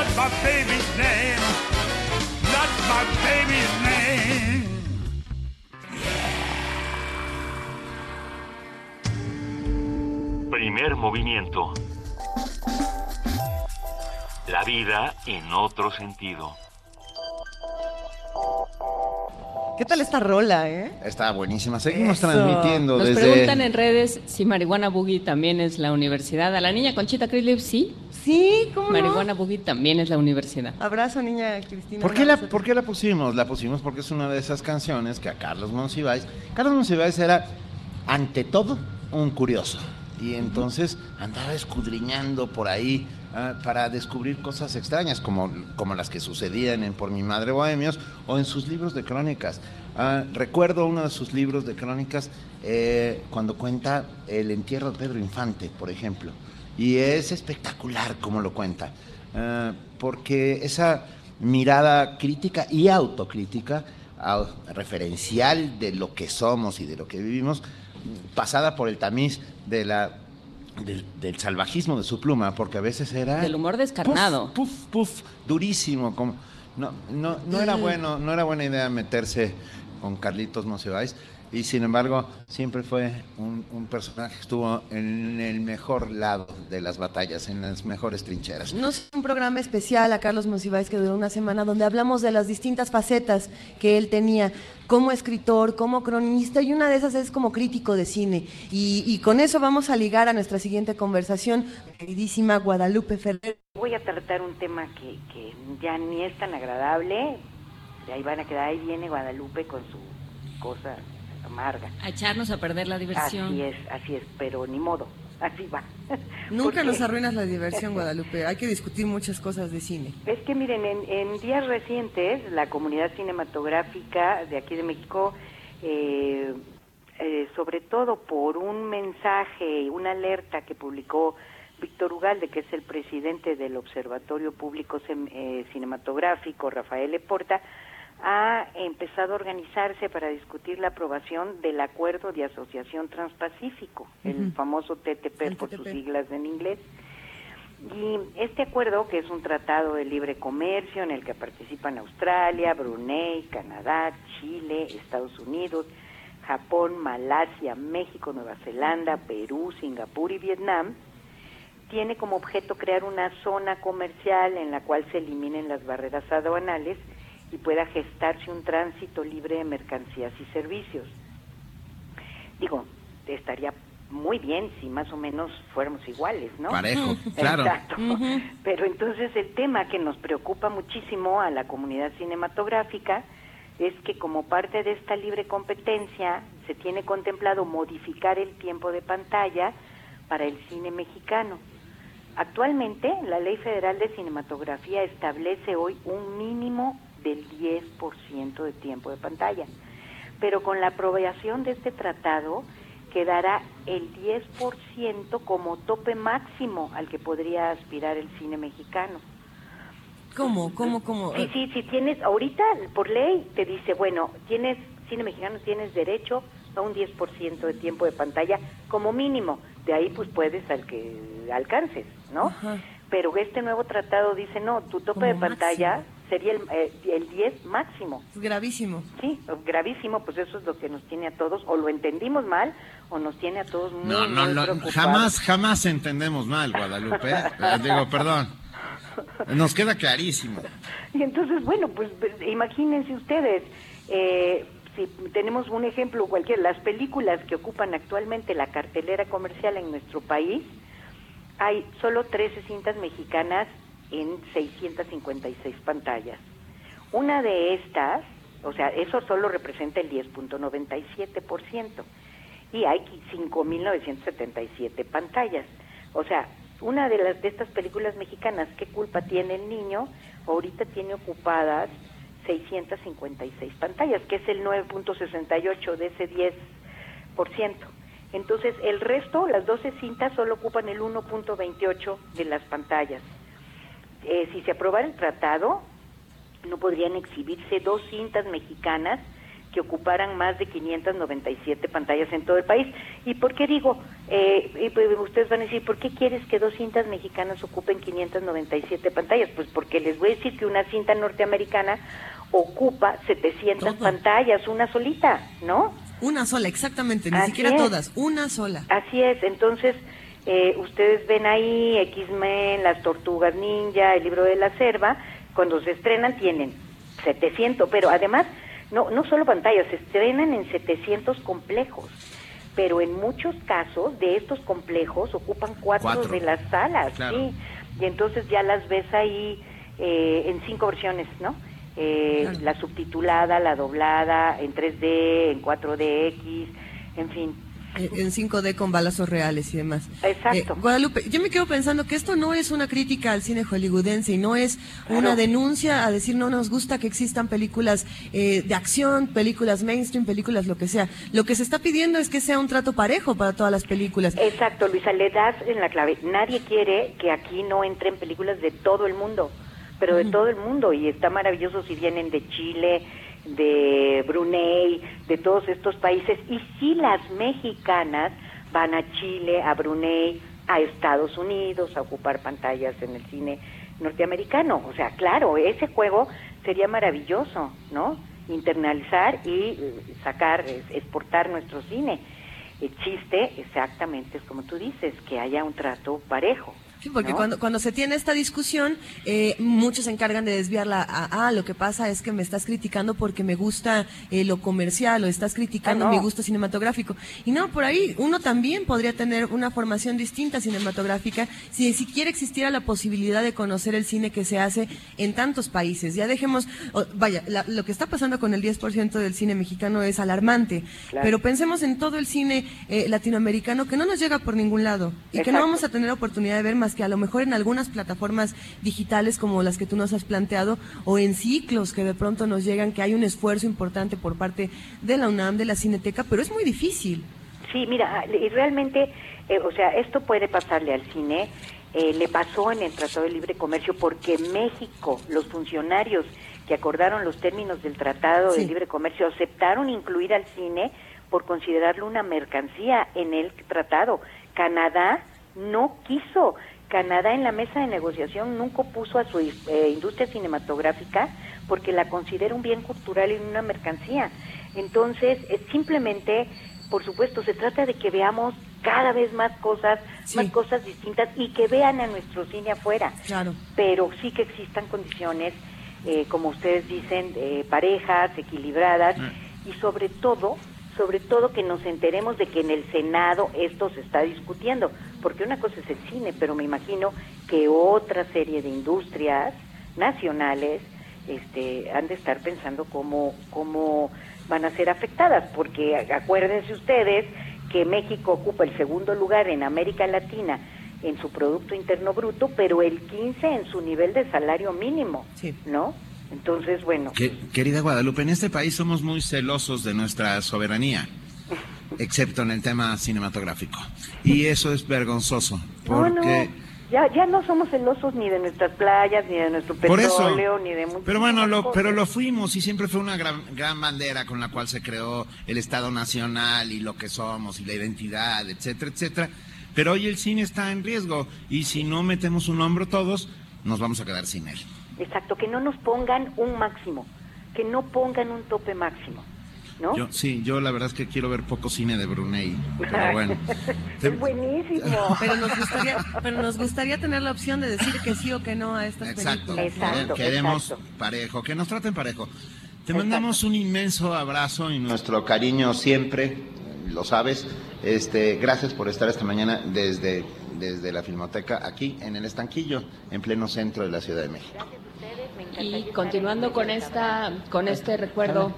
That's my baby's name. That's my baby's name. Primer movimiento. La vida en otro sentido. ¿Qué tal esta rola, eh? Está buenísima. Seguimos Eso. transmitiendo Nos desde... preguntan en redes si Marihuana Boogie también es la universidad. A la niña Conchita Crislip, sí. Sí, ¿cómo no? Marihuana Boogie también es la universidad. Abrazo, niña Cristina. ¿Por qué, la. ¿Por qué la pusimos? La pusimos porque es una de esas canciones que a Carlos Monsiváis... Carlos Monsiváis era, ante todo, un curioso. Y entonces andaba escudriñando por ahí ah, para descubrir cosas extrañas, como, como las que sucedían en Por mi Madre Bohemios o en sus libros de crónicas. Ah, recuerdo uno de sus libros de crónicas eh, cuando cuenta el entierro de Pedro Infante, por ejemplo. Y es espectacular como lo cuenta, ah, porque esa mirada crítica y autocrítica, au- referencial de lo que somos y de lo que vivimos, pasada por el tamiz de la, del, del salvajismo de su pluma, porque a veces era... Del humor descarnado. Puf, puf, durísimo. Como, no, no, no era Mm. bueno, no era buena idea meterse con Carlitos Monsiváis. Y sin embargo, siempre fue un, un personaje que estuvo en el mejor lado de las batallas, en las mejores trincheras. No es un programa especial a Carlos Monsiváis que duró una semana donde hablamos de las distintas facetas que él tenía como escritor, como cronista y una de esas es como crítico de cine. Y, y con eso vamos a ligar a nuestra siguiente conversación, queridísima Guadalupe Ferrer. Voy a tratar un tema que, que ya ni es tan agradable. De ahí van a quedar, ahí viene Guadalupe con su cosa amarga. A echarnos a perder la diversión. Así es, así es, pero ni modo, así va. [laughs] Nunca nos arruinas la diversión, [laughs] Guadalupe. Hay que discutir muchas cosas de cine. Es que miren, en, en días recientes la comunidad cinematográfica de aquí de México, eh, eh, sobre todo por un mensaje, una alerta que publicó Víctor Ugalde, que es el presidente del Observatorio Público eh, Cinematográfico, Rafael Leporta, ha empezado a organizarse para discutir la aprobación del Acuerdo de Asociación Transpacífico, el famoso TTP El por sus siglas en inglés. Y este acuerdo, que es un tratado de libre comercio en el que participan Australia, Brunei, Canadá, Chile, Estados Unidos, Japón, Malasia, México, Nueva Zelanda, Perú, Singapur y Vietnam, tiene como objeto crear una zona comercial en la cual se eliminen las barreras aduanales y pueda gestarse un tránsito libre de mercancías y servicios. Digo, estaría muy bien si más o menos fuéramos iguales, ¿no? Parejo, [laughs] claro. Exacto. Pero entonces el tema que nos preocupa muchísimo a la comunidad cinematográfica es que como parte de esta libre competencia se tiene contemplado modificar el tiempo de pantalla para el cine mexicano. Actualmente la Ley Federal de Cinematografía establece hoy un mínimo del 10% de tiempo de pantalla, pero con la aprobación de este tratado quedará el 10% como tope máximo al que podría aspirar el cine mexicano. ¿Cómo? ¿Cómo? ¿Cómo? Sí, sí, sí, tienes, ahorita por ley te dice, bueno, tienes, cine mexicano tienes derecho a un 10% de tiempo de pantalla como mínimo. De ahí pues puedes al que alcances, ¿no? Pero este nuevo tratado dice, no, tu tope de pantalla sería el, eh, el 10 máximo. Gravísimo. Sí, gravísimo, pues eso es lo que nos tiene a todos, o lo entendimos mal, o nos tiene a todos muy, No, no, muy preocupados. jamás, jamás entendemos mal, Guadalupe. [laughs] Eh, digo, perdón. Nos queda clarísimo. Y entonces, bueno, pues pues, imagínense ustedes, eh, si tenemos un ejemplo cualquiera, las películas que ocupan actualmente la cartelera comercial en nuestro país, hay solo 13 cintas mexicanas en 656 pantallas. Una de estas, o sea, eso solo representa el 10.97%, y hay 5.977 pantallas. O sea, una de las de estas películas mexicanas, ¿qué culpa tiene el niño? Ahorita tiene ocupadas 656 pantallas, que es el 9.68 de ese 10%. Entonces, el resto, las 12 cintas, solo ocupan el 1.28 de las pantallas. Eh, si se aprobara el tratado, no podrían exhibirse dos cintas mexicanas que ocuparan más de 597 pantallas en todo el país. ¿Y por qué digo? Eh, y pues ustedes van a decir, ¿por qué quieres que dos cintas mexicanas ocupen 597 pantallas? Pues porque les voy a decir que una cinta norteamericana ocupa 700 pantallas, una solita, ¿no? Una sola, exactamente, ni Así siquiera es. todas, una sola. Así es, entonces eh, ustedes ven ahí X-Men, las Tortugas Ninja, el libro de la selva, cuando se estrenan tienen 700, pero además no, no solo pantallas, se estrenan en 700 complejos, pero en muchos casos de estos complejos ocupan cuatro, Cuatro. de las salas, Claro. sí, y entonces ya las ves ahí eh, en cinco versiones, ¿no? Eh, La subtitulada, la doblada, en 3D, en 4DX, en fin. En 5D con balazos reales y demás. Exacto. Eh, Guadalupe, yo me quedo pensando que esto no es una crítica al cine hollywoodense y no es una denuncia a decir no nos gusta que existan películas eh, de acción, películas mainstream, películas lo que sea. Lo que se está pidiendo es que sea un trato parejo para todas las películas. Exacto, Luisa, le das en la clave. Nadie quiere que aquí no entren películas de todo el mundo, pero de todo el mundo. Y está maravilloso si vienen de Chile, de Brunei, de todos estos países. Y si las mexicanas van a Chile, a Brunei, a Estados Unidos, a ocupar pantallas en el cine norteamericano. O sea, claro, ese juego sería maravilloso, ¿no? Internalizar y eh, sacar, exportar nuestro cine. El chiste, exactamente, es como tú dices, que haya un trato parejo. Sí, porque ¿no? cuando, cuando se tiene esta discusión, eh, muchos se encargan de desviarla a, ah, lo que pasa es que me estás criticando porque me gusta eh, lo comercial o estás criticando Ah, no. mi gusto cinematográfico. Y no, por ahí uno también podría tener una formación distinta cinematográfica si siquiera existiera la posibilidad de conocer el cine que se hace en tantos países. Ya dejemos, o- vaya, la- lo que está pasando con el 10% del cine mexicano es alarmante, Claro. pero pensemos en todo el cine eh, latinoamericano que no nos llega por ningún lado y que no vamos a tener oportunidad de ver más que a lo mejor en algunas plataformas digitales como las que tú nos has planteado o en ciclos que de pronto nos llegan que hay un esfuerzo importante por parte de la UNAM, de la Cineteca, pero es muy difícil. Sí, mira, y realmente, eh, o sea, esto puede pasarle al cine. eh, le pasó en el Tratado de Libre Comercio porque México, los funcionarios que acordaron los términos del Tratado de. Libre Comercio aceptaron incluir al cine por considerarlo una mercancía en el tratado. Canadá no quiso. Canadá en la mesa de negociación nunca puso a su eh, industria cinematográfica porque la considera un bien cultural y una mercancía. Entonces, es simplemente, por supuesto, se trata de que veamos cada vez más cosas, más cosas distintas y que vean a nuestro cine afuera. Claro. Pero sí que existan condiciones, eh, como ustedes dicen, eh, parejas, equilibradas y sobre todo, sobre todo que nos enteremos de que en el Senado esto se está discutiendo, porque una cosa es el cine, pero me imagino que otra serie de industrias nacionales este, han de estar pensando cómo, cómo van a ser afectadas, porque acuérdense ustedes que México ocupa el segundo lugar en América Latina en su Producto Interno Bruto, pero el 15 en su nivel de salario mínimo, ¿no? Entonces, bueno, Que- querida Guadalupe, en este país somos muy celosos de nuestra soberanía, excepto en el tema cinematográfico. Y eso es vergonzoso, No, no. porque Ya, ya no somos celosos ni de nuestras playas, ni de nuestro petróleo, ni de muchas Pero bueno, lo, cosas. pero lo fuimos y siempre fue una gran, gran bandera con la cual se creó el Estado Nacional y lo que somos y la identidad, etcétera, etcétera. Pero hoy el cine está en riesgo y si no metemos un hombro todos, nos vamos a quedar sin él. Exacto, que no nos pongan un máximo, que no pongan un tope máximo, ¿no? Yo, sí, yo la verdad es que quiero ver poco cine de Brunei. Pero [laughs] bueno. es buenísimo. [laughs] Pero nos gustaría, pero nos gustaría tener la opción de decir que sí o que no a estas Exacto. películas. Queremos parejo, que nos traten parejo. Te mandamos un inmenso abrazo y nuestro cariño siempre, lo sabes. Este, gracias por estar esta mañana desde, desde la Filmoteca aquí en el Estanquillo, en pleno centro de la Ciudad de México. Y continuando con esta, con este recuerdo,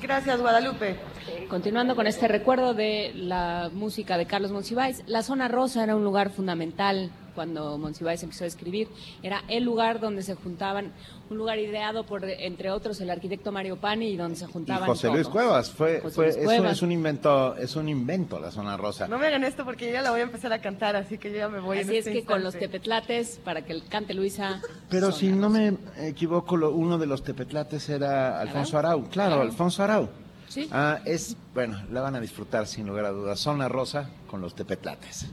Gracias, Guadalupe. continuando con este recuerdo de la música de Carlos Monsiváis, la zona rosa era un lugar fundamental cuando Monsiváis empezó a escribir. Era el lugar donde se juntaban, un lugar ideado por, entre otros, el arquitecto Mario Pani y donde se Y juntaban José Luis todos. Cuevas fue, José fue Luis es, un, Cuevas. es un invento, es un invento la zona rosa. No me hagan esto porque yo ya la voy a empezar a cantar, así que yo ya me voy. en Así es este que con los tepetlates, para que cante Luisa, Pero si no me equivoco, lo- uno de los tepetlates era Alfonso Arau. Claro, Arau. Alfonso Arau. Sí. Ah, es, bueno, la van a disfrutar sin lugar a dudas. Zona rosa con los tepetlates.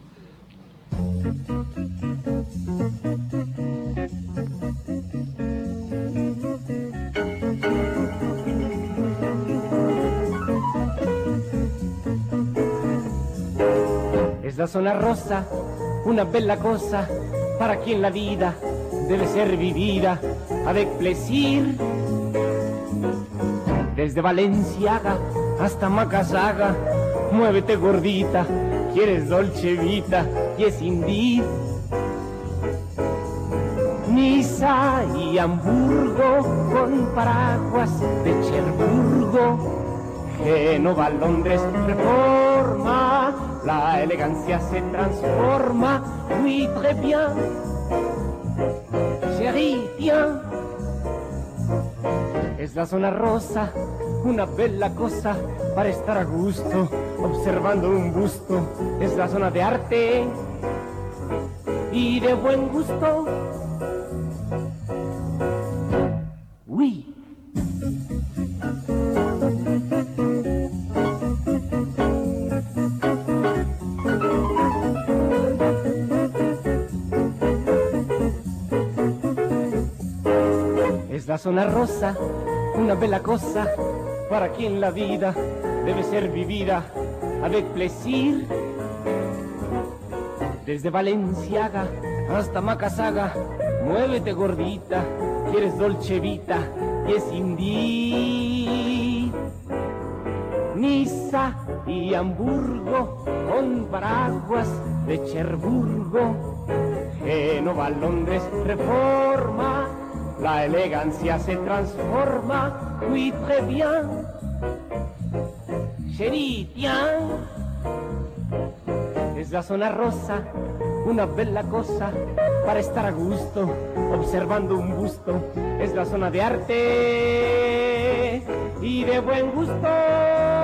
Es la zona rosa, una bella cosa para quien la vida debe ser vivida avec plaisir. Desde Valenciaga hasta Macasaga, muévete gordita, quieres dolce vita, yes indeed. Niza y Hamburgo con paraguas de Cherburgo. Génova, Londres, reforma, la elegancia se transforma. Oui, très bien, chérie, bien. Es la zona rosa, una bella cosa para estar a gusto, observando un busto. Es la zona de arte y de buen gusto. Es la zona rosa, una bella cosa para quien la vida debe ser vivida avec plaisir. Desde Valenciaga hasta Macasaga, muévete gordita, quieres dolce vita y es indeed. Niza y Hamburgo con paraguas de Cherburgo. Génova, Londres, reforma, la elegancia se transforma. Oui, très bien, chérie, tiens. Es la zona rosa, una bella cosa para estar a gusto, observando un busto. Es la zona de arte y de buen gusto.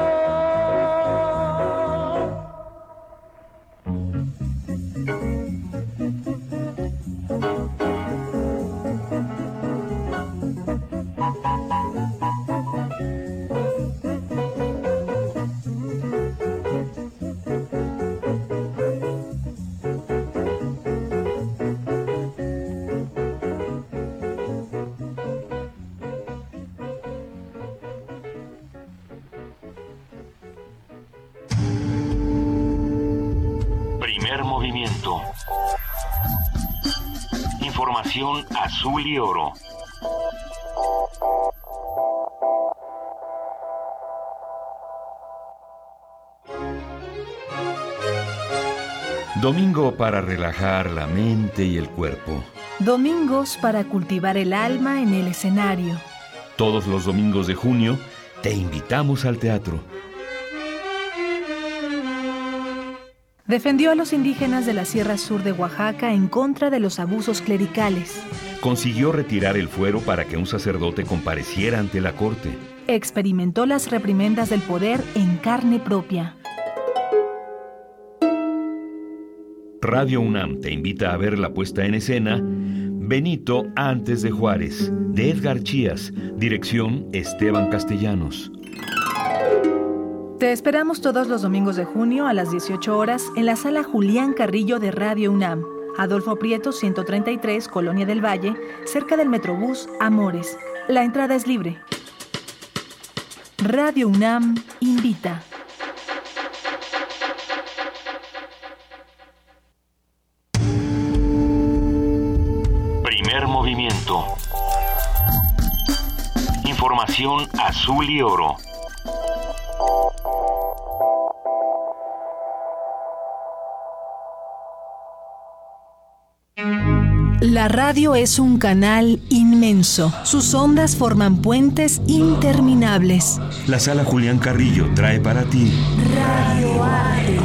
Azul y oro. Domingo para relajar la mente y el cuerpo. Domingos para cultivar el alma en el escenario. Todos los domingos de junio te invitamos al teatro. Defendió a los indígenas de la Sierra Sur de Oaxaca en contra de los abusos clericales. Consiguió retirar el fuero para que un sacerdote compareciera ante la corte. Experimentó las reprimendas del poder en carne propia. Radio UNAM te invita a ver la puesta en escena Benito antes de Juárez, de Edgar Chías, dirección Esteban Castellanos. Te esperamos todos los domingos de junio a las 18 horas en la sala Julián Carrillo de Radio UNAM, Adolfo Prieto 133, Colonia del Valle, cerca del Metrobús Amores. La entrada es libre. Radio UNAM invita. Primer movimiento. Información azul y oro. La radio es un canal inmenso. Sus ondas forman puentes interminables. La sala Julián Carrillo trae para ti Radio Arte.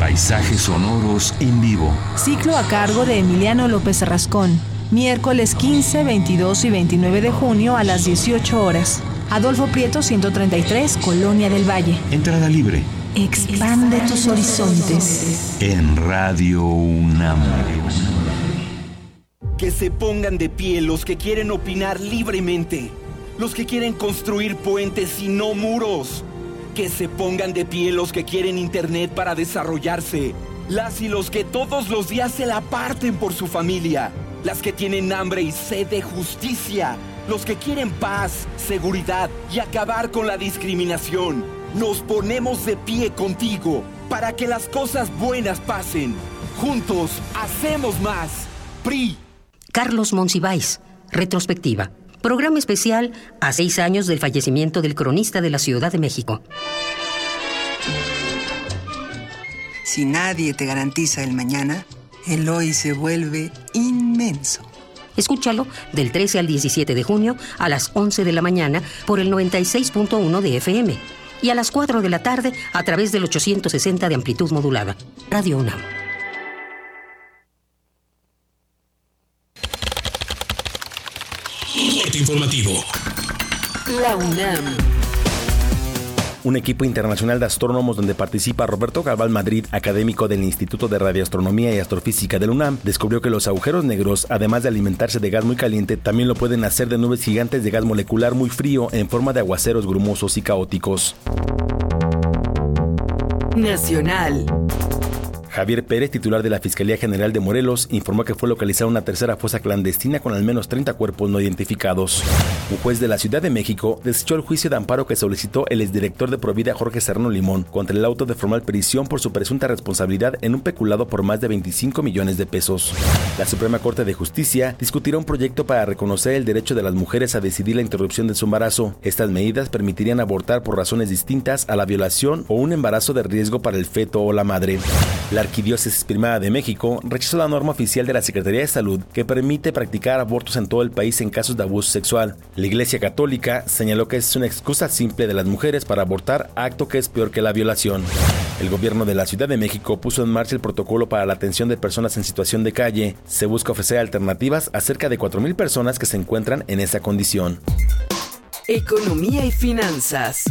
paisajes sonoros en vivo. Ciclo a cargo de Emiliano López Rascón. Miércoles 15, 22 y 29 de junio a las 18 horas. Adolfo Prieto 133, Colonia del Valle. Entrada libre Expande tus horizontes. en Radio UNAM. Que se pongan de pie los que quieren opinar libremente. Los que quieren construir puentes y no muros. Que se pongan de pie los que quieren internet para desarrollarse. Las y los que todos los días se la parten por su familia. Las que tienen hambre y sed de justicia. Los que quieren paz, seguridad y acabar con la discriminación. Nos ponemos de pie contigo para que las cosas buenas pasen. Juntos hacemos más. PRI. Carlos Monsiváis, retrospectiva. Programa especial a seis años del fallecimiento del cronista de la Ciudad de México. Si nadie te garantiza el mañana, el hoy se vuelve inmenso. Escúchalo del 13 al 17 de junio a las 11 de la mañana por el 96.1 de FM y a las 4 de la tarde a través del 860 de amplitud modulada. Radio UNAM. Informativo. La UNAM. Un equipo internacional de astrónomos donde participa Roberto Galval Madrid, académico del Instituto de Radioastronomía y Astrofísica del UNAM, descubrió que los agujeros negros, además de alimentarse de gas muy caliente, también lo pueden hacer de nubes gigantes de gas molecular muy frío en forma de aguaceros grumosos y caóticos. Nacional. Javier Pérez, titular de la Fiscalía General de Morelos, informó que fue localizada una tercera fosa clandestina con al menos 30 cuerpos no identificados. Un juez de la Ciudad de México desechó el juicio de amparo que solicitó el exdirector de Provida Jorge Serrano Limón contra el auto de formal prisión por su presunta responsabilidad en un peculado por más de 25 millones de pesos. La Suprema Corte de Justicia discutirá un proyecto para reconocer el derecho de las mujeres a decidir la interrupción de su embarazo. Estas medidas permitirían abortar por razones distintas a la violación o un embarazo de riesgo para el feto o la madre. Arquidiócesis Primada de México rechazó la norma oficial de la Secretaría de Salud que permite practicar abortos en todo el país en casos de abuso sexual. La Iglesia Católica señaló que es una excusa simple de las mujeres para abortar, acto que es peor que la violación. El gobierno de la Ciudad de México puso en marcha el protocolo para la atención de personas en situación de calle. Se busca ofrecer alternativas a cerca de 4.000 personas que se encuentran en esa condición. Economía y finanzas.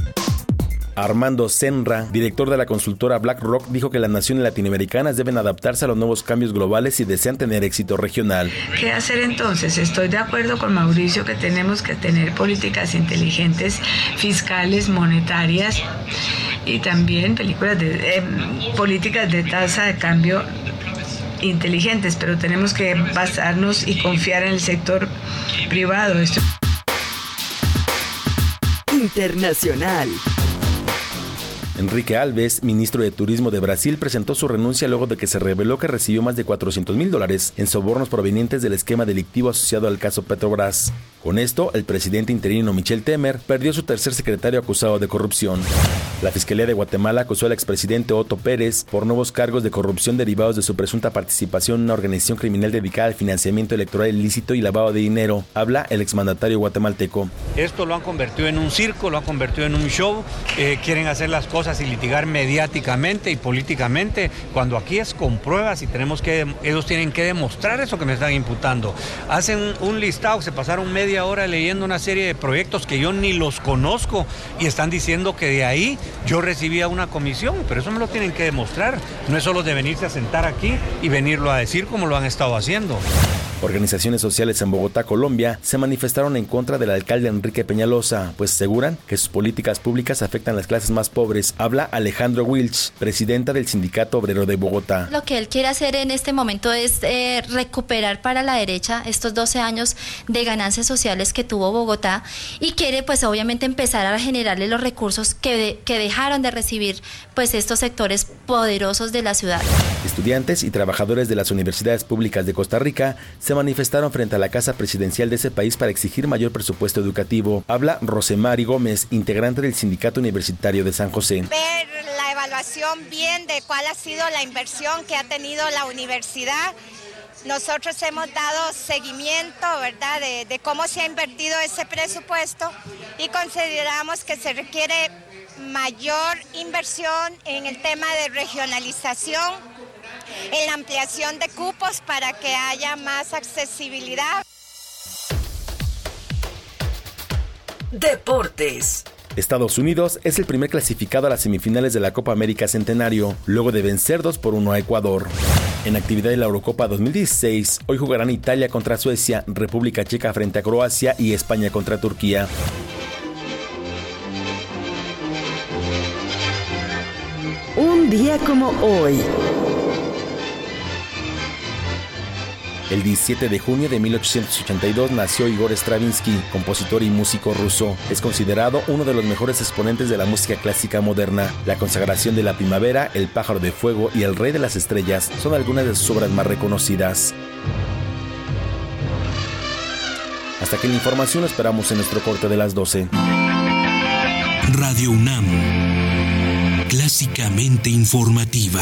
Armando Senra, director de la consultora BlackRock, dijo que las naciones latinoamericanas deben adaptarse a los nuevos cambios globales si desean tener éxito regional. ¿Qué hacer entonces? Estoy de acuerdo con Mauricio que tenemos que tener políticas inteligentes, fiscales, monetarias y también películas de, eh, políticas de tasa de cambio inteligentes, pero tenemos que basarnos y confiar en el sector privado. Esto Internacional. Enrique Alves, ministro de Turismo de Brasil, presentó su renuncia luego de que se reveló que recibió más de 400 mil dólares en sobornos provenientes del esquema delictivo asociado al caso Petrobras. Con esto, el presidente interino Michel Temer perdió su tercer secretario acusado de corrupción. La Fiscalía de Guatemala acusó al expresidente Otto Pérez por nuevos cargos de corrupción derivados de su presunta participación en una organización criminal dedicada al financiamiento electoral ilícito y lavado de dinero. Habla el exmandatario guatemalteco. Esto lo han convertido en un circo, lo han convertido en un show. eh, quieren hacer las cosas y litigar mediáticamente y políticamente, cuando aquí es con pruebas y tenemos que, ellos tienen que demostrar eso que me están imputando. Hacen un listado, se pasaron media hora leyendo una serie de proyectos que yo ni los conozco y están diciendo que de ahí yo recibía una comisión, pero eso me lo tienen que demostrar. No es solo de venirse a sentar aquí y venirlo a decir como lo han estado haciendo. Organizaciones sociales en Bogotá, Colombia, se manifestaron en contra del alcalde Enrique Peñalosa, pues aseguran que sus políticas públicas afectan a las clases más pobres. Habla Alejandro Wilch, presidenta del Sindicato Obrero de Bogotá. Lo que él quiere hacer en este momento es eh, recuperar para la derecha estos 12 años de ganancias sociales que tuvo Bogotá y quiere pues obviamente empezar a generarle los recursos que, de- que dejaron de recibir pues estos sectores poderosos de la ciudad. Estudiantes y trabajadores de las universidades públicas de Costa Rica se manifestaron frente a la casa presidencial de ese país para exigir mayor presupuesto educativo. Habla Rosemary Gómez, integrante del Sindicato Universitario de San José. Ver la evaluación bien de cuál ha sido la inversión que ha tenido la universidad. Nosotros hemos dado seguimiento, ¿verdad?, de, de cómo se ha invertido ese presupuesto y consideramos que se requiere mayor inversión en el tema de regionalización, en la ampliación de cupos para que haya más accesibilidad. Deportes. Estados Unidos es el primer clasificado a las semifinales de la Copa América Centenario, luego de vencer 2 por 1 a Ecuador. En actividad de la Eurocopa 2016, hoy jugarán Italia contra Suecia, República Checa frente a Croacia y España contra Turquía. Un día como hoy. El 17 de junio de 1882 nació Igor Stravinsky, compositor y músico ruso. Es considerado uno de los mejores exponentes de la música clásica moderna. La consagración de la primavera, El pájaro de fuego y El rey de las estrellas son algunas de sus obras más reconocidas. Hasta aquí la información, esperamos en nuestro corte de las 12. Radio UNAM. Clásicamente informativa.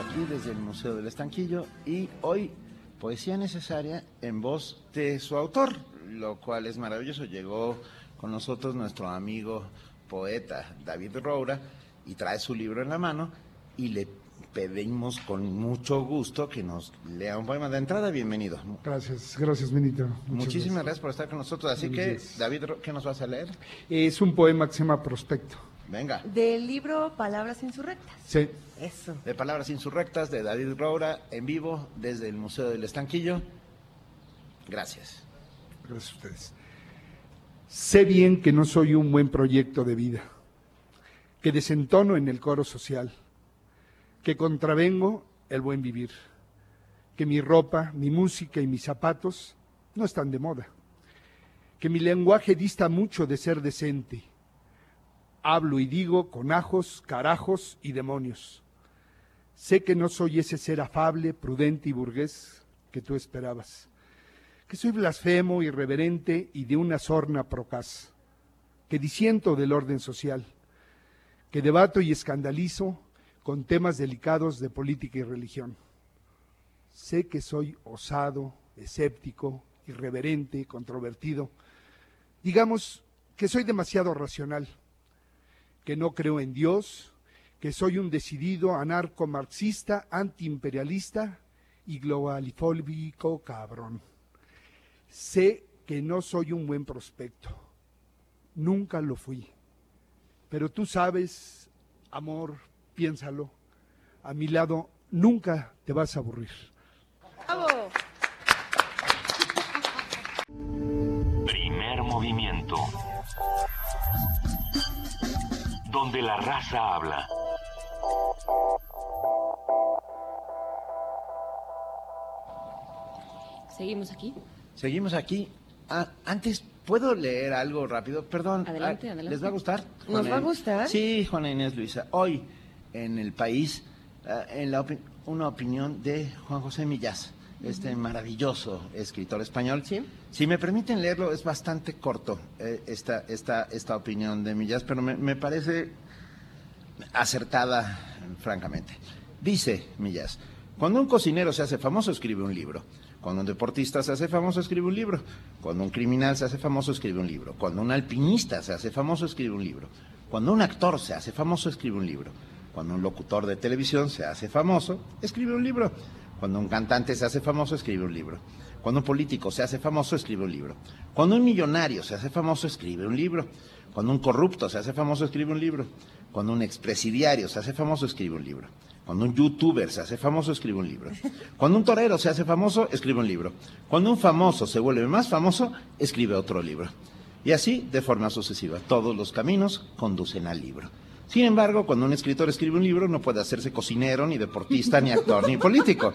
Aquí desde el Museo del Estanquillo y hoy poesía necesaria en voz de su autor, lo cual es maravilloso. Llegó con nosotros nuestro amigo poeta David Roura y trae su libro en la mano y le pedimos con mucho gusto que nos lea un poema de entrada. Bienvenido. Gracias, gracias, Benito. Muchas Muchísimas gracias por estar con nosotros. Así que. David, ¿qué nos vas a leer? Es un poema que se llama Prospecto. Venga. Del libro Palabras Insurrectas. Sí. Eso. De Palabras Insurrectas de David Roura en vivo desde el Museo del Estanquillo. Gracias. Gracias a ustedes. Sé bien que no soy un buen proyecto de vida, que desentono en el coro social, que contravengo el buen vivir, que mi ropa, mi música y mis zapatos no están de moda, que mi lenguaje dista mucho de ser decente. Hablo y digo con ajos, carajos y demonios. Sé que no soy ese ser afable, prudente y burgués que tú esperabas que soy blasfemo, irreverente y de una sorna procaz, que disiento del orden social, que debato y escandalizo con temas delicados de política y religión. Sé que soy osado, escéptico, irreverente, controvertido. Digamos que soy demasiado racional, que no creo en Dios, que soy un decidido anarco-marxista, antiimperialista y globalifóbico cabrón. Sé que no soy un buen prospecto. Nunca lo fui. Pero tú sabes, amor, piénsalo. A mi lado nunca te vas a aburrir. Donde la raza habla. Seguimos aquí. Seguimos aquí. Ah, antes, ¿puedo leer algo rápido? Perdón. Adelante, ah, adelante. ¿Les va a gustar? ¿Nos Juana va a gustar? Sí, Juana Inés Luisa. Hoy, en el país, ah, en la opi- una opinión de Juan José Millás. Este maravilloso escritor español. Si me permiten leerlo, es bastante corto eh, esta, esta, esta opinión de Millas, pero me, me parece acertada, francamente. Dice Millas, cuando un cocinero se hace famoso, escribe un libro. Cuando un deportista se hace famoso, escribe un libro. Cuando un criminal se hace famoso, escribe un libro. Cuando un alpinista se hace famoso, escribe un libro. Cuando un actor se hace famoso, escribe un libro. Cuando un locutor de televisión se hace famoso, escribe un libro. Cuando un cantante se hace famoso, escribe un libro. Cuando un político se hace famoso, escribe un libro. Cuando un millonario se hace famoso, escribe un libro. Cuando un corrupto se hace famoso, escribe un libro. Cuando un expresidiario se hace famoso, escribe un libro. Cuando un youtuber se hace famoso, escribe un libro. Cuando un torero se hace famoso, escribe un libro. Cuando un famoso se vuelve más famoso, escribe otro libro. Y así, de forma sucesiva, todos los caminos conducen al libro. Sin embargo, cuando un escritor escribe un libro, no puede hacerse cocinero, ni deportista, ni actor, ni político.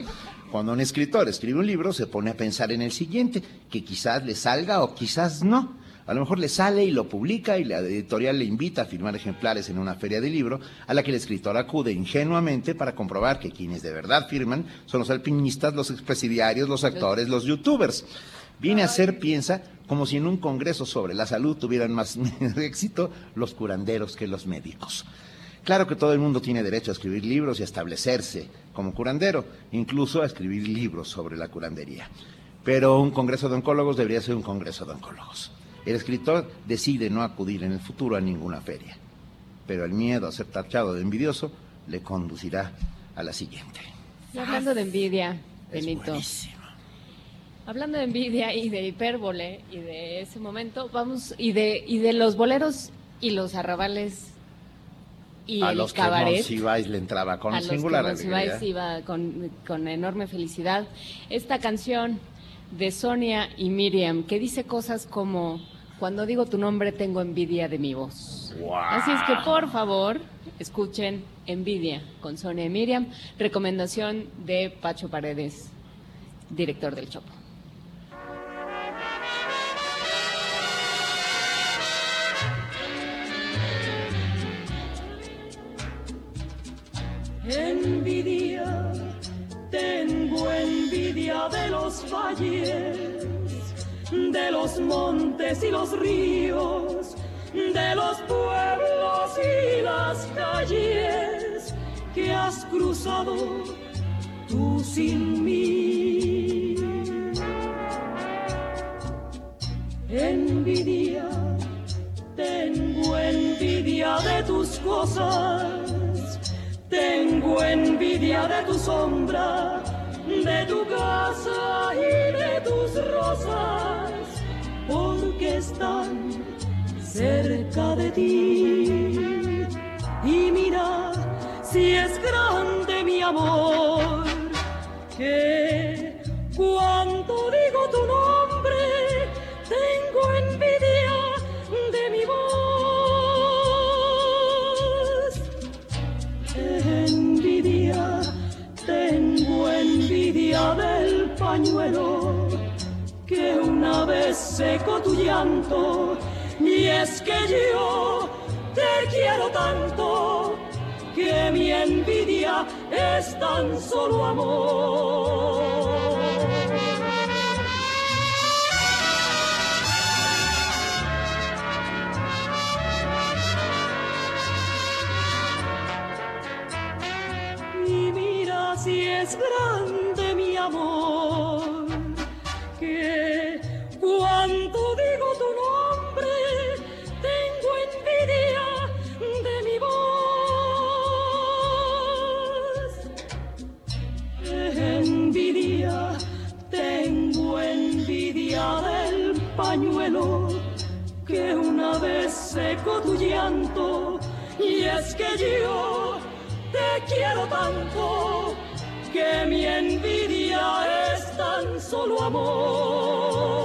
Cuando un escritor escribe un libro, se pone a pensar en el siguiente, que quizás le salga o quizás no. A lo mejor le sale y lo publica y la editorial le invita a firmar ejemplares en una feria de libro a la que el escritor acude ingenuamente para comprobar que quienes de verdad firman son los alpinistas, los expresidiarios, los actores, los youtubers. Viene a ser, piensa, como si en un congreso sobre la salud tuvieran más [laughs] éxito los curanderos que los médicos. Claro que todo el mundo tiene derecho a escribir libros y a establecerse como curandero, incluso a escribir libros sobre la curandería. Pero un congreso de oncólogos debería ser un congreso de oncólogos. El escritor decide no acudir en el futuro a ninguna feria, pero el miedo a ser tachado de envidioso le conducirá a la siguiente. Y hablando de envidia, Benito. Hablando de envidia y de hipérbole y de ese momento, vamos y de y de los boleros y los arrabales y a el los cabaret. que Monsiváis le entraba con a los que Monsiváis iba con, con enorme felicidad. Esta canción de Sonia y Miriam, que dice cosas como, cuando digo tu nombre tengo envidia de mi voz. Así es que por favor, escuchen Envidia con Sonia y Miriam, recomendación de Pacho Paredes, director del Chopo. Envidia, tengo envidia de los valles, de los montes y los ríos, de los pueblos y las calles que has cruzado tú sin mí. Envidia, tengo envidia de tus cosas tengo envidia de tu sombra, de tu casa y de tus rosas, porque están cerca de ti. Y mira si es grande mi amor, que cuando digo tu nombre, tengo envidia del pañuelo que una vez secó tu llanto. Y es que yo te quiero tanto que mi envidia es tan solo amor. Y mira si es grande amor, que cuando digo tu nombre tengo envidia de mi voz. Envidia, tengo envidia del pañuelo que una vez secó tu llanto. Y es que yo te quiero tanto que mi envidia es tan solo amor.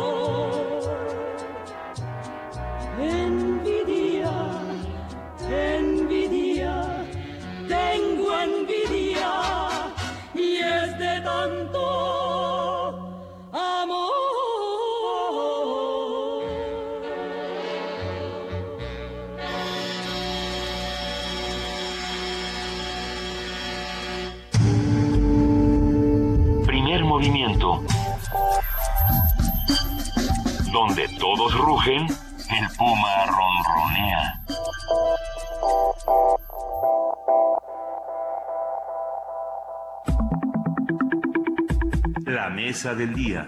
Mesa del día.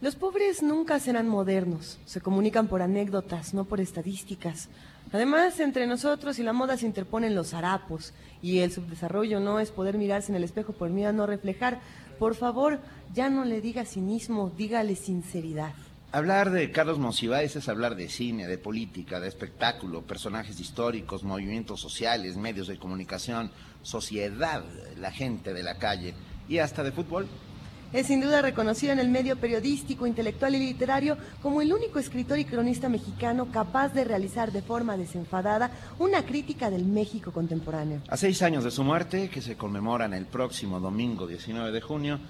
Los pobres nunca serán modernos, se comunican por anécdotas, no por estadísticas. Además, entre nosotros y la moda se interponen los harapos, y el subdesarrollo no es poder mirarse en el espejo por miedo a no reflejar. Por favor, ya no le diga cinismo, dígale sinceridad. Hablar de Carlos Monsiváis es hablar de cine, de política, de espectáculo, personajes históricos, movimientos sociales, medios de comunicación, sociedad, la gente de la calle y hasta de fútbol. Es sin duda reconocido en el medio periodístico, intelectual y literario como el único escritor y cronista mexicano capaz de realizar de forma desenfadada una crítica del México contemporáneo. A seis años de su muerte, que se conmemoran el próximo domingo 19 de junio,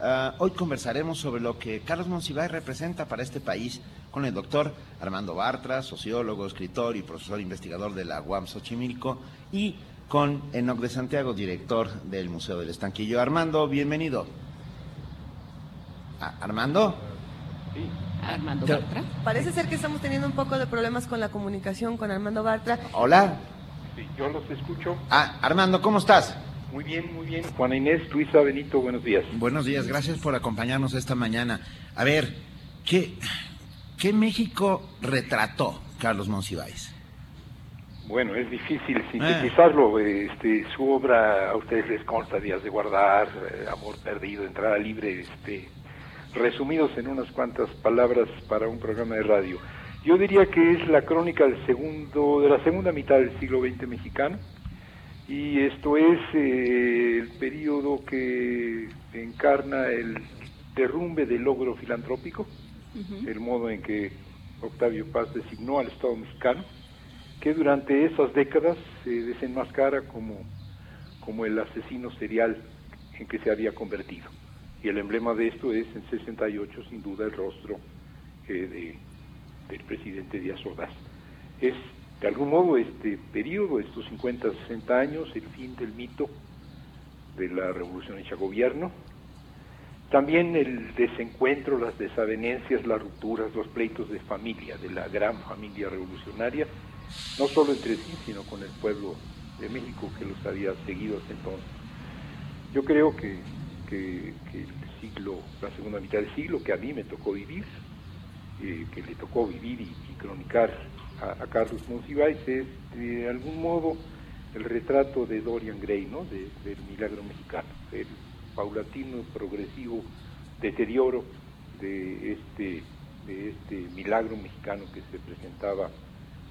ah, hoy conversaremos sobre lo que Carlos Monsiváis representa para este país con el doctor Armando Bartra, sociólogo, escritor y profesor investigador de la UAM Xochimilco, y con Enoc de Santiago, director del Museo del Estanquillo. Armando, bienvenido. Ah, Armando. Armando Te- Bartra. Parece ser que estamos teniendo un poco de problemas con la comunicación con Armando Bartra. Hola. Sí, yo los escucho. Ah, Armando, ¿cómo estás? Muy bien, muy bien. Juana Inés, Luisa, Benito, buenos días. Buenos días, gracias por acompañarnos esta mañana. A ver, ¿qué, qué México retrató Carlos Monsiváis? Bueno, es difícil sintetizarlo. Este, su obra a ustedes les consta Días de Guardar, eh, Amor Perdido, Entrada Libre, este, resumidos en unas cuantas palabras para un programa de radio. Yo diría que es la crónica del segundo, de la segunda mitad del siglo XX mexicano y esto es eh, el periodo que encarna el derrumbe del logro filantrópico, el modo en que Octavio Paz designó al Estado mexicano, que durante esas décadas se desenmascara como, como el asesino serial en que se había convertido. Y el emblema de esto es en 68, sin duda, el rostro eh, de, del presidente Díaz Ordaz. Es, de algún modo, este periodo, estos 50, 60 años, el fin del mito de la revolución hecha gobierno, también el desencuentro, las desavenencias, las rupturas, los pleitos de familia, de la gran familia revolucionaria, no solo entre sí, sino con el pueblo de México que los había seguido hasta entonces. Yo creo que, que- el siglo, la segunda mitad del siglo, que a mí me tocó vivir, eh, que le tocó vivir y, cronicar a, a Carlos Monsiváis, es de algún modo el retrato de Dorian Gray, ¿no? De- del milagro mexicano, el paulatino, progresivo deterioro de este, de este milagro mexicano que se presentaba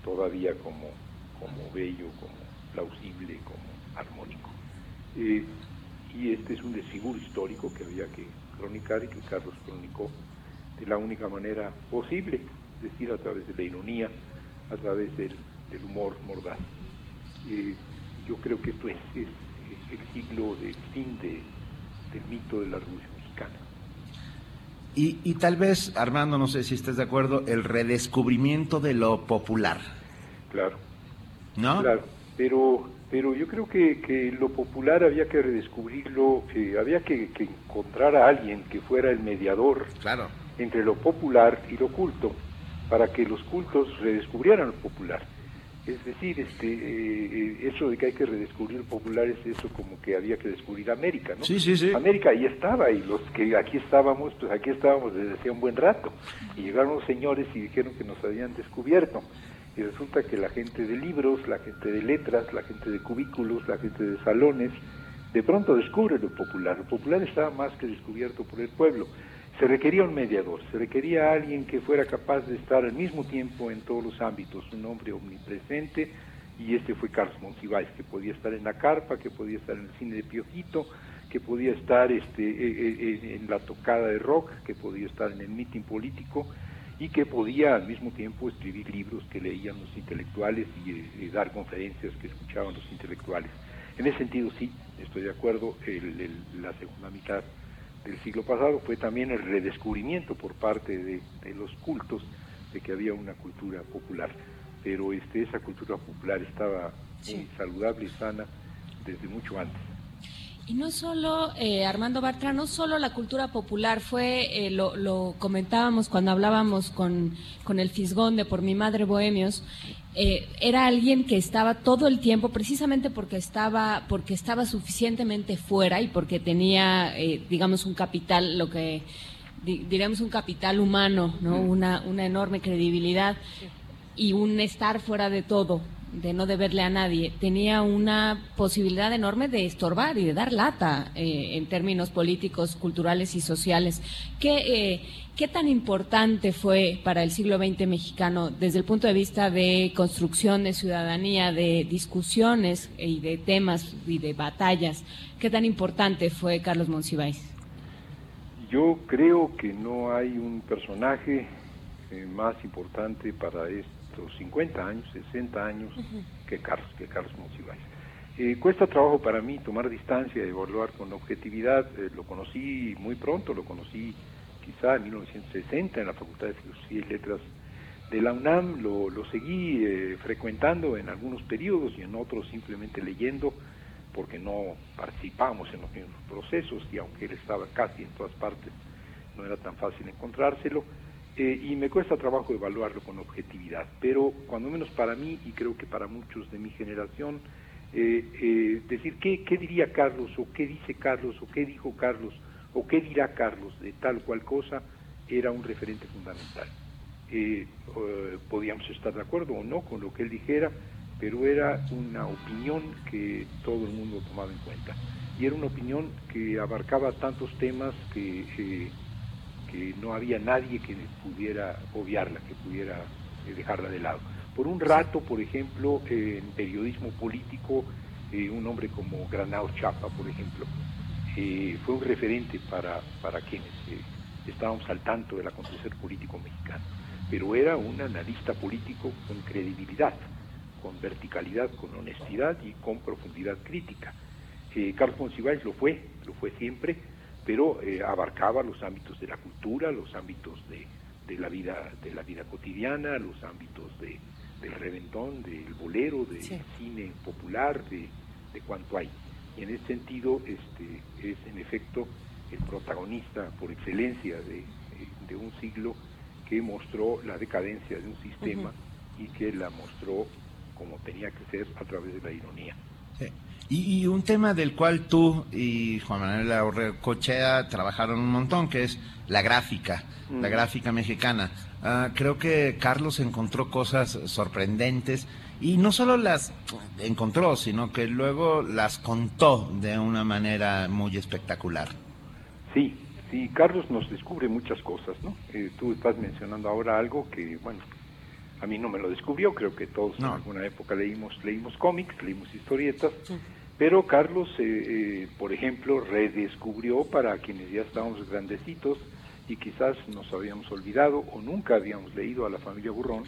todavía como, como bello, como plausible, como armónico. Eh, y este es un desfiguro histórico que había que cronicar y que Carlos cronicó de la única manera posible, es decir, a través de la ironía, a través del, humor mordaz. Eh, yo creo que esto es, el siglo del fin de- del mito de la Revolución. Y, y tal vez, Armando, no sé si estás de acuerdo, el redescubrimiento de lo popular. Claro. ¿No? Claro, pero, pero yo creo que, que lo popular había que redescubrirlo, eh, había que, que encontrar a alguien que fuera el mediador claro. entre lo popular y lo culto, para que los cultos redescubrieran lo popular. Es decir, este, eh, eh, eso de que hay que redescubrir lo popular es eso como que había que descubrir América, ¿no? Sí, sí, sí. América ahí estaba y los que aquí estábamos, pues aquí estábamos desde hacía un buen rato. Y llegaron los señores y dijeron que nos habían descubierto. Y resulta que la gente de libros, la gente de letras, la gente de cubículos, la gente de salones, de pronto descubre lo popular. Lo popular estaba más que descubierto por el pueblo. Se requería un mediador, se requería alguien que fuera capaz de estar al mismo tiempo en todos los ámbitos, un hombre omnipresente, y este fue Carlos Monsiváis, que podía estar en la carpa, que podía estar en el cine de Piojito, que podía estar este, eh, eh, en la tocada de rock, que podía estar en el mitin político, y que podía al mismo tiempo escribir libros que leían los intelectuales y eh, dar conferencias que escuchaban los intelectuales. En ese sentido, sí, estoy de acuerdo, el- la segunda mitad del siglo pasado fue también el redescubrimiento por parte de, de los cultos de que había una cultura popular, pero este, esa cultura popular estaba muy saludable y sana desde mucho antes. Y no solo, eh, Armando Bartra, no solo la cultura popular, fue, eh, lo, lo, comentábamos cuando hablábamos con, con, el Fisgón de Por mi Madre Bohemios, eh, era alguien que estaba todo el tiempo, precisamente porque estaba, porque estaba suficientemente fuera y porque tenía, eh, digamos, un capital, lo que diríamos un capital humano, ¿no? Una, una enorme credibilidad y un estar fuera de todo, de no deberle a nadie, tenía una posibilidad enorme de estorbar y de dar lata eh, en términos políticos, culturales y sociales. ¿Qué, eh, ¿Qué tan importante fue para el siglo XX mexicano desde el punto de vista de construcción de ciudadanía, de discusiones y de temas y de batallas? ¿Qué tan importante fue Carlos Monsiváis? Yo creo que no hay un personaje eh, más importante para estos 50 años, 60 años que Carlos, que Carlos Monsiváis. Eh, cuesta trabajo para mí tomar distancia y evaluar con objetividad. Eh, lo conocí muy pronto, lo conocí quizá en 1960 en la Facultad de Filosofía y Letras de la UNAM, lo, lo seguí eh, frecuentando en algunos periodos y en otros simplemente leyendo porque no participamos en los mismos procesos y aunque él estaba casi en todas partes, no era tan fácil encontrárselo. Eh, y me cuesta trabajo evaluarlo con objetividad, pero cuando menos para mí y creo que para muchos de mi generación, eh, eh, decir qué, qué diría Carlos o qué dice Carlos o qué dijo Carlos o qué dirá Carlos de tal cual cosa era un referente fundamental. podíamos estar de acuerdo o no con lo que él dijera, pero era una opinión que todo el mundo tomaba en cuenta. Y era una opinión que abarcaba tantos temas que, eh, no había nadie que pudiera obviarla, que pudiera eh, dejarla de lado. Por un rato, por ejemplo, en periodismo político, eh, un hombre como Granado Chapa, por ejemplo, fue un referente para, para quienes estábamos al tanto del acontecer político mexicano, pero era un analista político con credibilidad con verticalidad, con honestidad y con profundidad crítica. Eh, Carlos Monsiváis lo fue, lo fue siempre, pero eh, abarcaba los ámbitos de la cultura, los ámbitos de, la vida de la vida cotidiana, los ámbitos de, del reventón, del bolero, del cine popular, de, de cuanto hay. Y en ese sentido este, es en efecto el protagonista por excelencia de, de un siglo que mostró la decadencia de un sistema y que la mostró como tenía que ser a través de la ironía. Y, un tema del cual tú y Juan Manuel Cochea trabajaron un montón, que es la gráfica, la gráfica mexicana. Ah, creo que Carlos encontró cosas sorprendentes y no solo las encontró, sino que luego las contó de una manera muy espectacular. Sí, sí, Carlos nos descubre muchas cosas, ¿no? Eh, tú estás mencionando ahora algo que, bueno, a mí no me lo descubrió, creo que todos en alguna época leímos, leímos cómics, leímos historietas, pero Carlos, eh, eh, por ejemplo, redescubrió para quienes ya estábamos grandecitos y quizás nos habíamos olvidado o nunca habíamos leído a la familia Burrón,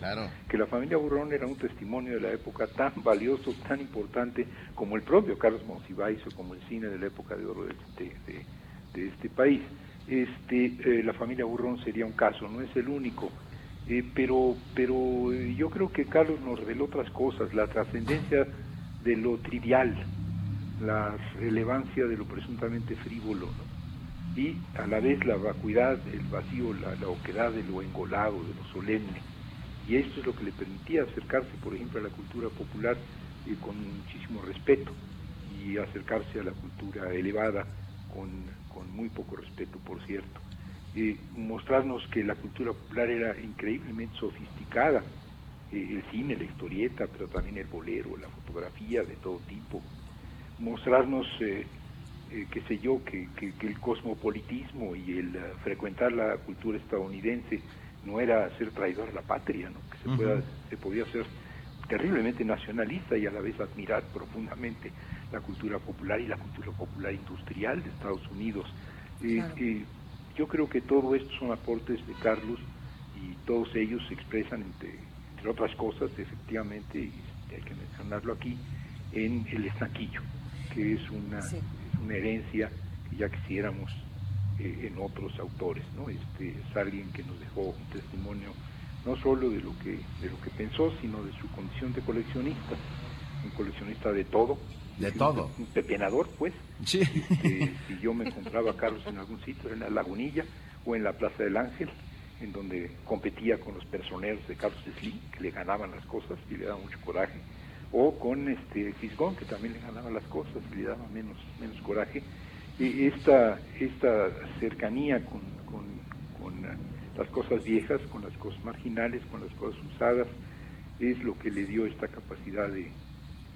que la familia Burrón era un testimonio de la época tan valioso, tan importante como el propio Carlos Monsiváis o como el cine de la época de oro de, este país. Este, eh, la familia Burrón sería un caso, no es el único. Pero, pero yo creo que Carlos nos reveló otras cosas, la trascendencia de lo trivial, la relevancia de lo presuntamente frívolo, y a la vez la vacuidad, el vacío, la, la oquedad de lo engolado, de lo solemne. Y esto es lo que le permitía acercarse, por ejemplo, a la cultura popular eh, con muchísimo respeto y acercarse a la cultura elevada con, con muy poco respeto, por cierto. Eh, mostrarnos que la cultura popular era increíblemente sofisticada, eh, el cine, la historieta, pero también el bolero, la fotografía de todo tipo, mostrarnos, eh, eh qué sé yo, que, que, el cosmopolitismo y el frecuentar la cultura estadounidense no era ser traidor a la patria, ¿no? que se, pueda, se podía ser terriblemente nacionalista y a la vez admirar profundamente la cultura popular y la cultura popular industrial de Estados Unidos. Yo creo que todo esto son aportes de Carlos y todos ellos se expresan, entre, otras cosas, efectivamente, y hay que mencionarlo aquí, en el estanquillo, que es una, una herencia que ya quisiéramos eh, en otros autores. ¿no? Este, es alguien que nos dejó un testimonio no solo de lo que, de lo que pensó, sino de su condición de coleccionista, un coleccionista de todo, De todo. Un, pepenador, pues. Sí. Este, si yo me compraba carros en algún sitio, en la Lagunilla o en la Plaza del Ángel, en donde competía con los personeros de Carlos Slim, que le ganaban las cosas y le daba mucho coraje, o con este que también le ganaba las cosas le daba menos, menos coraje. Y esta, esta cercanía con, con, con las cosas viejas, con las cosas marginales, con las cosas usadas, es lo que le dio esta capacidad de,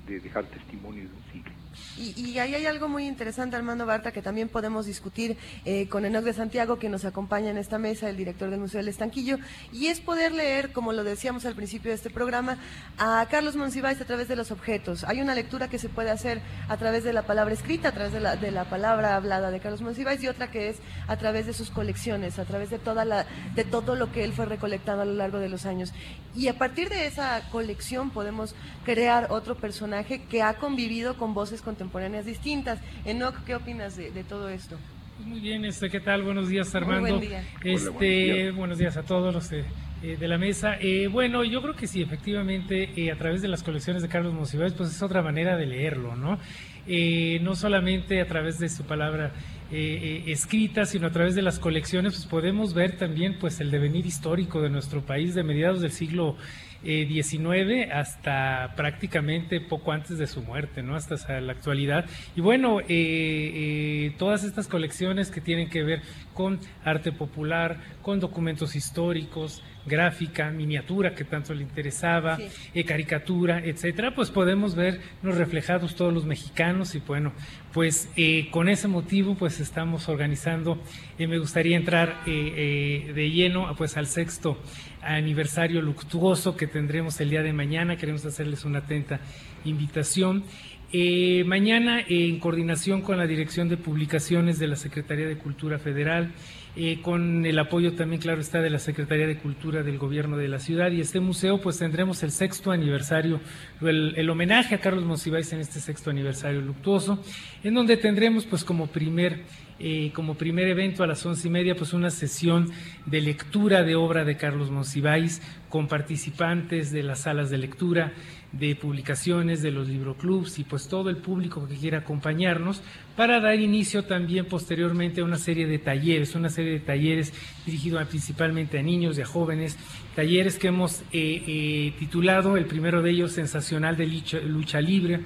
de dejar testimonio de un siglo. Y, ahí hay algo muy interesante, Armando Barta, que también podemos discutir eh, con Enoc de Santiago, que nos acompaña en esta mesa, el director del Museo del Estanquillo, y es poder leer, como lo decíamos al principio de este programa, a Carlos Monsiváis a través de los objetos. Hay una lectura que se puede hacer a través de la palabra escrita, a través de la, de la palabra hablada de Carlos Monsiváis, y otra que es a través de sus colecciones, a través de, toda la, de todo lo que él fue recolectando a lo largo de los años. Y a partir de esa colección podemos crear otro personaje que ha convivido con voces contemporáneas distintas. Enoch, ¿qué opinas de, de todo esto? Muy bien, este, ¿qué tal? Buenos días, Armando. Muy buen día. Este, Hola, buenos días. buenos días a todos los de, eh, de la mesa. Eh, bueno, yo creo que sí, efectivamente, eh, a través de las colecciones de Carlos Monsiváis, pues es otra manera de leerlo, ¿no? Eh, no solamente a través de su palabra eh, eh, escrita, sino a través de las colecciones, pues podemos ver también pues el devenir histórico de nuestro país de mediados del siglo eh, XIX hasta prácticamente poco antes de su muerte, ¿no? Hasta la actualidad. Y bueno, eh, eh, todas estas colecciones que tienen que ver con arte popular, con documentos históricos, gráfica, miniatura que tanto le interesaba, Sí. eh, caricatura, etcétera, pues podemos vernos reflejados todos los mexicanos y bueno, pues eh, con ese motivo pues estamos organizando, eh, me gustaría entrar de lleno pues al sexto aniversario luctuoso que tendremos el día de mañana, queremos hacerles una atenta invitación. Eh, mañana, eh, en coordinación con la Dirección de Publicaciones de la Secretaría de Cultura Federal, eh, con el apoyo también, claro está, de la Secretaría de Cultura del Gobierno de la Ciudad y este museo, pues tendremos el sexto aniversario, el, el homenaje a Carlos Monsiváis en este sexto aniversario luctuoso, en donde tendremos, pues como primer eh, como primer evento a las once y media, pues una sesión de lectura de obra de Carlos Monsiváis con participantes de las salas de lectura, de publicaciones, de los libroclubs y pues todo el público que quiera acompañarnos para dar inicio también posteriormente a una serie de talleres, una serie de talleres dirigidos principalmente a niños y a jóvenes, talleres que hemos eh, eh, titulado, el primero de ellos Sensacional de lucha, lucha libre,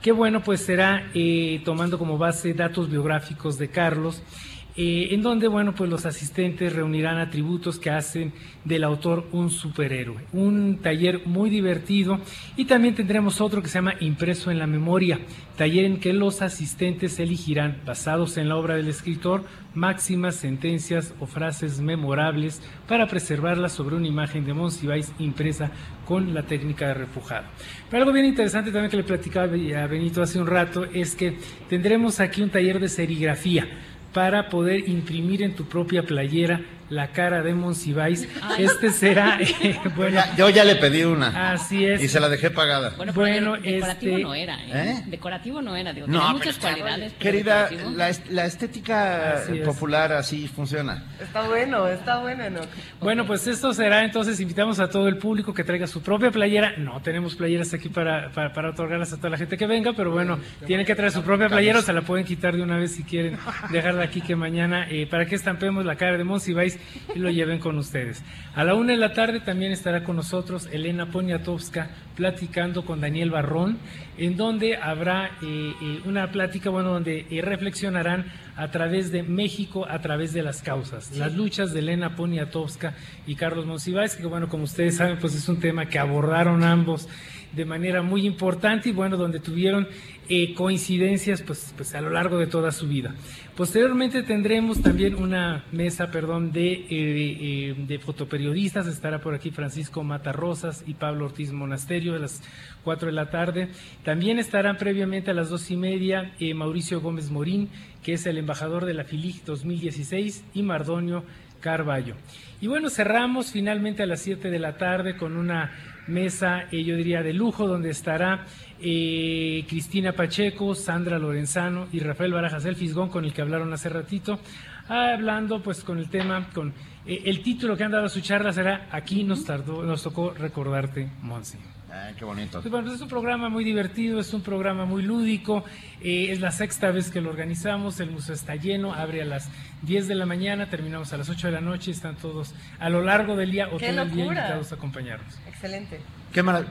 que bueno, pues será eh, tomando como base datos biográficos de Carlos, eh, en donde, bueno, pues los asistentes reunirán atributos que hacen del autor un superhéroe. Un taller muy divertido y también tendremos otro que se llama Impreso en la Memoria, taller en que los asistentes elegirán, basados en la obra del escritor, máximas, sentencias o frases memorables para preservarlas sobre una imagen de Monsiváis impresa con la técnica de refujado. Pero algo bien interesante también que le platicaba a Benito hace un rato es que tendremos aquí un taller de serigrafía para poder imprimir en tu propia playera la cara de Monsiváis. Este será, [laughs] eh, bueno, Ya- yo ya le pedí una. Así es. Y se la dejé pagada. Bueno, Bueno, decorativo este- no era, ¿eh? ¿Eh? Decorativo no era, digo, No, tenía muchas cualidades. pero Querida, la, est- la estética Así es. popular así funciona. Está bueno, está bueno. Bueno, pues esto será entonces, invitamos a todo el público que traiga su propia playera. No tenemos playeras aquí para, para, para otorgarlas a toda la gente que venga, pero bueno, tienen que traer su propia playera o se la pueden quitar de una vez si quieren [laughs] dejarla aquí que mañana, eh, para que estampemos la cara de Monsiváis y lo lleven con ustedes. A la una de la tarde también estará con nosotros Elena Poniatowska platicando con Daniel Barrón, en donde habrá eh, eh, una plática, bueno, donde eh, reflexionarán a través de México, a través de las causas, las luchas de Elena Poniatowska y Carlos Monsiváis, que bueno, como ustedes saben, pues es un tema que abordaron ambos de manera muy importante y bueno, donde tuvieron eh, coincidencias pues, pues a lo largo de toda su vida. Posteriormente tendremos también una mesa, perdón, de, eh, eh, de fotoperiodistas. Estará por aquí Francisco Matarrosas y Pablo Ortiz Monasterio a las 4 de la tarde. También estarán previamente a las dos y media eh, Mauricio Gómez Morín, que es el embajador de la FILIG 2016, y Mardonio Carballo. Y bueno, cerramos finalmente a las 7 de la tarde con una mesa, eh, yo diría, de lujo, donde estará eh, Cristina Pacheco, Sandra Lorenzano y Rafael Barajas El Fisgón, con el que hablaron hace ratito, hablando pues con el tema, con eh, el título que han dado a su charla será Aquí nos tardó, nos tocó recordarte, Monsi. Ah, qué bonito. Pues, bueno, es un programa muy divertido, es un programa muy lúdico. eh, es la sexta vez que lo organizamos. El museo está lleno, abre a las 10 de la mañana, terminamos a las 8 de la noche. Están todos a lo largo del día o ¡Qué todo el día invitados a acompañarnos. Excelente.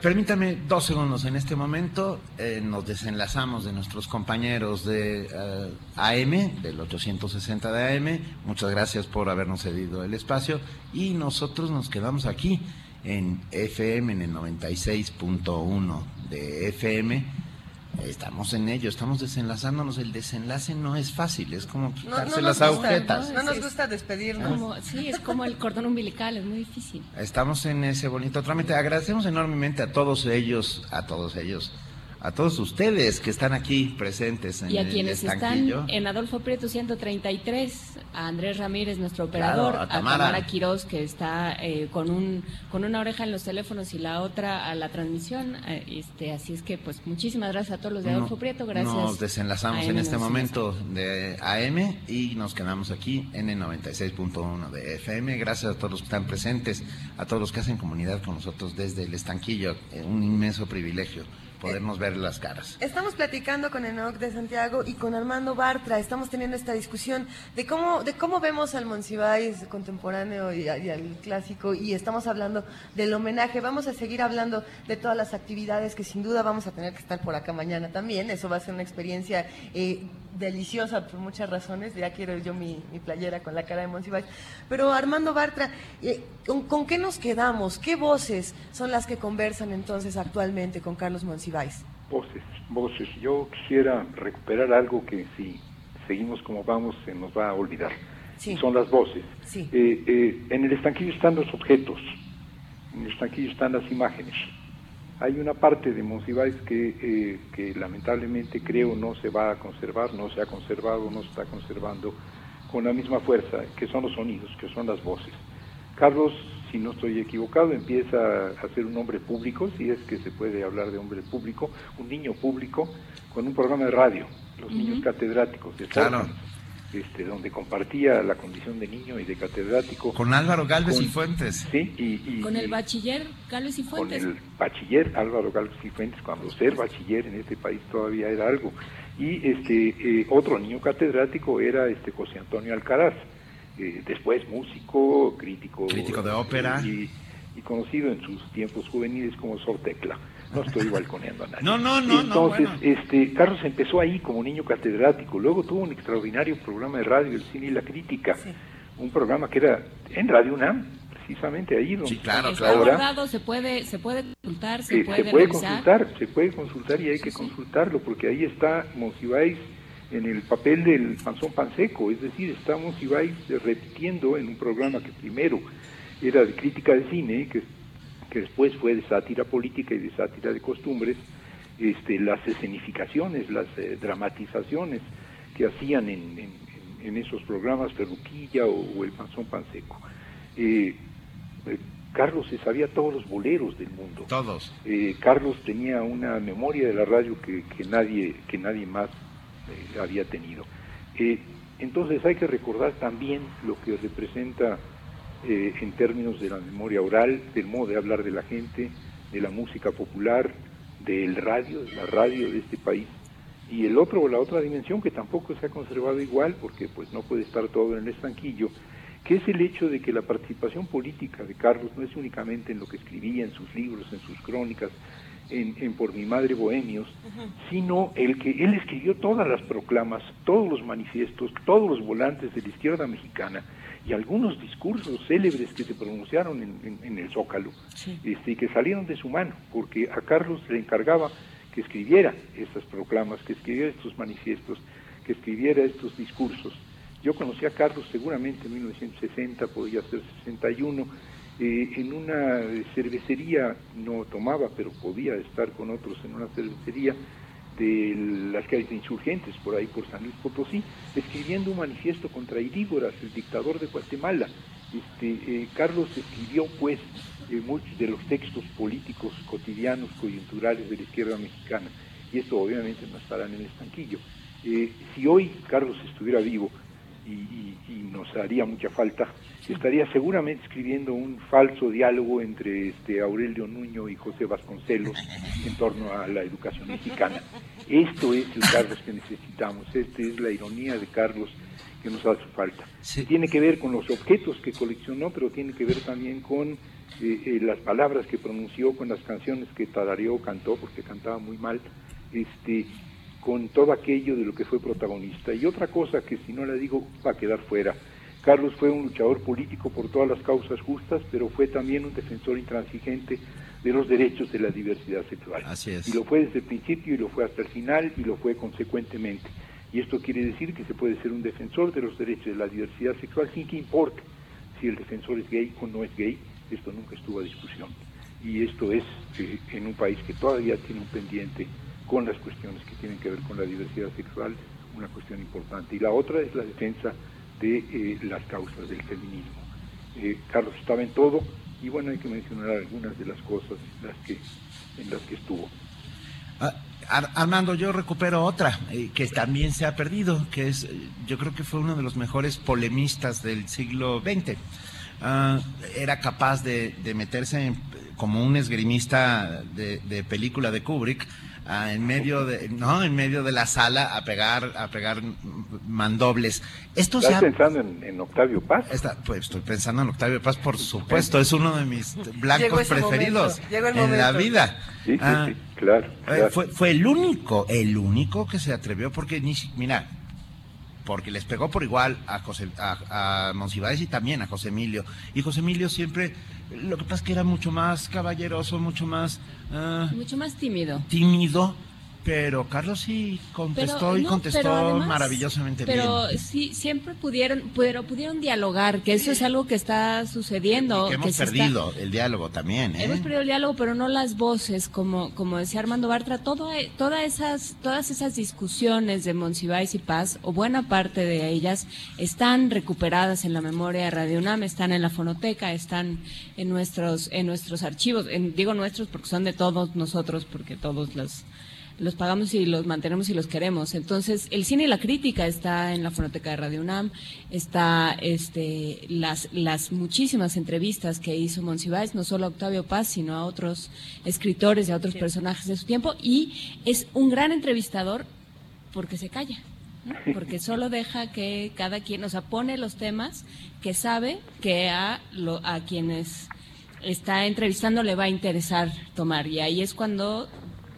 Permítame dos segundos. En este momento eh, nos desenlazamos de nuestros compañeros de eh, AM, del 860 de AM. Muchas gracias por habernos cedido el espacio. Y nosotros nos quedamos aquí en FM, en el 96.1 de FM. Estamos en ello, estamos desenlazándonos. El desenlace no es fácil, es como quitarse no las agujetas. No nos gusta despedirnos. Como, sí, es como el cordón umbilical, es muy difícil. Estamos en ese bonito trámite. Agradecemos enormemente a todos ellos, a todos ellos, a todos ustedes que están aquí presentes en Y a el quienes estanquillo. están en Adolfo Prieto 133, a Andrés Ramírez, nuestro operador, Claro, a a Tamara. Tamara Quiroz, que está eh, con un con una oreja en los teléfonos y la otra a la transmisión. eh, este, así es que, pues, muchísimas gracias a todos los de Adolfo No- Prieto. Gracias. Nos desenlazamos AM en este momento de AM y nos quedamos aquí en el 96.1 de FM. Gracias a todos los que están presentes, a todos los que hacen comunidad con nosotros desde el estanquillo. Eh, Un inmenso privilegio podernos ver las caras. Estamos platicando con Enoch de Santiago y con Armando Bartra. Estamos teniendo esta discusión de cómo, de cómo vemos al Monsiváis contemporáneo y, y al clásico y estamos hablando del homenaje. Vamos a seguir hablando de todas las actividades que sin duda vamos a tener que estar por acá mañana también. Eso va a ser una experiencia eh, deliciosa por muchas razones. Ya quiero yo mi, mi playera con la cara de Monsiváis. Pero Armando Bartra, eh, ¿con, con qué nos quedamos? ¿Qué voces son las que conversan entonces actualmente con Carlos Monsiváis? Voces, voces. Yo quisiera recuperar algo que si seguimos como vamos se nos va a olvidar. Sí. Son las voces. Sí. Eh, eh, en el estanquillo están los objetos, en el estanquillo están las imágenes. Hay una parte de Monsiváis que, eh, que lamentablemente creo no se va a conservar, no se ha conservado, no se está conservando con la misma fuerza, que son los sonidos, que son las voces. Carlos, si no estoy equivocado, empieza a ser un hombre público, si es que se puede hablar de hombre público, un niño público, con un programa de radio, Los Niños Catedráticos, de Claro. Este, donde compartía la condición de niño y de catedrático. Con Álvaro Galvez y Con- Fuentes. Sí, y, y- Con el bachiller Carlos y con Fuentes. el bachiller Álvaro Galvez y Fuentes, cuando ser bachiller en este país todavía era algo. Y este eh, otro niño catedrático era este José Antonio Alcaraz, eh, después músico, crítico, Crítico de ópera. y, y conocido en sus tiempos juveniles como Sor Tecla. No estoy balconeando a nadie. No, no, no, no, Entonces, bueno. este, Carlos empezó ahí como niño catedrático, luego tuvo un extraordinario programa de radio, El Cine y la Crítica, un programa que era en Radio UNAM, precisamente ahí donde estamos Está ahora. guardado, se puede, se puede consultar, se Eh, puede, se puede revisar. consultar, se puede consultar y hay que consultarlo, porque ahí está Monsiváis en el papel del panzón panseco, es decir, está Monsiváis repitiendo en un programa que primero era de crítica de cine, que, que después fue de sátira política y de sátira de costumbres, este, las escenificaciones, las eh, dramatizaciones que hacían en, en- en- en esos programas Ferruquilla o, o el Panzón Panseco. Eh, eh, Carlos se sabía todos los boleros del mundo. Todos. Carlos tenía una memoria de la radio que, que nadie que nadie más había tenido. Entonces hay que recordar también lo que representa eh, en términos de la memoria oral, del modo de hablar de la gente, de la música popular, del radio, de la radio de este país. Y el otro, la otra dimensión que tampoco se ha conservado igual, porque pues no puede estar todo en el estanquillo, que es el hecho de que la participación política de Carlos no es únicamente en lo que escribía, en sus libros, en sus crónicas, en, en Por mi madre Bohemios, sino el que él escribió todas las proclamas, todos los manifiestos, todos los volantes de la izquierda mexicana y algunos discursos célebres que se pronunciaron en, en- en el Zócalo, este, y que salieron de su mano, porque a Carlos le encargaba que escribiera estas proclamas, que escribiera estos manifiestos, que escribiera estos discursos. Yo conocí a Carlos seguramente en 1960, podría ser 61, eh, en una cervecería, no tomaba, pero podía estar con otros en una cervecería de las calles de insurgentes, por ahí por San Luis Potosí, escribiendo un manifiesto contra Irígoras, el dictador de Guatemala. Este, eh, Carlos escribió, pues, eh, muchos de los textos políticos cotidianos, coyunturales de la izquierda mexicana, y esto obviamente no estará en el estanquillo. Eh, si hoy Carlos estuviera vivo, y, y- y nos haría mucha falta, estaría seguramente escribiendo un falso diálogo entre este Aurelio Nuño y José Vasconcelos en torno a la educación mexicana. Esto es el Carlos que necesitamos, esta es la ironía de Carlos que nos hace falta. Tiene que ver con los objetos que coleccionó, pero tiene que ver también con eh, eh, las palabras que pronunció, con las canciones que tarareó, cantó, porque cantaba muy mal, este, con todo aquello de lo que fue protagonista. Y otra cosa que si no la digo va a quedar fuera. Carlos fue un luchador político por todas las causas justas, pero fue también un defensor intransigente de los derechos de la diversidad sexual. Así es. Y lo fue desde el principio y lo fue hasta el final y lo fue consecuentemente. Y esto quiere decir que se puede ser un defensor de los derechos de la diversidad sexual sin que importe si el defensor es gay o no es gay. Esto nunca estuvo a discusión. Y esto es eh, en un país que todavía tiene un pendiente con las cuestiones que tienen que ver con la diversidad sexual, una cuestión importante. Y la otra es la defensa de eh, las causas del feminismo. Eh, Carlos estaba en todo y bueno, hay que mencionar algunas de las cosas en las que, en las que estuvo. Ah, Ar- Armando, yo recupero otra eh, que también se ha perdido, que es, eh, yo creo que fue uno de los mejores polemistas del siglo XX. Ah, era capaz de, de meterse en- como un esgrimista de, de película de Kubrick ah, en medio de no en medio de la sala a pegar a pegar mandobles. Esto se ¿Estás ha- pensando en, en Octavio Paz? Está- pues estoy pensando en Octavio Paz, por supuesto, es uno de mis blancos preferidos momento, llegó el en la vida. Sí, sí, Ah, sí, claro. eh, claro. fue, fue el único, el único que se atrevió, porque ni mira, porque les pegó por igual a José, a, a Monsiváis y también a José Emilio. Y José Emilio siempre, lo que pasa es que era mucho más caballeroso, mucho más ah, Mucho más tímido. tímido, pero Carlos sí contestó Pero, y no, contestó pero además- maravillosamente pero bien. sí siempre pudieron pero pudieron dialogar que eso es algo que está sucediendo Que hemos está- perdido el diálogo también, ¿eh? Hemos perdido el diálogo, pero no las voces, como, como decía Armando Bartra, todo, todas esas, todas esas discusiones de Monsiváis y Paz, o buena parte de ellas, están recuperadas en la memoria de Radio UNAM, están en la fonoteca, están en nuestros, en nuestros archivos, en- digo nuestros porque son de todos nosotros, porque todos los, los pagamos y los mantenemos y los queremos. Entonces, el cine y la crítica está en la fonoteca de Radio UNAM, está este, las, las muchísimas entrevistas que hizo Monsiváis, no solo a Octavio Paz, sino a otros escritores y a otros personajes de su tiempo, y es un gran entrevistador porque se calla. ¿no? Porque solo deja que cada quien, o sea, pone los temas que sabe que a, lo, a quienes está entrevistando le va a interesar tomar. Y ahí es cuando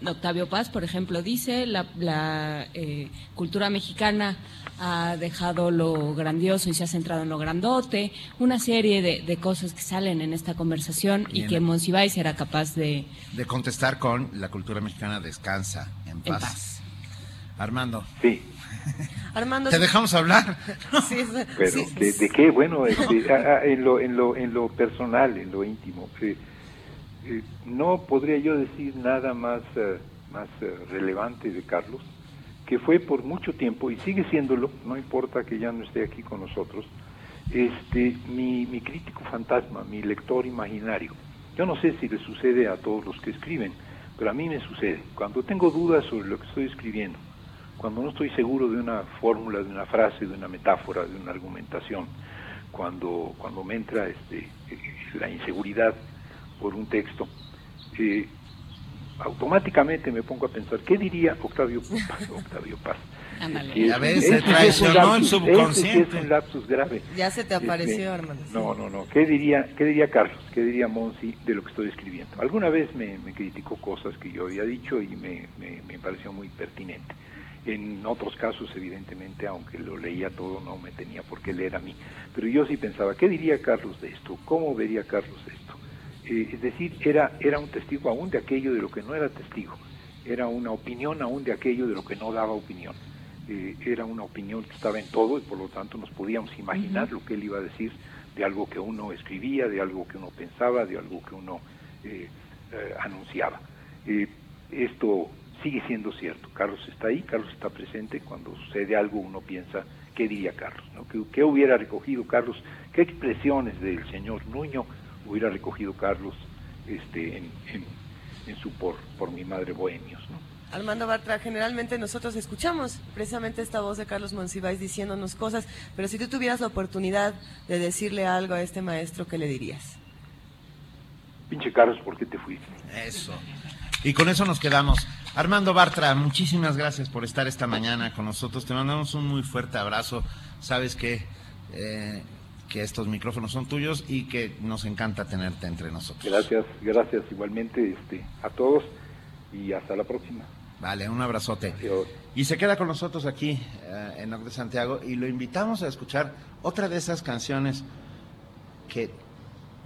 Octavio Paz, por ejemplo, dice, la, la eh, cultura mexicana ha dejado lo grandioso y se ha centrado en lo grandote, una serie de, de cosas que salen en esta conversación y que Monsiváis era capaz de... de contestar con la cultura mexicana descansa en paz. paz. Armando. Sí. [laughs] Armando. ¿Te dejamos hablar? [laughs] Sí, sí, Pero, sí. ¿de, de qué? Bueno, este, a- a- en, lo, en, lo, en lo personal, en lo íntimo, eh, eh, no podría yo decir nada más, eh, más eh, relevante de Carlos, que fue por mucho tiempo, y sigue siéndolo, no importa que ya no esté aquí con nosotros, este, mi, mi crítico fantasma, mi lector imaginario. Yo no sé si le sucede a todos los que escriben, pero a mí me sucede. Cuando tengo dudas sobre lo que estoy escribiendo, cuando no estoy seguro de una fórmula, de una frase, de una metáfora, de una argumentación, cuando, cuando me entra este, la inseguridad por un texto, eh, automáticamente me pongo a pensar, ¿qué diría Octavio Paz? [laughs] Octavio Paz? Ya ves, ese se traicionó el subconsciente. es un lapsus grave. Ya se te Este, apareció, Armando. No, no, no. ¿Qué diría, qué diría Carlos? ¿Qué diría Monsi de lo que estoy escribiendo? Alguna vez me, me criticó cosas que yo había dicho y me, me, me pareció muy pertinente. En otros casos, evidentemente, aunque lo leía todo, no me tenía por qué leer a mí. Pero yo sí pensaba, ¿qué diría Carlos de esto? ¿Cómo vería Carlos esto? Eh, es decir, era, era un testigo aún de aquello de lo que no era testigo. Era una opinión aún de aquello de lo que no daba opinión. Eh, era una opinión que estaba en todo y por lo tanto nos podíamos imaginar lo que él iba a decir de algo que uno escribía, de algo que uno pensaba, de algo que uno eh, anunciaba. Esto sigue siendo cierto. Carlos está ahí, Carlos está presente. Cuando sucede algo uno piensa, ¿qué diría Carlos? ¿no? ¿Qué, qué hubiera recogido Carlos? ¿Qué expresiones del señor Nuño hubiera recogido Carlos este, en, en- en su por, por mi madre Bohemios? ¿no? Armando Bartra, generalmente nosotros escuchamos precisamente esta voz de Carlos Monsiváis diciéndonos cosas, pero si tú tuvieras la oportunidad de decirle algo a este maestro, ¿qué le dirías? Pinche Carlos, ¿por qué te fuiste? Eso. Y con eso nos quedamos. Armando Bartra, muchísimas gracias por estar esta mañana con nosotros. Te mandamos un muy fuerte abrazo. Sabes que, eh, que estos micrófonos son tuyos y que nos encanta tenerte entre nosotros. Gracias, gracias igualmente este, a todos y hasta la próxima. Vale, un abrazote. Y se queda con nosotros aquí eh, en Oc de Santiago y lo invitamos a escuchar otra de esas canciones que,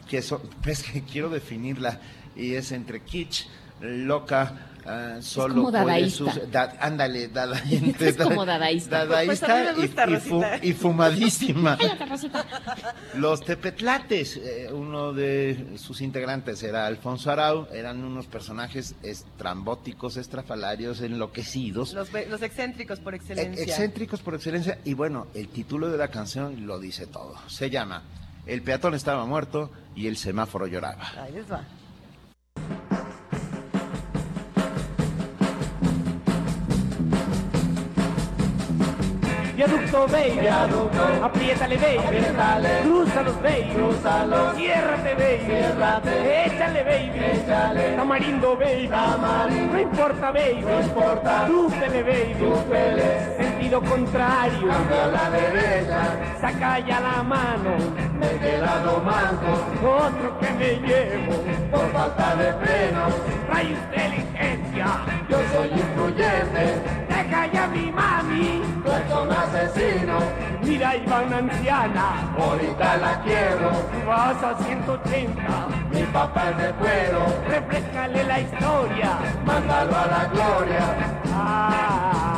que, so- [laughs] pues, que quiero definirla y es entre kitsch, loca, ah, solo como puede dadaísta. sus- da- ándale, dada- [laughs] Es como dadaísta. dadaísta Pues y- gusta, y, fu- Rosita. y fumadísima. [laughs] Los Tepetlates, eh, uno de sus integrantes era Alfonso Arau, eran unos personajes estrambóticos, estrafalarios, enloquecidos, Los, los excéntricos por ex- excelencia. excéntricos por excelencia. Y bueno, el título de la canción lo dice todo. Se llama El peatón estaba muerto y el semáforo lloraba. Ahí les va. Viaducto baby, Viaducto. apriétale baby, Apriétale. crúzalos baby, Crúzalos. ciérrate baby, Ciérrate. échale baby, Échale. tamarindo baby, Tamarindo. no importa baby, No importa. túpele baby, Túpele. sentido contrario, Cambio a la derecha, saca ya la mano, me he quedado manco otro que me llevo, por falta de freno. trae inteligencia, Yo soy influyente, deja ya mi mami, eres un asesino. mira va una anciana, Ahorita la quiero, vas a 180, mi papá es de cuero. refrescale la historia, Mándalo a la gloria. Ah,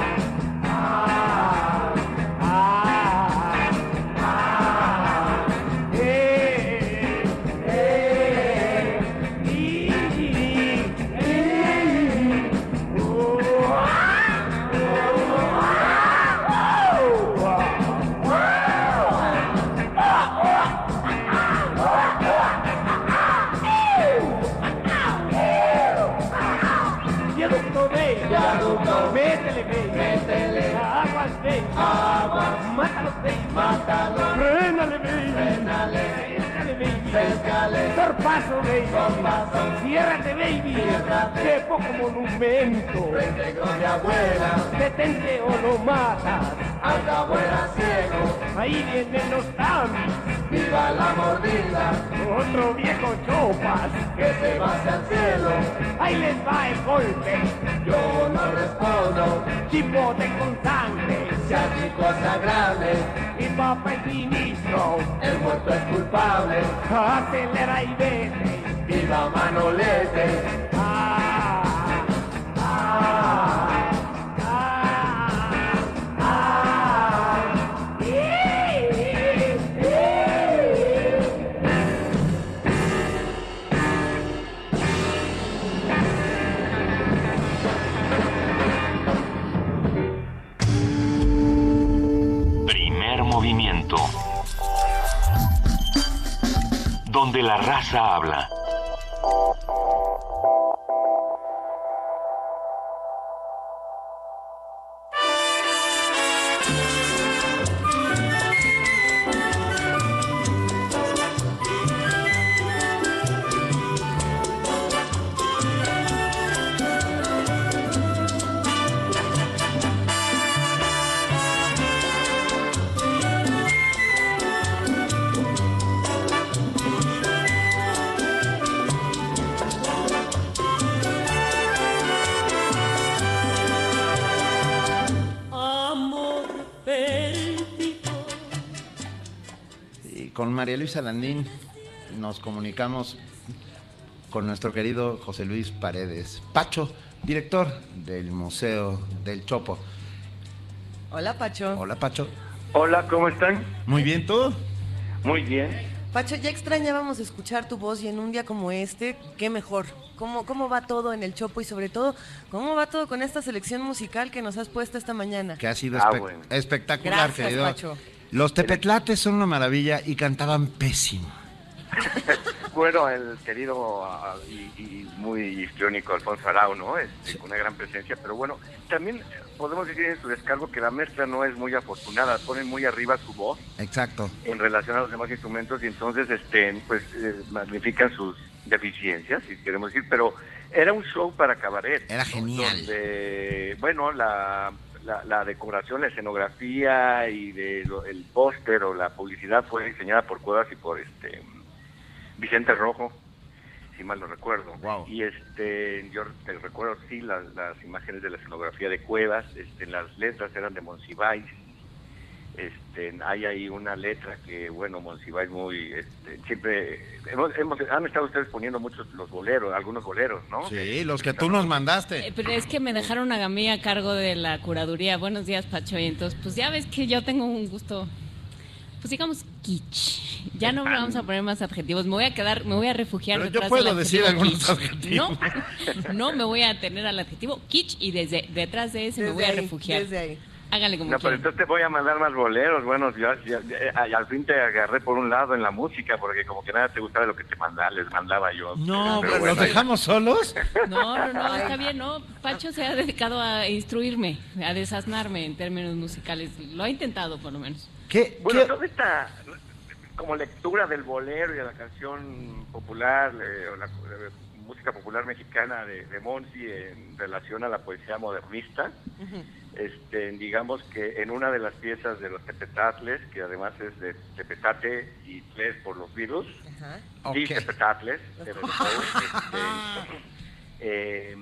Céscale. torpazo baby, Torpazo. ciérrate baby, Ciérrate. qué poco monumento, Frente con mi abuela, detente o lo matas, al cabo era ciego. ahí vienen los tamis, Viva la mordida, otro chopas, que se va hacia el cielo. ahí les va el golpe, Yo no respondo, chipote con sangre, sea chico sea grande, mi papá es ministro, el muerto es culpable. acelera y vete. Viva Manolete, la raza habla. María Luisa Landín nos comunicamos con nuestro querido José Luis Paredes Pacho, director del Museo del Chopo. Hola, Pacho. Hola, Pacho. Hola, ¿cómo están? Muy bien, ¿tú? Muy bien. Pacho, ya extrañábamos escuchar tu voz y en un día como este, qué mejor. ¿Cómo, ¿Cómo va todo en el Chopo y sobre todo, cómo va todo con esta selección musical que nos has puesto esta mañana? Que ha sido Ah, bueno. espectacular, Gracias, querido. Pacho. Los tepetlates son una maravilla y cantaban pésimo. [laughs] bueno, el querido ah, y, y muy histriónico Alfonso Arau, ¿no? Este, Con una gran presencia, pero bueno, también podemos decir en su descargo que la mezcla no es muy afortunada, ponen muy arriba su voz Exacto. en relación a los demás instrumentos y entonces este pues eh, magnifican sus deficiencias, si queremos decir, pero era un show para cabaret. Era genial. Donde, bueno, la, la, la decoración, la escenografía y de lo- el póster o la publicidad fue diseñada por Cuevas y por este Vicente Rojo, si mal no recuerdo. Y este, yo te recuerdo, sí, las, las imágenes de la escenografía de Cuevas, este, las letras eran de Monsiváis. Este, hay ahí una letra que, bueno, Monsiváis muy, este, siempre, hemos, hemos- han estado ustedes poniendo muchos los boleros, algunos boleros, ¿no? Sí, los que tú nos mandaste. Eh, Pero es que me dejaron a mí a cargo de la curaduría. Buenos días, Pacho. Y entonces, pues ya ves que yo tengo un gusto, pues digamos, kitsch. Ya no me vamos a poner más adjetivos. Me voy a quedar, me voy a refugiar Pero yo detrás puedo del decir algunos kitsch. adjetivos. No, [laughs] no me voy a tener al adjetivo kitsch y desde detrás de ese me voy a ahí, refugiar. desde ahí. Hágale como No, pero entonces te voy a mandar más boleros. Bueno, ya, ya- ya- y al fin te agarré por un lado en la música, porque como que nada te gustaba lo que te mandaba, les mandaba yo. No, Pero bueno, ¿los dejamos solos? [laughs] No, no, no, está bien, ¿no? Pacho se ha dedicado a instruirme, a desasnarme en términos musicales. Lo ha intentado, por lo menos. ¿Qué? Bueno, toda esta como lectura del bolero y de la canción popular, eh, o la eh, música popular mexicana de, de Monsi en relación a la poesía modernista, este, digamos que en una de las piezas de los Tepetatles, que además es de Tepetate y Tles por los virus, y Ok. Tepetatles, pero este, eh,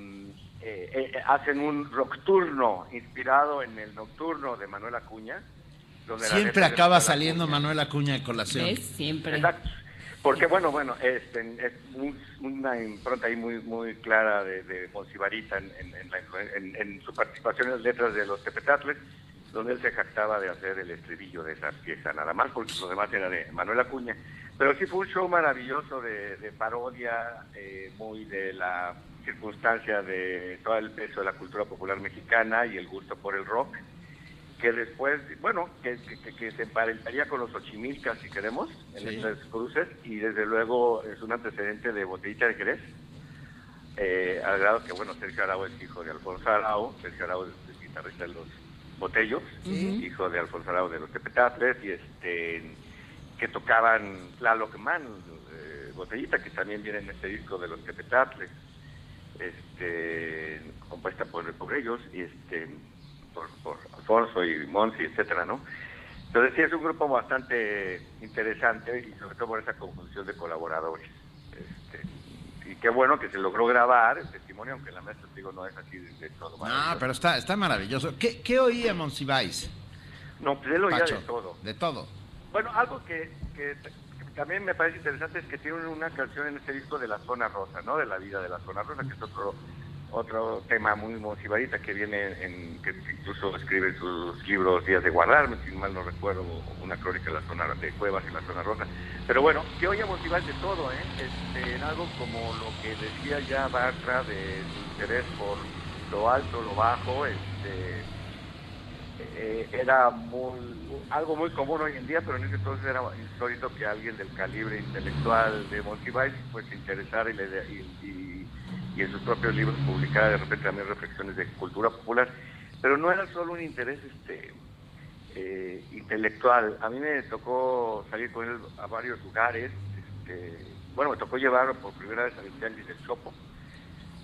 eh, eh, hacen un nocturno inspirado en el nocturno de Manuel Acuña. donde la Siempre de acaba saliendo Acuña- Manuel Acuña de colación. ¿Ves? Siempre. Exacto. Porque bueno, bueno, este, es un- una impronta ahí muy muy clara de, de Monsivarita en, en- en- en su participación en las letras de los Tepetatles, donde él se jactaba de hacer el estribillo de esa pieza, nada más, porque lo demás era de Manuel Acuña. Pero sí fue un show maravilloso de, de parodia, eh, muy de la circunstancia de todo el peso de la cultura popular mexicana y el gusto por el rock que después, bueno, que, que- se emparentaría con los Ochimilcas, si queremos, en Sí. estas cruces, y desde luego es un antecedente de Botellita de Jerez, eh, al grado que, bueno, Sergio Arau es hijo de Alfonso Arau, Sergio Arau es el guitarrista de los Botellos, Sí. hijo de Alfonso Arau de los Tepetatles, y este que tocaban Tlaloc Man, eh, Botellita, que también viene en este disco de los Tepetatles, este, compuesta por, por ellos, y este por, por Alfonso y Monsi, etcétera, ¿no? Entonces sí es un grupo bastante interesante y sobre todo por esa conjunción de colaboradores. Este, y qué bueno que se logró grabar el testimonio, aunque la maestra digo no es así de, de todo. No, maravilloso. pero está, está maravilloso. ¿Qué, qué oía Monsiváis? No, pues él oía Pacho? de todo. De todo. Bueno, algo que, que que también me parece interesante es que tiene una canción en este disco de la zona rosa, ¿no? De la vida de la zona rosa, que es otro otro tema muy monsivarita que viene en que incluso escribe sus libros Días de guardarme, si mal no recuerdo, una crónica de la zona de Cuevas y la zona rosa. Pero bueno, que oye Monsiváis de todo, ¿eh? Este, en algo como lo que decía ya Bartra de su interés por lo alto, lo bajo, este eh, era muy algo muy común hoy en día, pero en ese entonces era insólito que alguien del calibre intelectual de Monsiváis pues se interesara y, le y- y- y en sus propios libros publicara de repente también reflexiones de cultura popular. Pero no era solo un interés este eh, intelectual. A mí me tocó salir con él a varios lugares. este, bueno, me tocó llevar por primera vez a Vitialis del Chopo,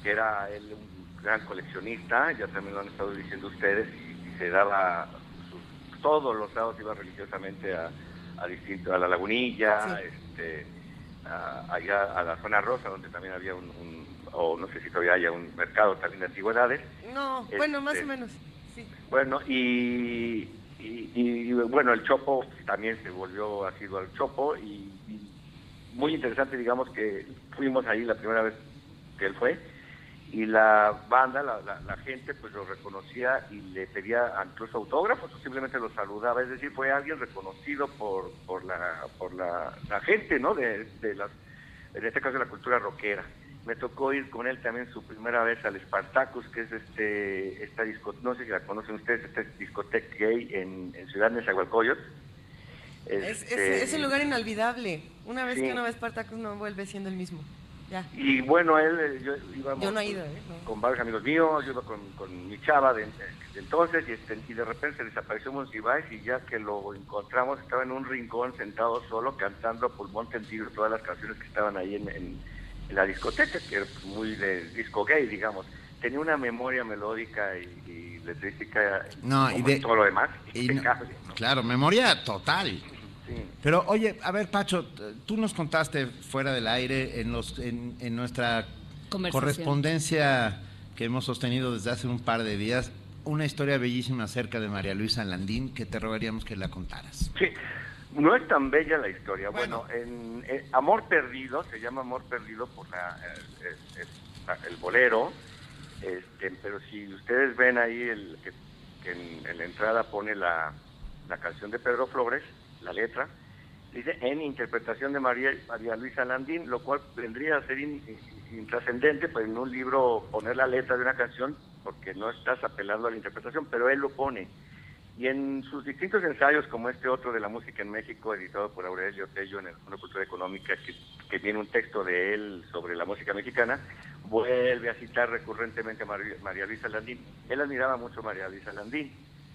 que era él un gran coleccionista, ya también lo han estado diciendo ustedes, y, y se daba sus- todos los sábados iba religiosamente a, a distinto, a la lagunilla, este, a- allá a la zona rosa, donde también había un, un- o no sé si todavía haya un mercado también de antigüedades. No, bueno, más Este, o menos. Sí. Bueno, y, y, y, bueno, el Chopo también se volvió asiduo al Chopo y, y muy interesante, digamos que fuimos ahí la primera vez que él fue y la banda, la, la, la gente, pues lo reconocía y le pedía incluso autógrafos o simplemente lo saludaba, es decir, fue alguien reconocido por, por, la, por la, la gente, ¿no? De, de las, en este caso de la cultura rockera. Me tocó ir con él también su primera vez al Spartacus, que es este esta disco, no sé si la conocen ustedes, esta discoteca gay en, en Ciudad Nezahualcóyotl. Es, Este, es, es un lugar inolvidable. Una vez Sí. que uno va a Spartacus no vuelve siendo el mismo. Ya. Y bueno, él, eh, yo íbamos Yo no he ido, ¿eh? No. con varios amigos míos, yo iba con, con mi chava de, de entonces y, este, y de repente se desapareció Monsiváis y ya que lo encontramos estaba en un rincón sentado solo cantando a pulmón tendido todas las canciones que estaban ahí en la discoteca, que era pues, muy de disco gay, digamos. Tenía una memoria melódica y, y letrística No, y de- todo lo demás, y no-. Claro, memoria total. Sí. Pero oye, a ver, Pacho, tú nos contaste fuera del aire en, los, en, en nuestra correspondencia que hemos sostenido desde hace un par de días una historia bellísima acerca de María Luisa Landín que te rogaríamos que la contaras. Sí, no es tan bella la historia. Bueno, en, Amor Perdido, se llama Amor Perdido por la, el bolero, este, pero si ustedes ven ahí el, que, que en, en la entrada pone la, la canción de Pedro Flores, la letra, dice en interpretación de María, María Luisa Landín, lo cual vendría a ser in- in- intrascendente, pues en un libro poner la letra de una canción, porque no estás apelando a la interpretación, pero él lo pone. Y en sus distintos ensayos, como este otro de la música en México, editado por Aurelio Tello en el Fondo de Cultura Económica, que, tiene un texto de él sobre la música mexicana, vuelve a citar recurrentemente a María, María Luisa Landín. Él admiraba mucho a María Luisa Landín.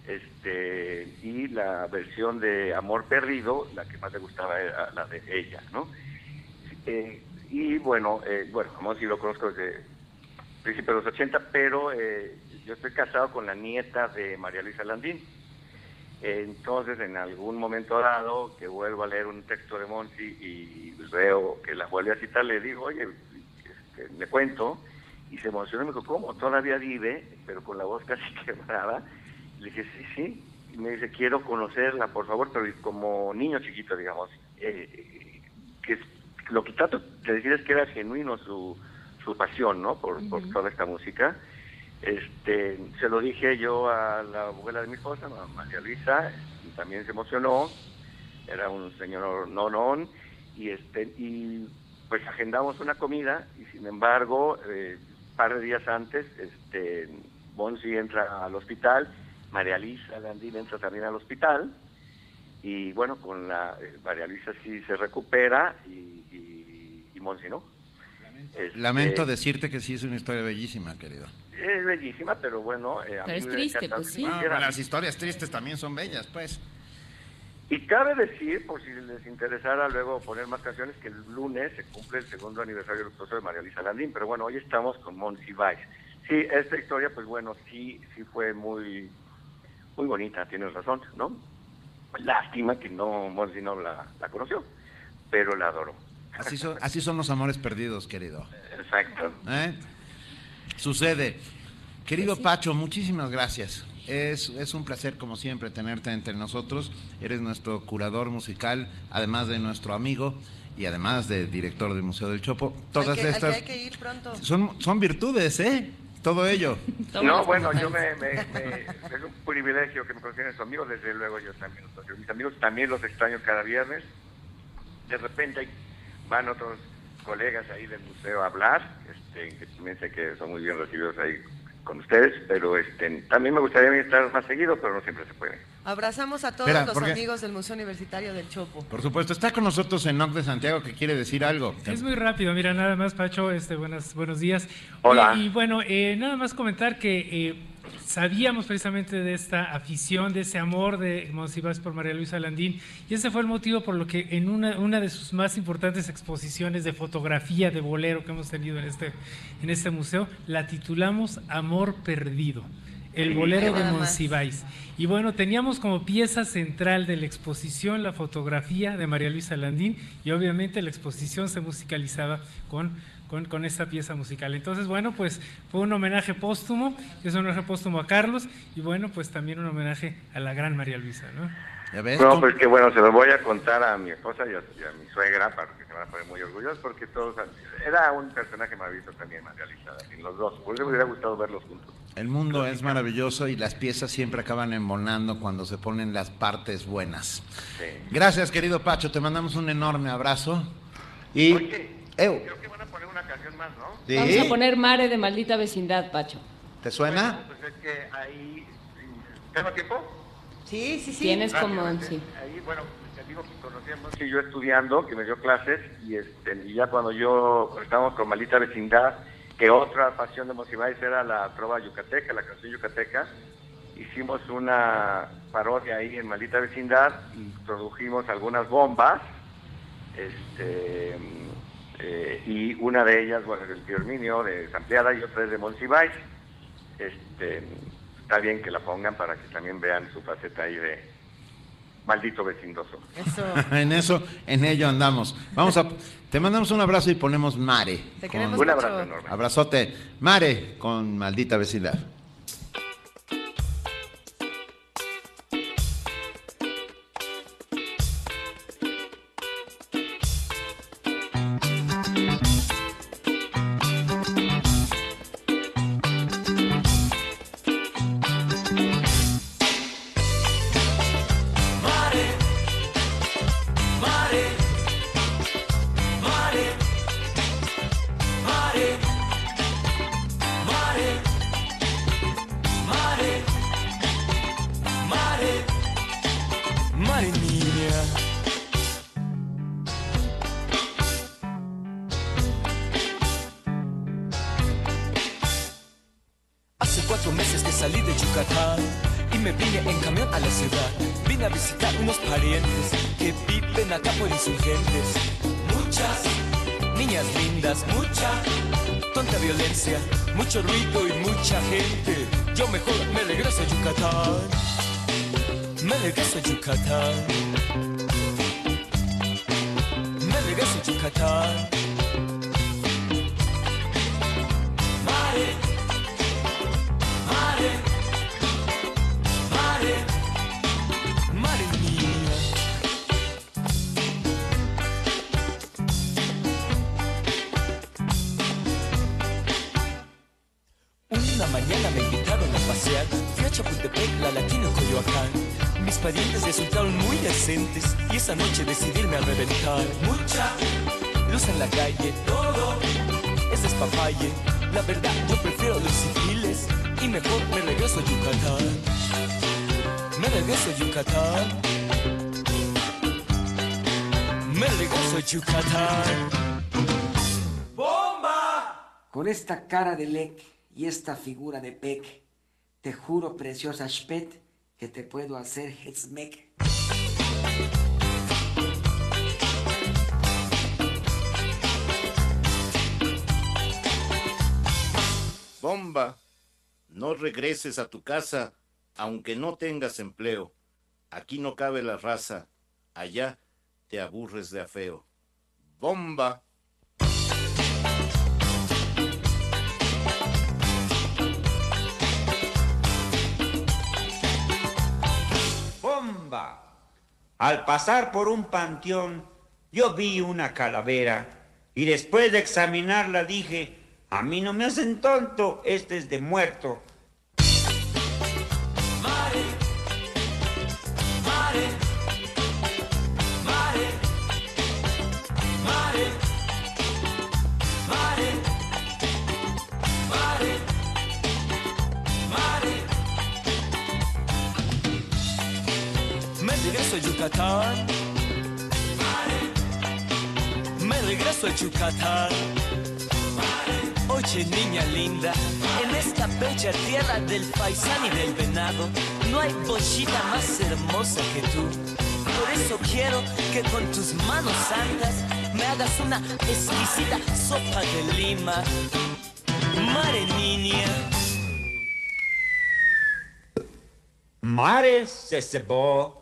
Este, y la versión de Amor Perdido, la que más le gustaba era la de ella, ¿no? Eh, y bueno, eh, bueno, como si lo conozco desde principios de los 80, pero eh, yo estoy casado con la nieta de María Luisa Landín. Entonces, en algún momento dado, que vuelvo a leer un texto de Monsi y veo que la vuelve a citar, le digo, oye, este, le cuento, y se emocionó y me dijo, ¿cómo? Todavía vive, pero con la voz [laughs] casi quebrada. Le dije, sí, sí. Y me dice, quiero conocerla, por favor, pero como niño chiquito, digamos. Eh, que lo que trato de decir es que era genuino su, su pasión, ¿no? Por, por toda esta música. Este, se lo dije yo a la abuela de mi esposa, a María Luisa, y también se emocionó. Era un señor nonón y este y pues agendamos una comida y sin embargo, eh, un par de días antes, este Bonsi entra al hospital, María Luisa Landín entra también al hospital y bueno, con la eh, María Luisa sí se recupera y, y, y Monsi no. Este, Lamento decirte que sí es una historia bellísima, querido. Es bellísima, pero bueno... eh, a Pero mí es me triste, encanta pues sí. hiciera. las historias tristes también son bellas, pues. Y cabe decir, por si les interesara luego poner más canciones, que el lunes se cumple el segundo aniversario luctuoso de María Luisa Landín, pero bueno, hoy estamos con Monsi Vice. Sí, esta historia, pues bueno, sí, sí fue muy, muy bonita, tienes razón, ¿no? Lástima que no, Monsi no la, la conoció, pero la adoró. Así son, así son los amores perdidos, querido. Exacto. ¿Eh? Sucede. Querido Pacho, muchísimas gracias. Es, es un placer, como siempre, tenerte entre nosotros. Eres nuestro curador musical, además de nuestro amigo y además de director del Museo del Chopo. Todas hay que, estas hay que ir pronto. son, son virtudes, ¿eh? Todo ello. [laughs] No, bueno, yo me, me- me- es un privilegio que me consideren su amigo, desde luego yo también mis amigos, también los extraño cada viernes. De repente hay- van otros colegas ahí del museo a hablar, este, que también sé que son muy bien recibidos ahí con ustedes, pero este, también me gustaría estar más seguido, pero no siempre se puede. Abrazamos a todos Espera, los amigos del Museo Universitario del Chopo. Por supuesto, está con nosotros Enoch de Santiago que quiere decir algo. Es muy rápido, mira, nada más, Pacho, este, buenas, buenos días. Hola. Y, y bueno, eh, nada más comentar que eh, sabíamos precisamente de esta afición, de ese amor de Monsiváis por María Luisa Landín, y ese fue el motivo por lo que en una, una de sus más importantes exposiciones de fotografía de bolero que hemos tenido en este, en este museo, la titulamos Amor Perdido. El bolero de. Monsiváis. Y bueno, teníamos como pieza central de la exposición la fotografía de María Luisa Landín y obviamente la exposición se musicalizaba con, con, con esta pieza musical. Entonces, bueno, pues fue un homenaje póstumo, es un homenaje póstumo a Carlos y bueno, pues también un homenaje a la gran María Luisa, ¿no? No, pues que bueno, se lo voy a contar a mi esposa y a, y a mi suegra para que se van a poner muy orgullosos porque todos han- era un personaje maravilloso también María Luisa, en los dos, por eso me hubiera gustado verlos juntos. El mundo es maravilloso y las piezas siempre acaban embonando cuando se ponen las partes buenas. Gracias, querido Pacho. Te mandamos un enorme abrazo. Y. Ew, Creo que van a poner una canción más, ¿no? ¿Sí? Vamos a poner Mare de maldita vecindad, Pacho. ¿Te suena? Pues es que ahí, ¿tengo tiempo? Sí, sí, sí. Tienes como, Rápidamente, sí. Ahí, bueno, te digo que conocíamos que yo estudiando, que me dio clases, y, este, y ya cuando yo estábamos con Malita Vecindad, que otra pasión de Monsiváis era la trova yucateca, la canción yucateca, hicimos una parodia ahí en Maldita Vecindad, introdujimos algunas bombas, este, eh, y una de ellas, bueno, del tío Herminio, de Sampleada, y otra es de Monsiváis. Este, está bien que la pongan para que también vean su faceta ahí de maldito vecindoso. [laughs] en eso, en ello andamos. Vamos a, te mandamos un abrazo y ponemos Mare. Te con- queremos Un mucho. abrazo enorme. Abrazote. Mare con maldita vecindad. Esta cara de Lec y esta figura de Peck, te juro, preciosa Spet, que te puedo hacer Hetzmeck. Bomba, no regreses a tu casa, aunque no tengas empleo. Aquí no cabe la raza, allá te aburres de afeo. Bomba. Al pasar por un panteón, yo vi una calavera y después de examinarla dije, a mí no me hacen tonto, este es de muerto. Me regreso a Yucatán. Oye, niña linda, en esta bella tierra del faisán y del venado, no hay bollita más hermosa que tú. Por eso quiero que con tus manos santas me hagas una exquisita sopa de lima. Mare niña. Mares se cebó.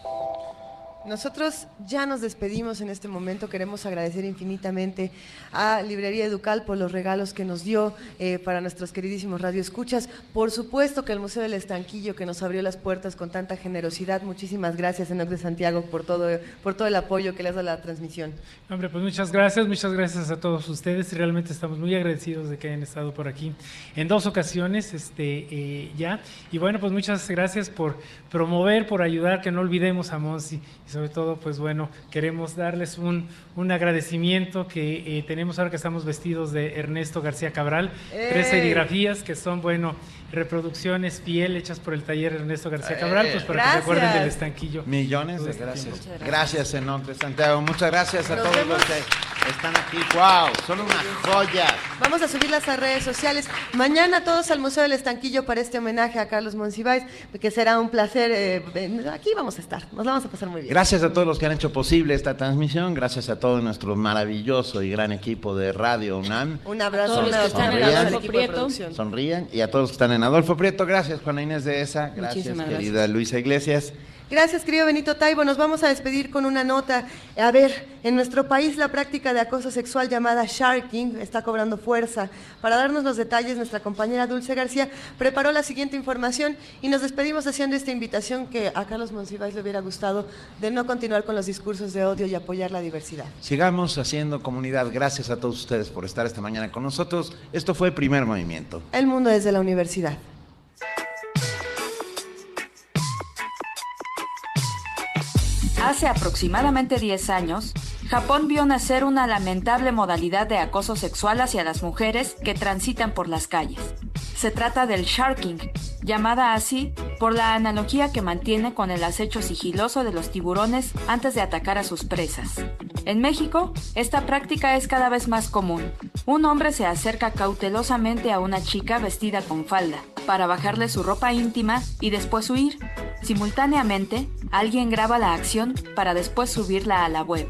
Nosotros ya nos despedimos en este momento. Queremos agradecer infinitamente a Librería Educal por los regalos que nos dio eh, para nuestros queridísimos radioescuchas. Por supuesto que el Museo del Estanquillo que nos abrió las puertas con tanta generosidad. Muchísimas gracias, Enoch de Santiago, por todo, por todo el apoyo que le dado a la transmisión. Hombre, pues muchas gracias, muchas gracias a todos ustedes. Realmente estamos muy agradecidos de que hayan estado por aquí en dos ocasiones este, eh, ya. Y bueno, pues muchas gracias por promover, por ayudar, que no olvidemos a Monsi. Y sobre todo, pues bueno, queremos darles un, un agradecimiento que eh, tenemos ahora que estamos vestidos de Ernesto García Cabral. Tres serigrafías que son, bueno, reproducciones fiel hechas por el taller Ernesto García Cabral, pues para que Gracias. se acuerden del estanquillo. Millones de gracias. Gracias, Enoch de Santiago. Muchas gracias a Nos todos vemos. los que están aquí. ¡Wow! Son una joya. Vamos a subirlas a redes sociales. Mañana todos al Museo del Estanquillo para este homenaje a Carlos Monsiváis, que será un placer. eh, aquí vamos a estar, nos la vamos a pasar muy bien. Gracias a todos los que han hecho posible esta transmisión. Gracias a todo nuestro maravilloso y gran equipo de Radio UNAM. Un abrazo, todos los que están en Prieto. producción. Sonrían. Y a todos los que están en Adolfo Prieto. Gracias, Juana Inés de esa. Gracias, Muchísimas querida Luisa Iglesias. Gracias, querido Benito Taibo. Nos vamos a despedir con una nota. A ver, en nuestro país la práctica de acoso sexual llamada sharking está cobrando fuerza. Para darnos los detalles, nuestra compañera Dulce García preparó la siguiente información y nos despedimos haciendo esta invitación que a Carlos Monsiváis le hubiera gustado de no continuar con los discursos de odio y apoyar la diversidad. Sigamos haciendo comunidad. Gracias a todos ustedes por estar esta mañana con nosotros. Esto fue Primer Movimiento. El mundo desde la universidad. Hace aproximadamente 10 años, Japón vio nacer una lamentable modalidad de acoso sexual hacia las mujeres que transitan por las calles. Se trata del sharking, llamada así por la analogía que mantiene con el acecho sigiloso de los tiburones antes de atacar a sus presas. En México, esta práctica es cada vez más común. Un hombre se acerca cautelosamente a una chica vestida con falda para bajarle su ropa íntima y después huir. Simultáneamente, alguien graba la acción para después subirla a la web.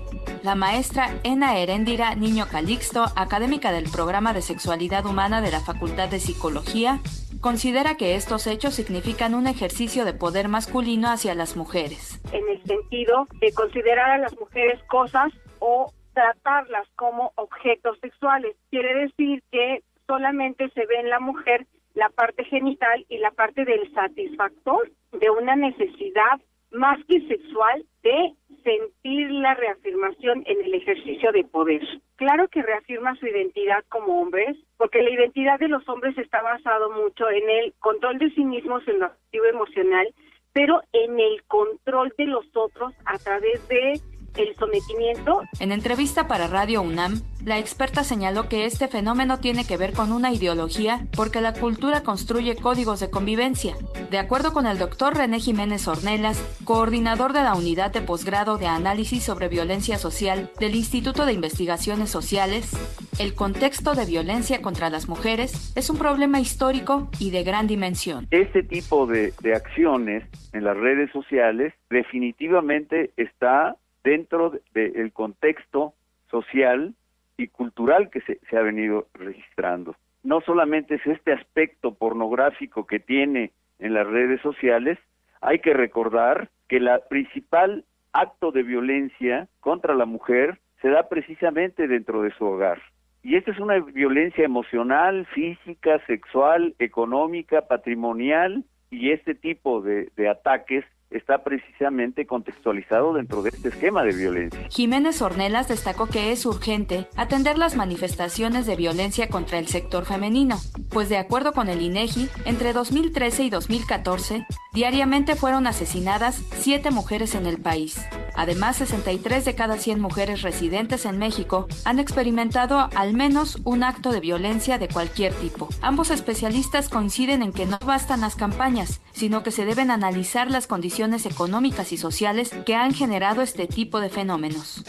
Maestra Ena Heréndira Niño Calixto, académica del programa de sexualidad humana de la Facultad de Psicología, considera que estos hechos significan un ejercicio de poder masculino hacia las mujeres. en el sentido de considerar a las mujeres cosas o tratarlas como objetos sexuales. Quiere decir que solamente se ve en la mujer la parte genital y la parte del satisfactor de una necesidad más que sexual de sentir la reafirmación en el ejercicio de poder. Claro que reafirma su identidad como hombres, porque la identidad de los hombres está basado mucho en el control de sí mismos, en lo activo emocional, pero en el control de los otros a través de el sometimiento En entrevista para Radio UNAM, la experta señaló que este fenómeno tiene que ver con una ideología porque la cultura construye códigos de convivencia. De acuerdo con el doctor René Jiménez Ornelas, coordinador de la Unidad de Posgrado de Análisis sobre Violencia Social del Instituto de Investigaciones Sociales, el contexto de violencia contra las mujeres es un problema histórico y de gran dimensión. Este tipo de, de acciones en las redes sociales definitivamente está dentro del contexto social y cultural que se, ha venido registrando. No solamente es este aspecto pornográfico que tiene en las redes sociales, hay que recordar que la principal acto de violencia contra la mujer se da precisamente dentro de su hogar. Y esta es una violencia emocional, física, sexual, económica, patrimonial, y este tipo de, de ataques está precisamente contextualizado dentro de este esquema de violencia. Jiménez Ornelas destacó que es urgente atender las manifestaciones de violencia contra el sector femenino, pues de acuerdo con el INEGI, entre 2013 y 2014, diariamente fueron asesinadas 7 mujeres en el país. Además, 63 de cada 100 mujeres residentes en México han experimentado al menos un acto de violencia de cualquier tipo. Ambos especialistas coinciden en que no bastan las campañas, sino que se deben analizar las condiciones económicas y sociales que han generado este tipo de fenómenos.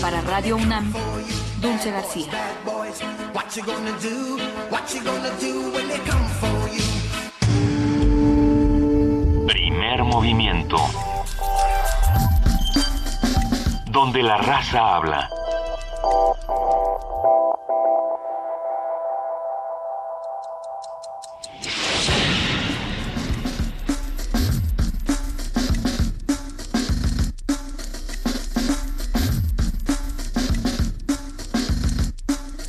Para Radio UNAM, Dulce García. Primer movimiento. Donde la raza habla.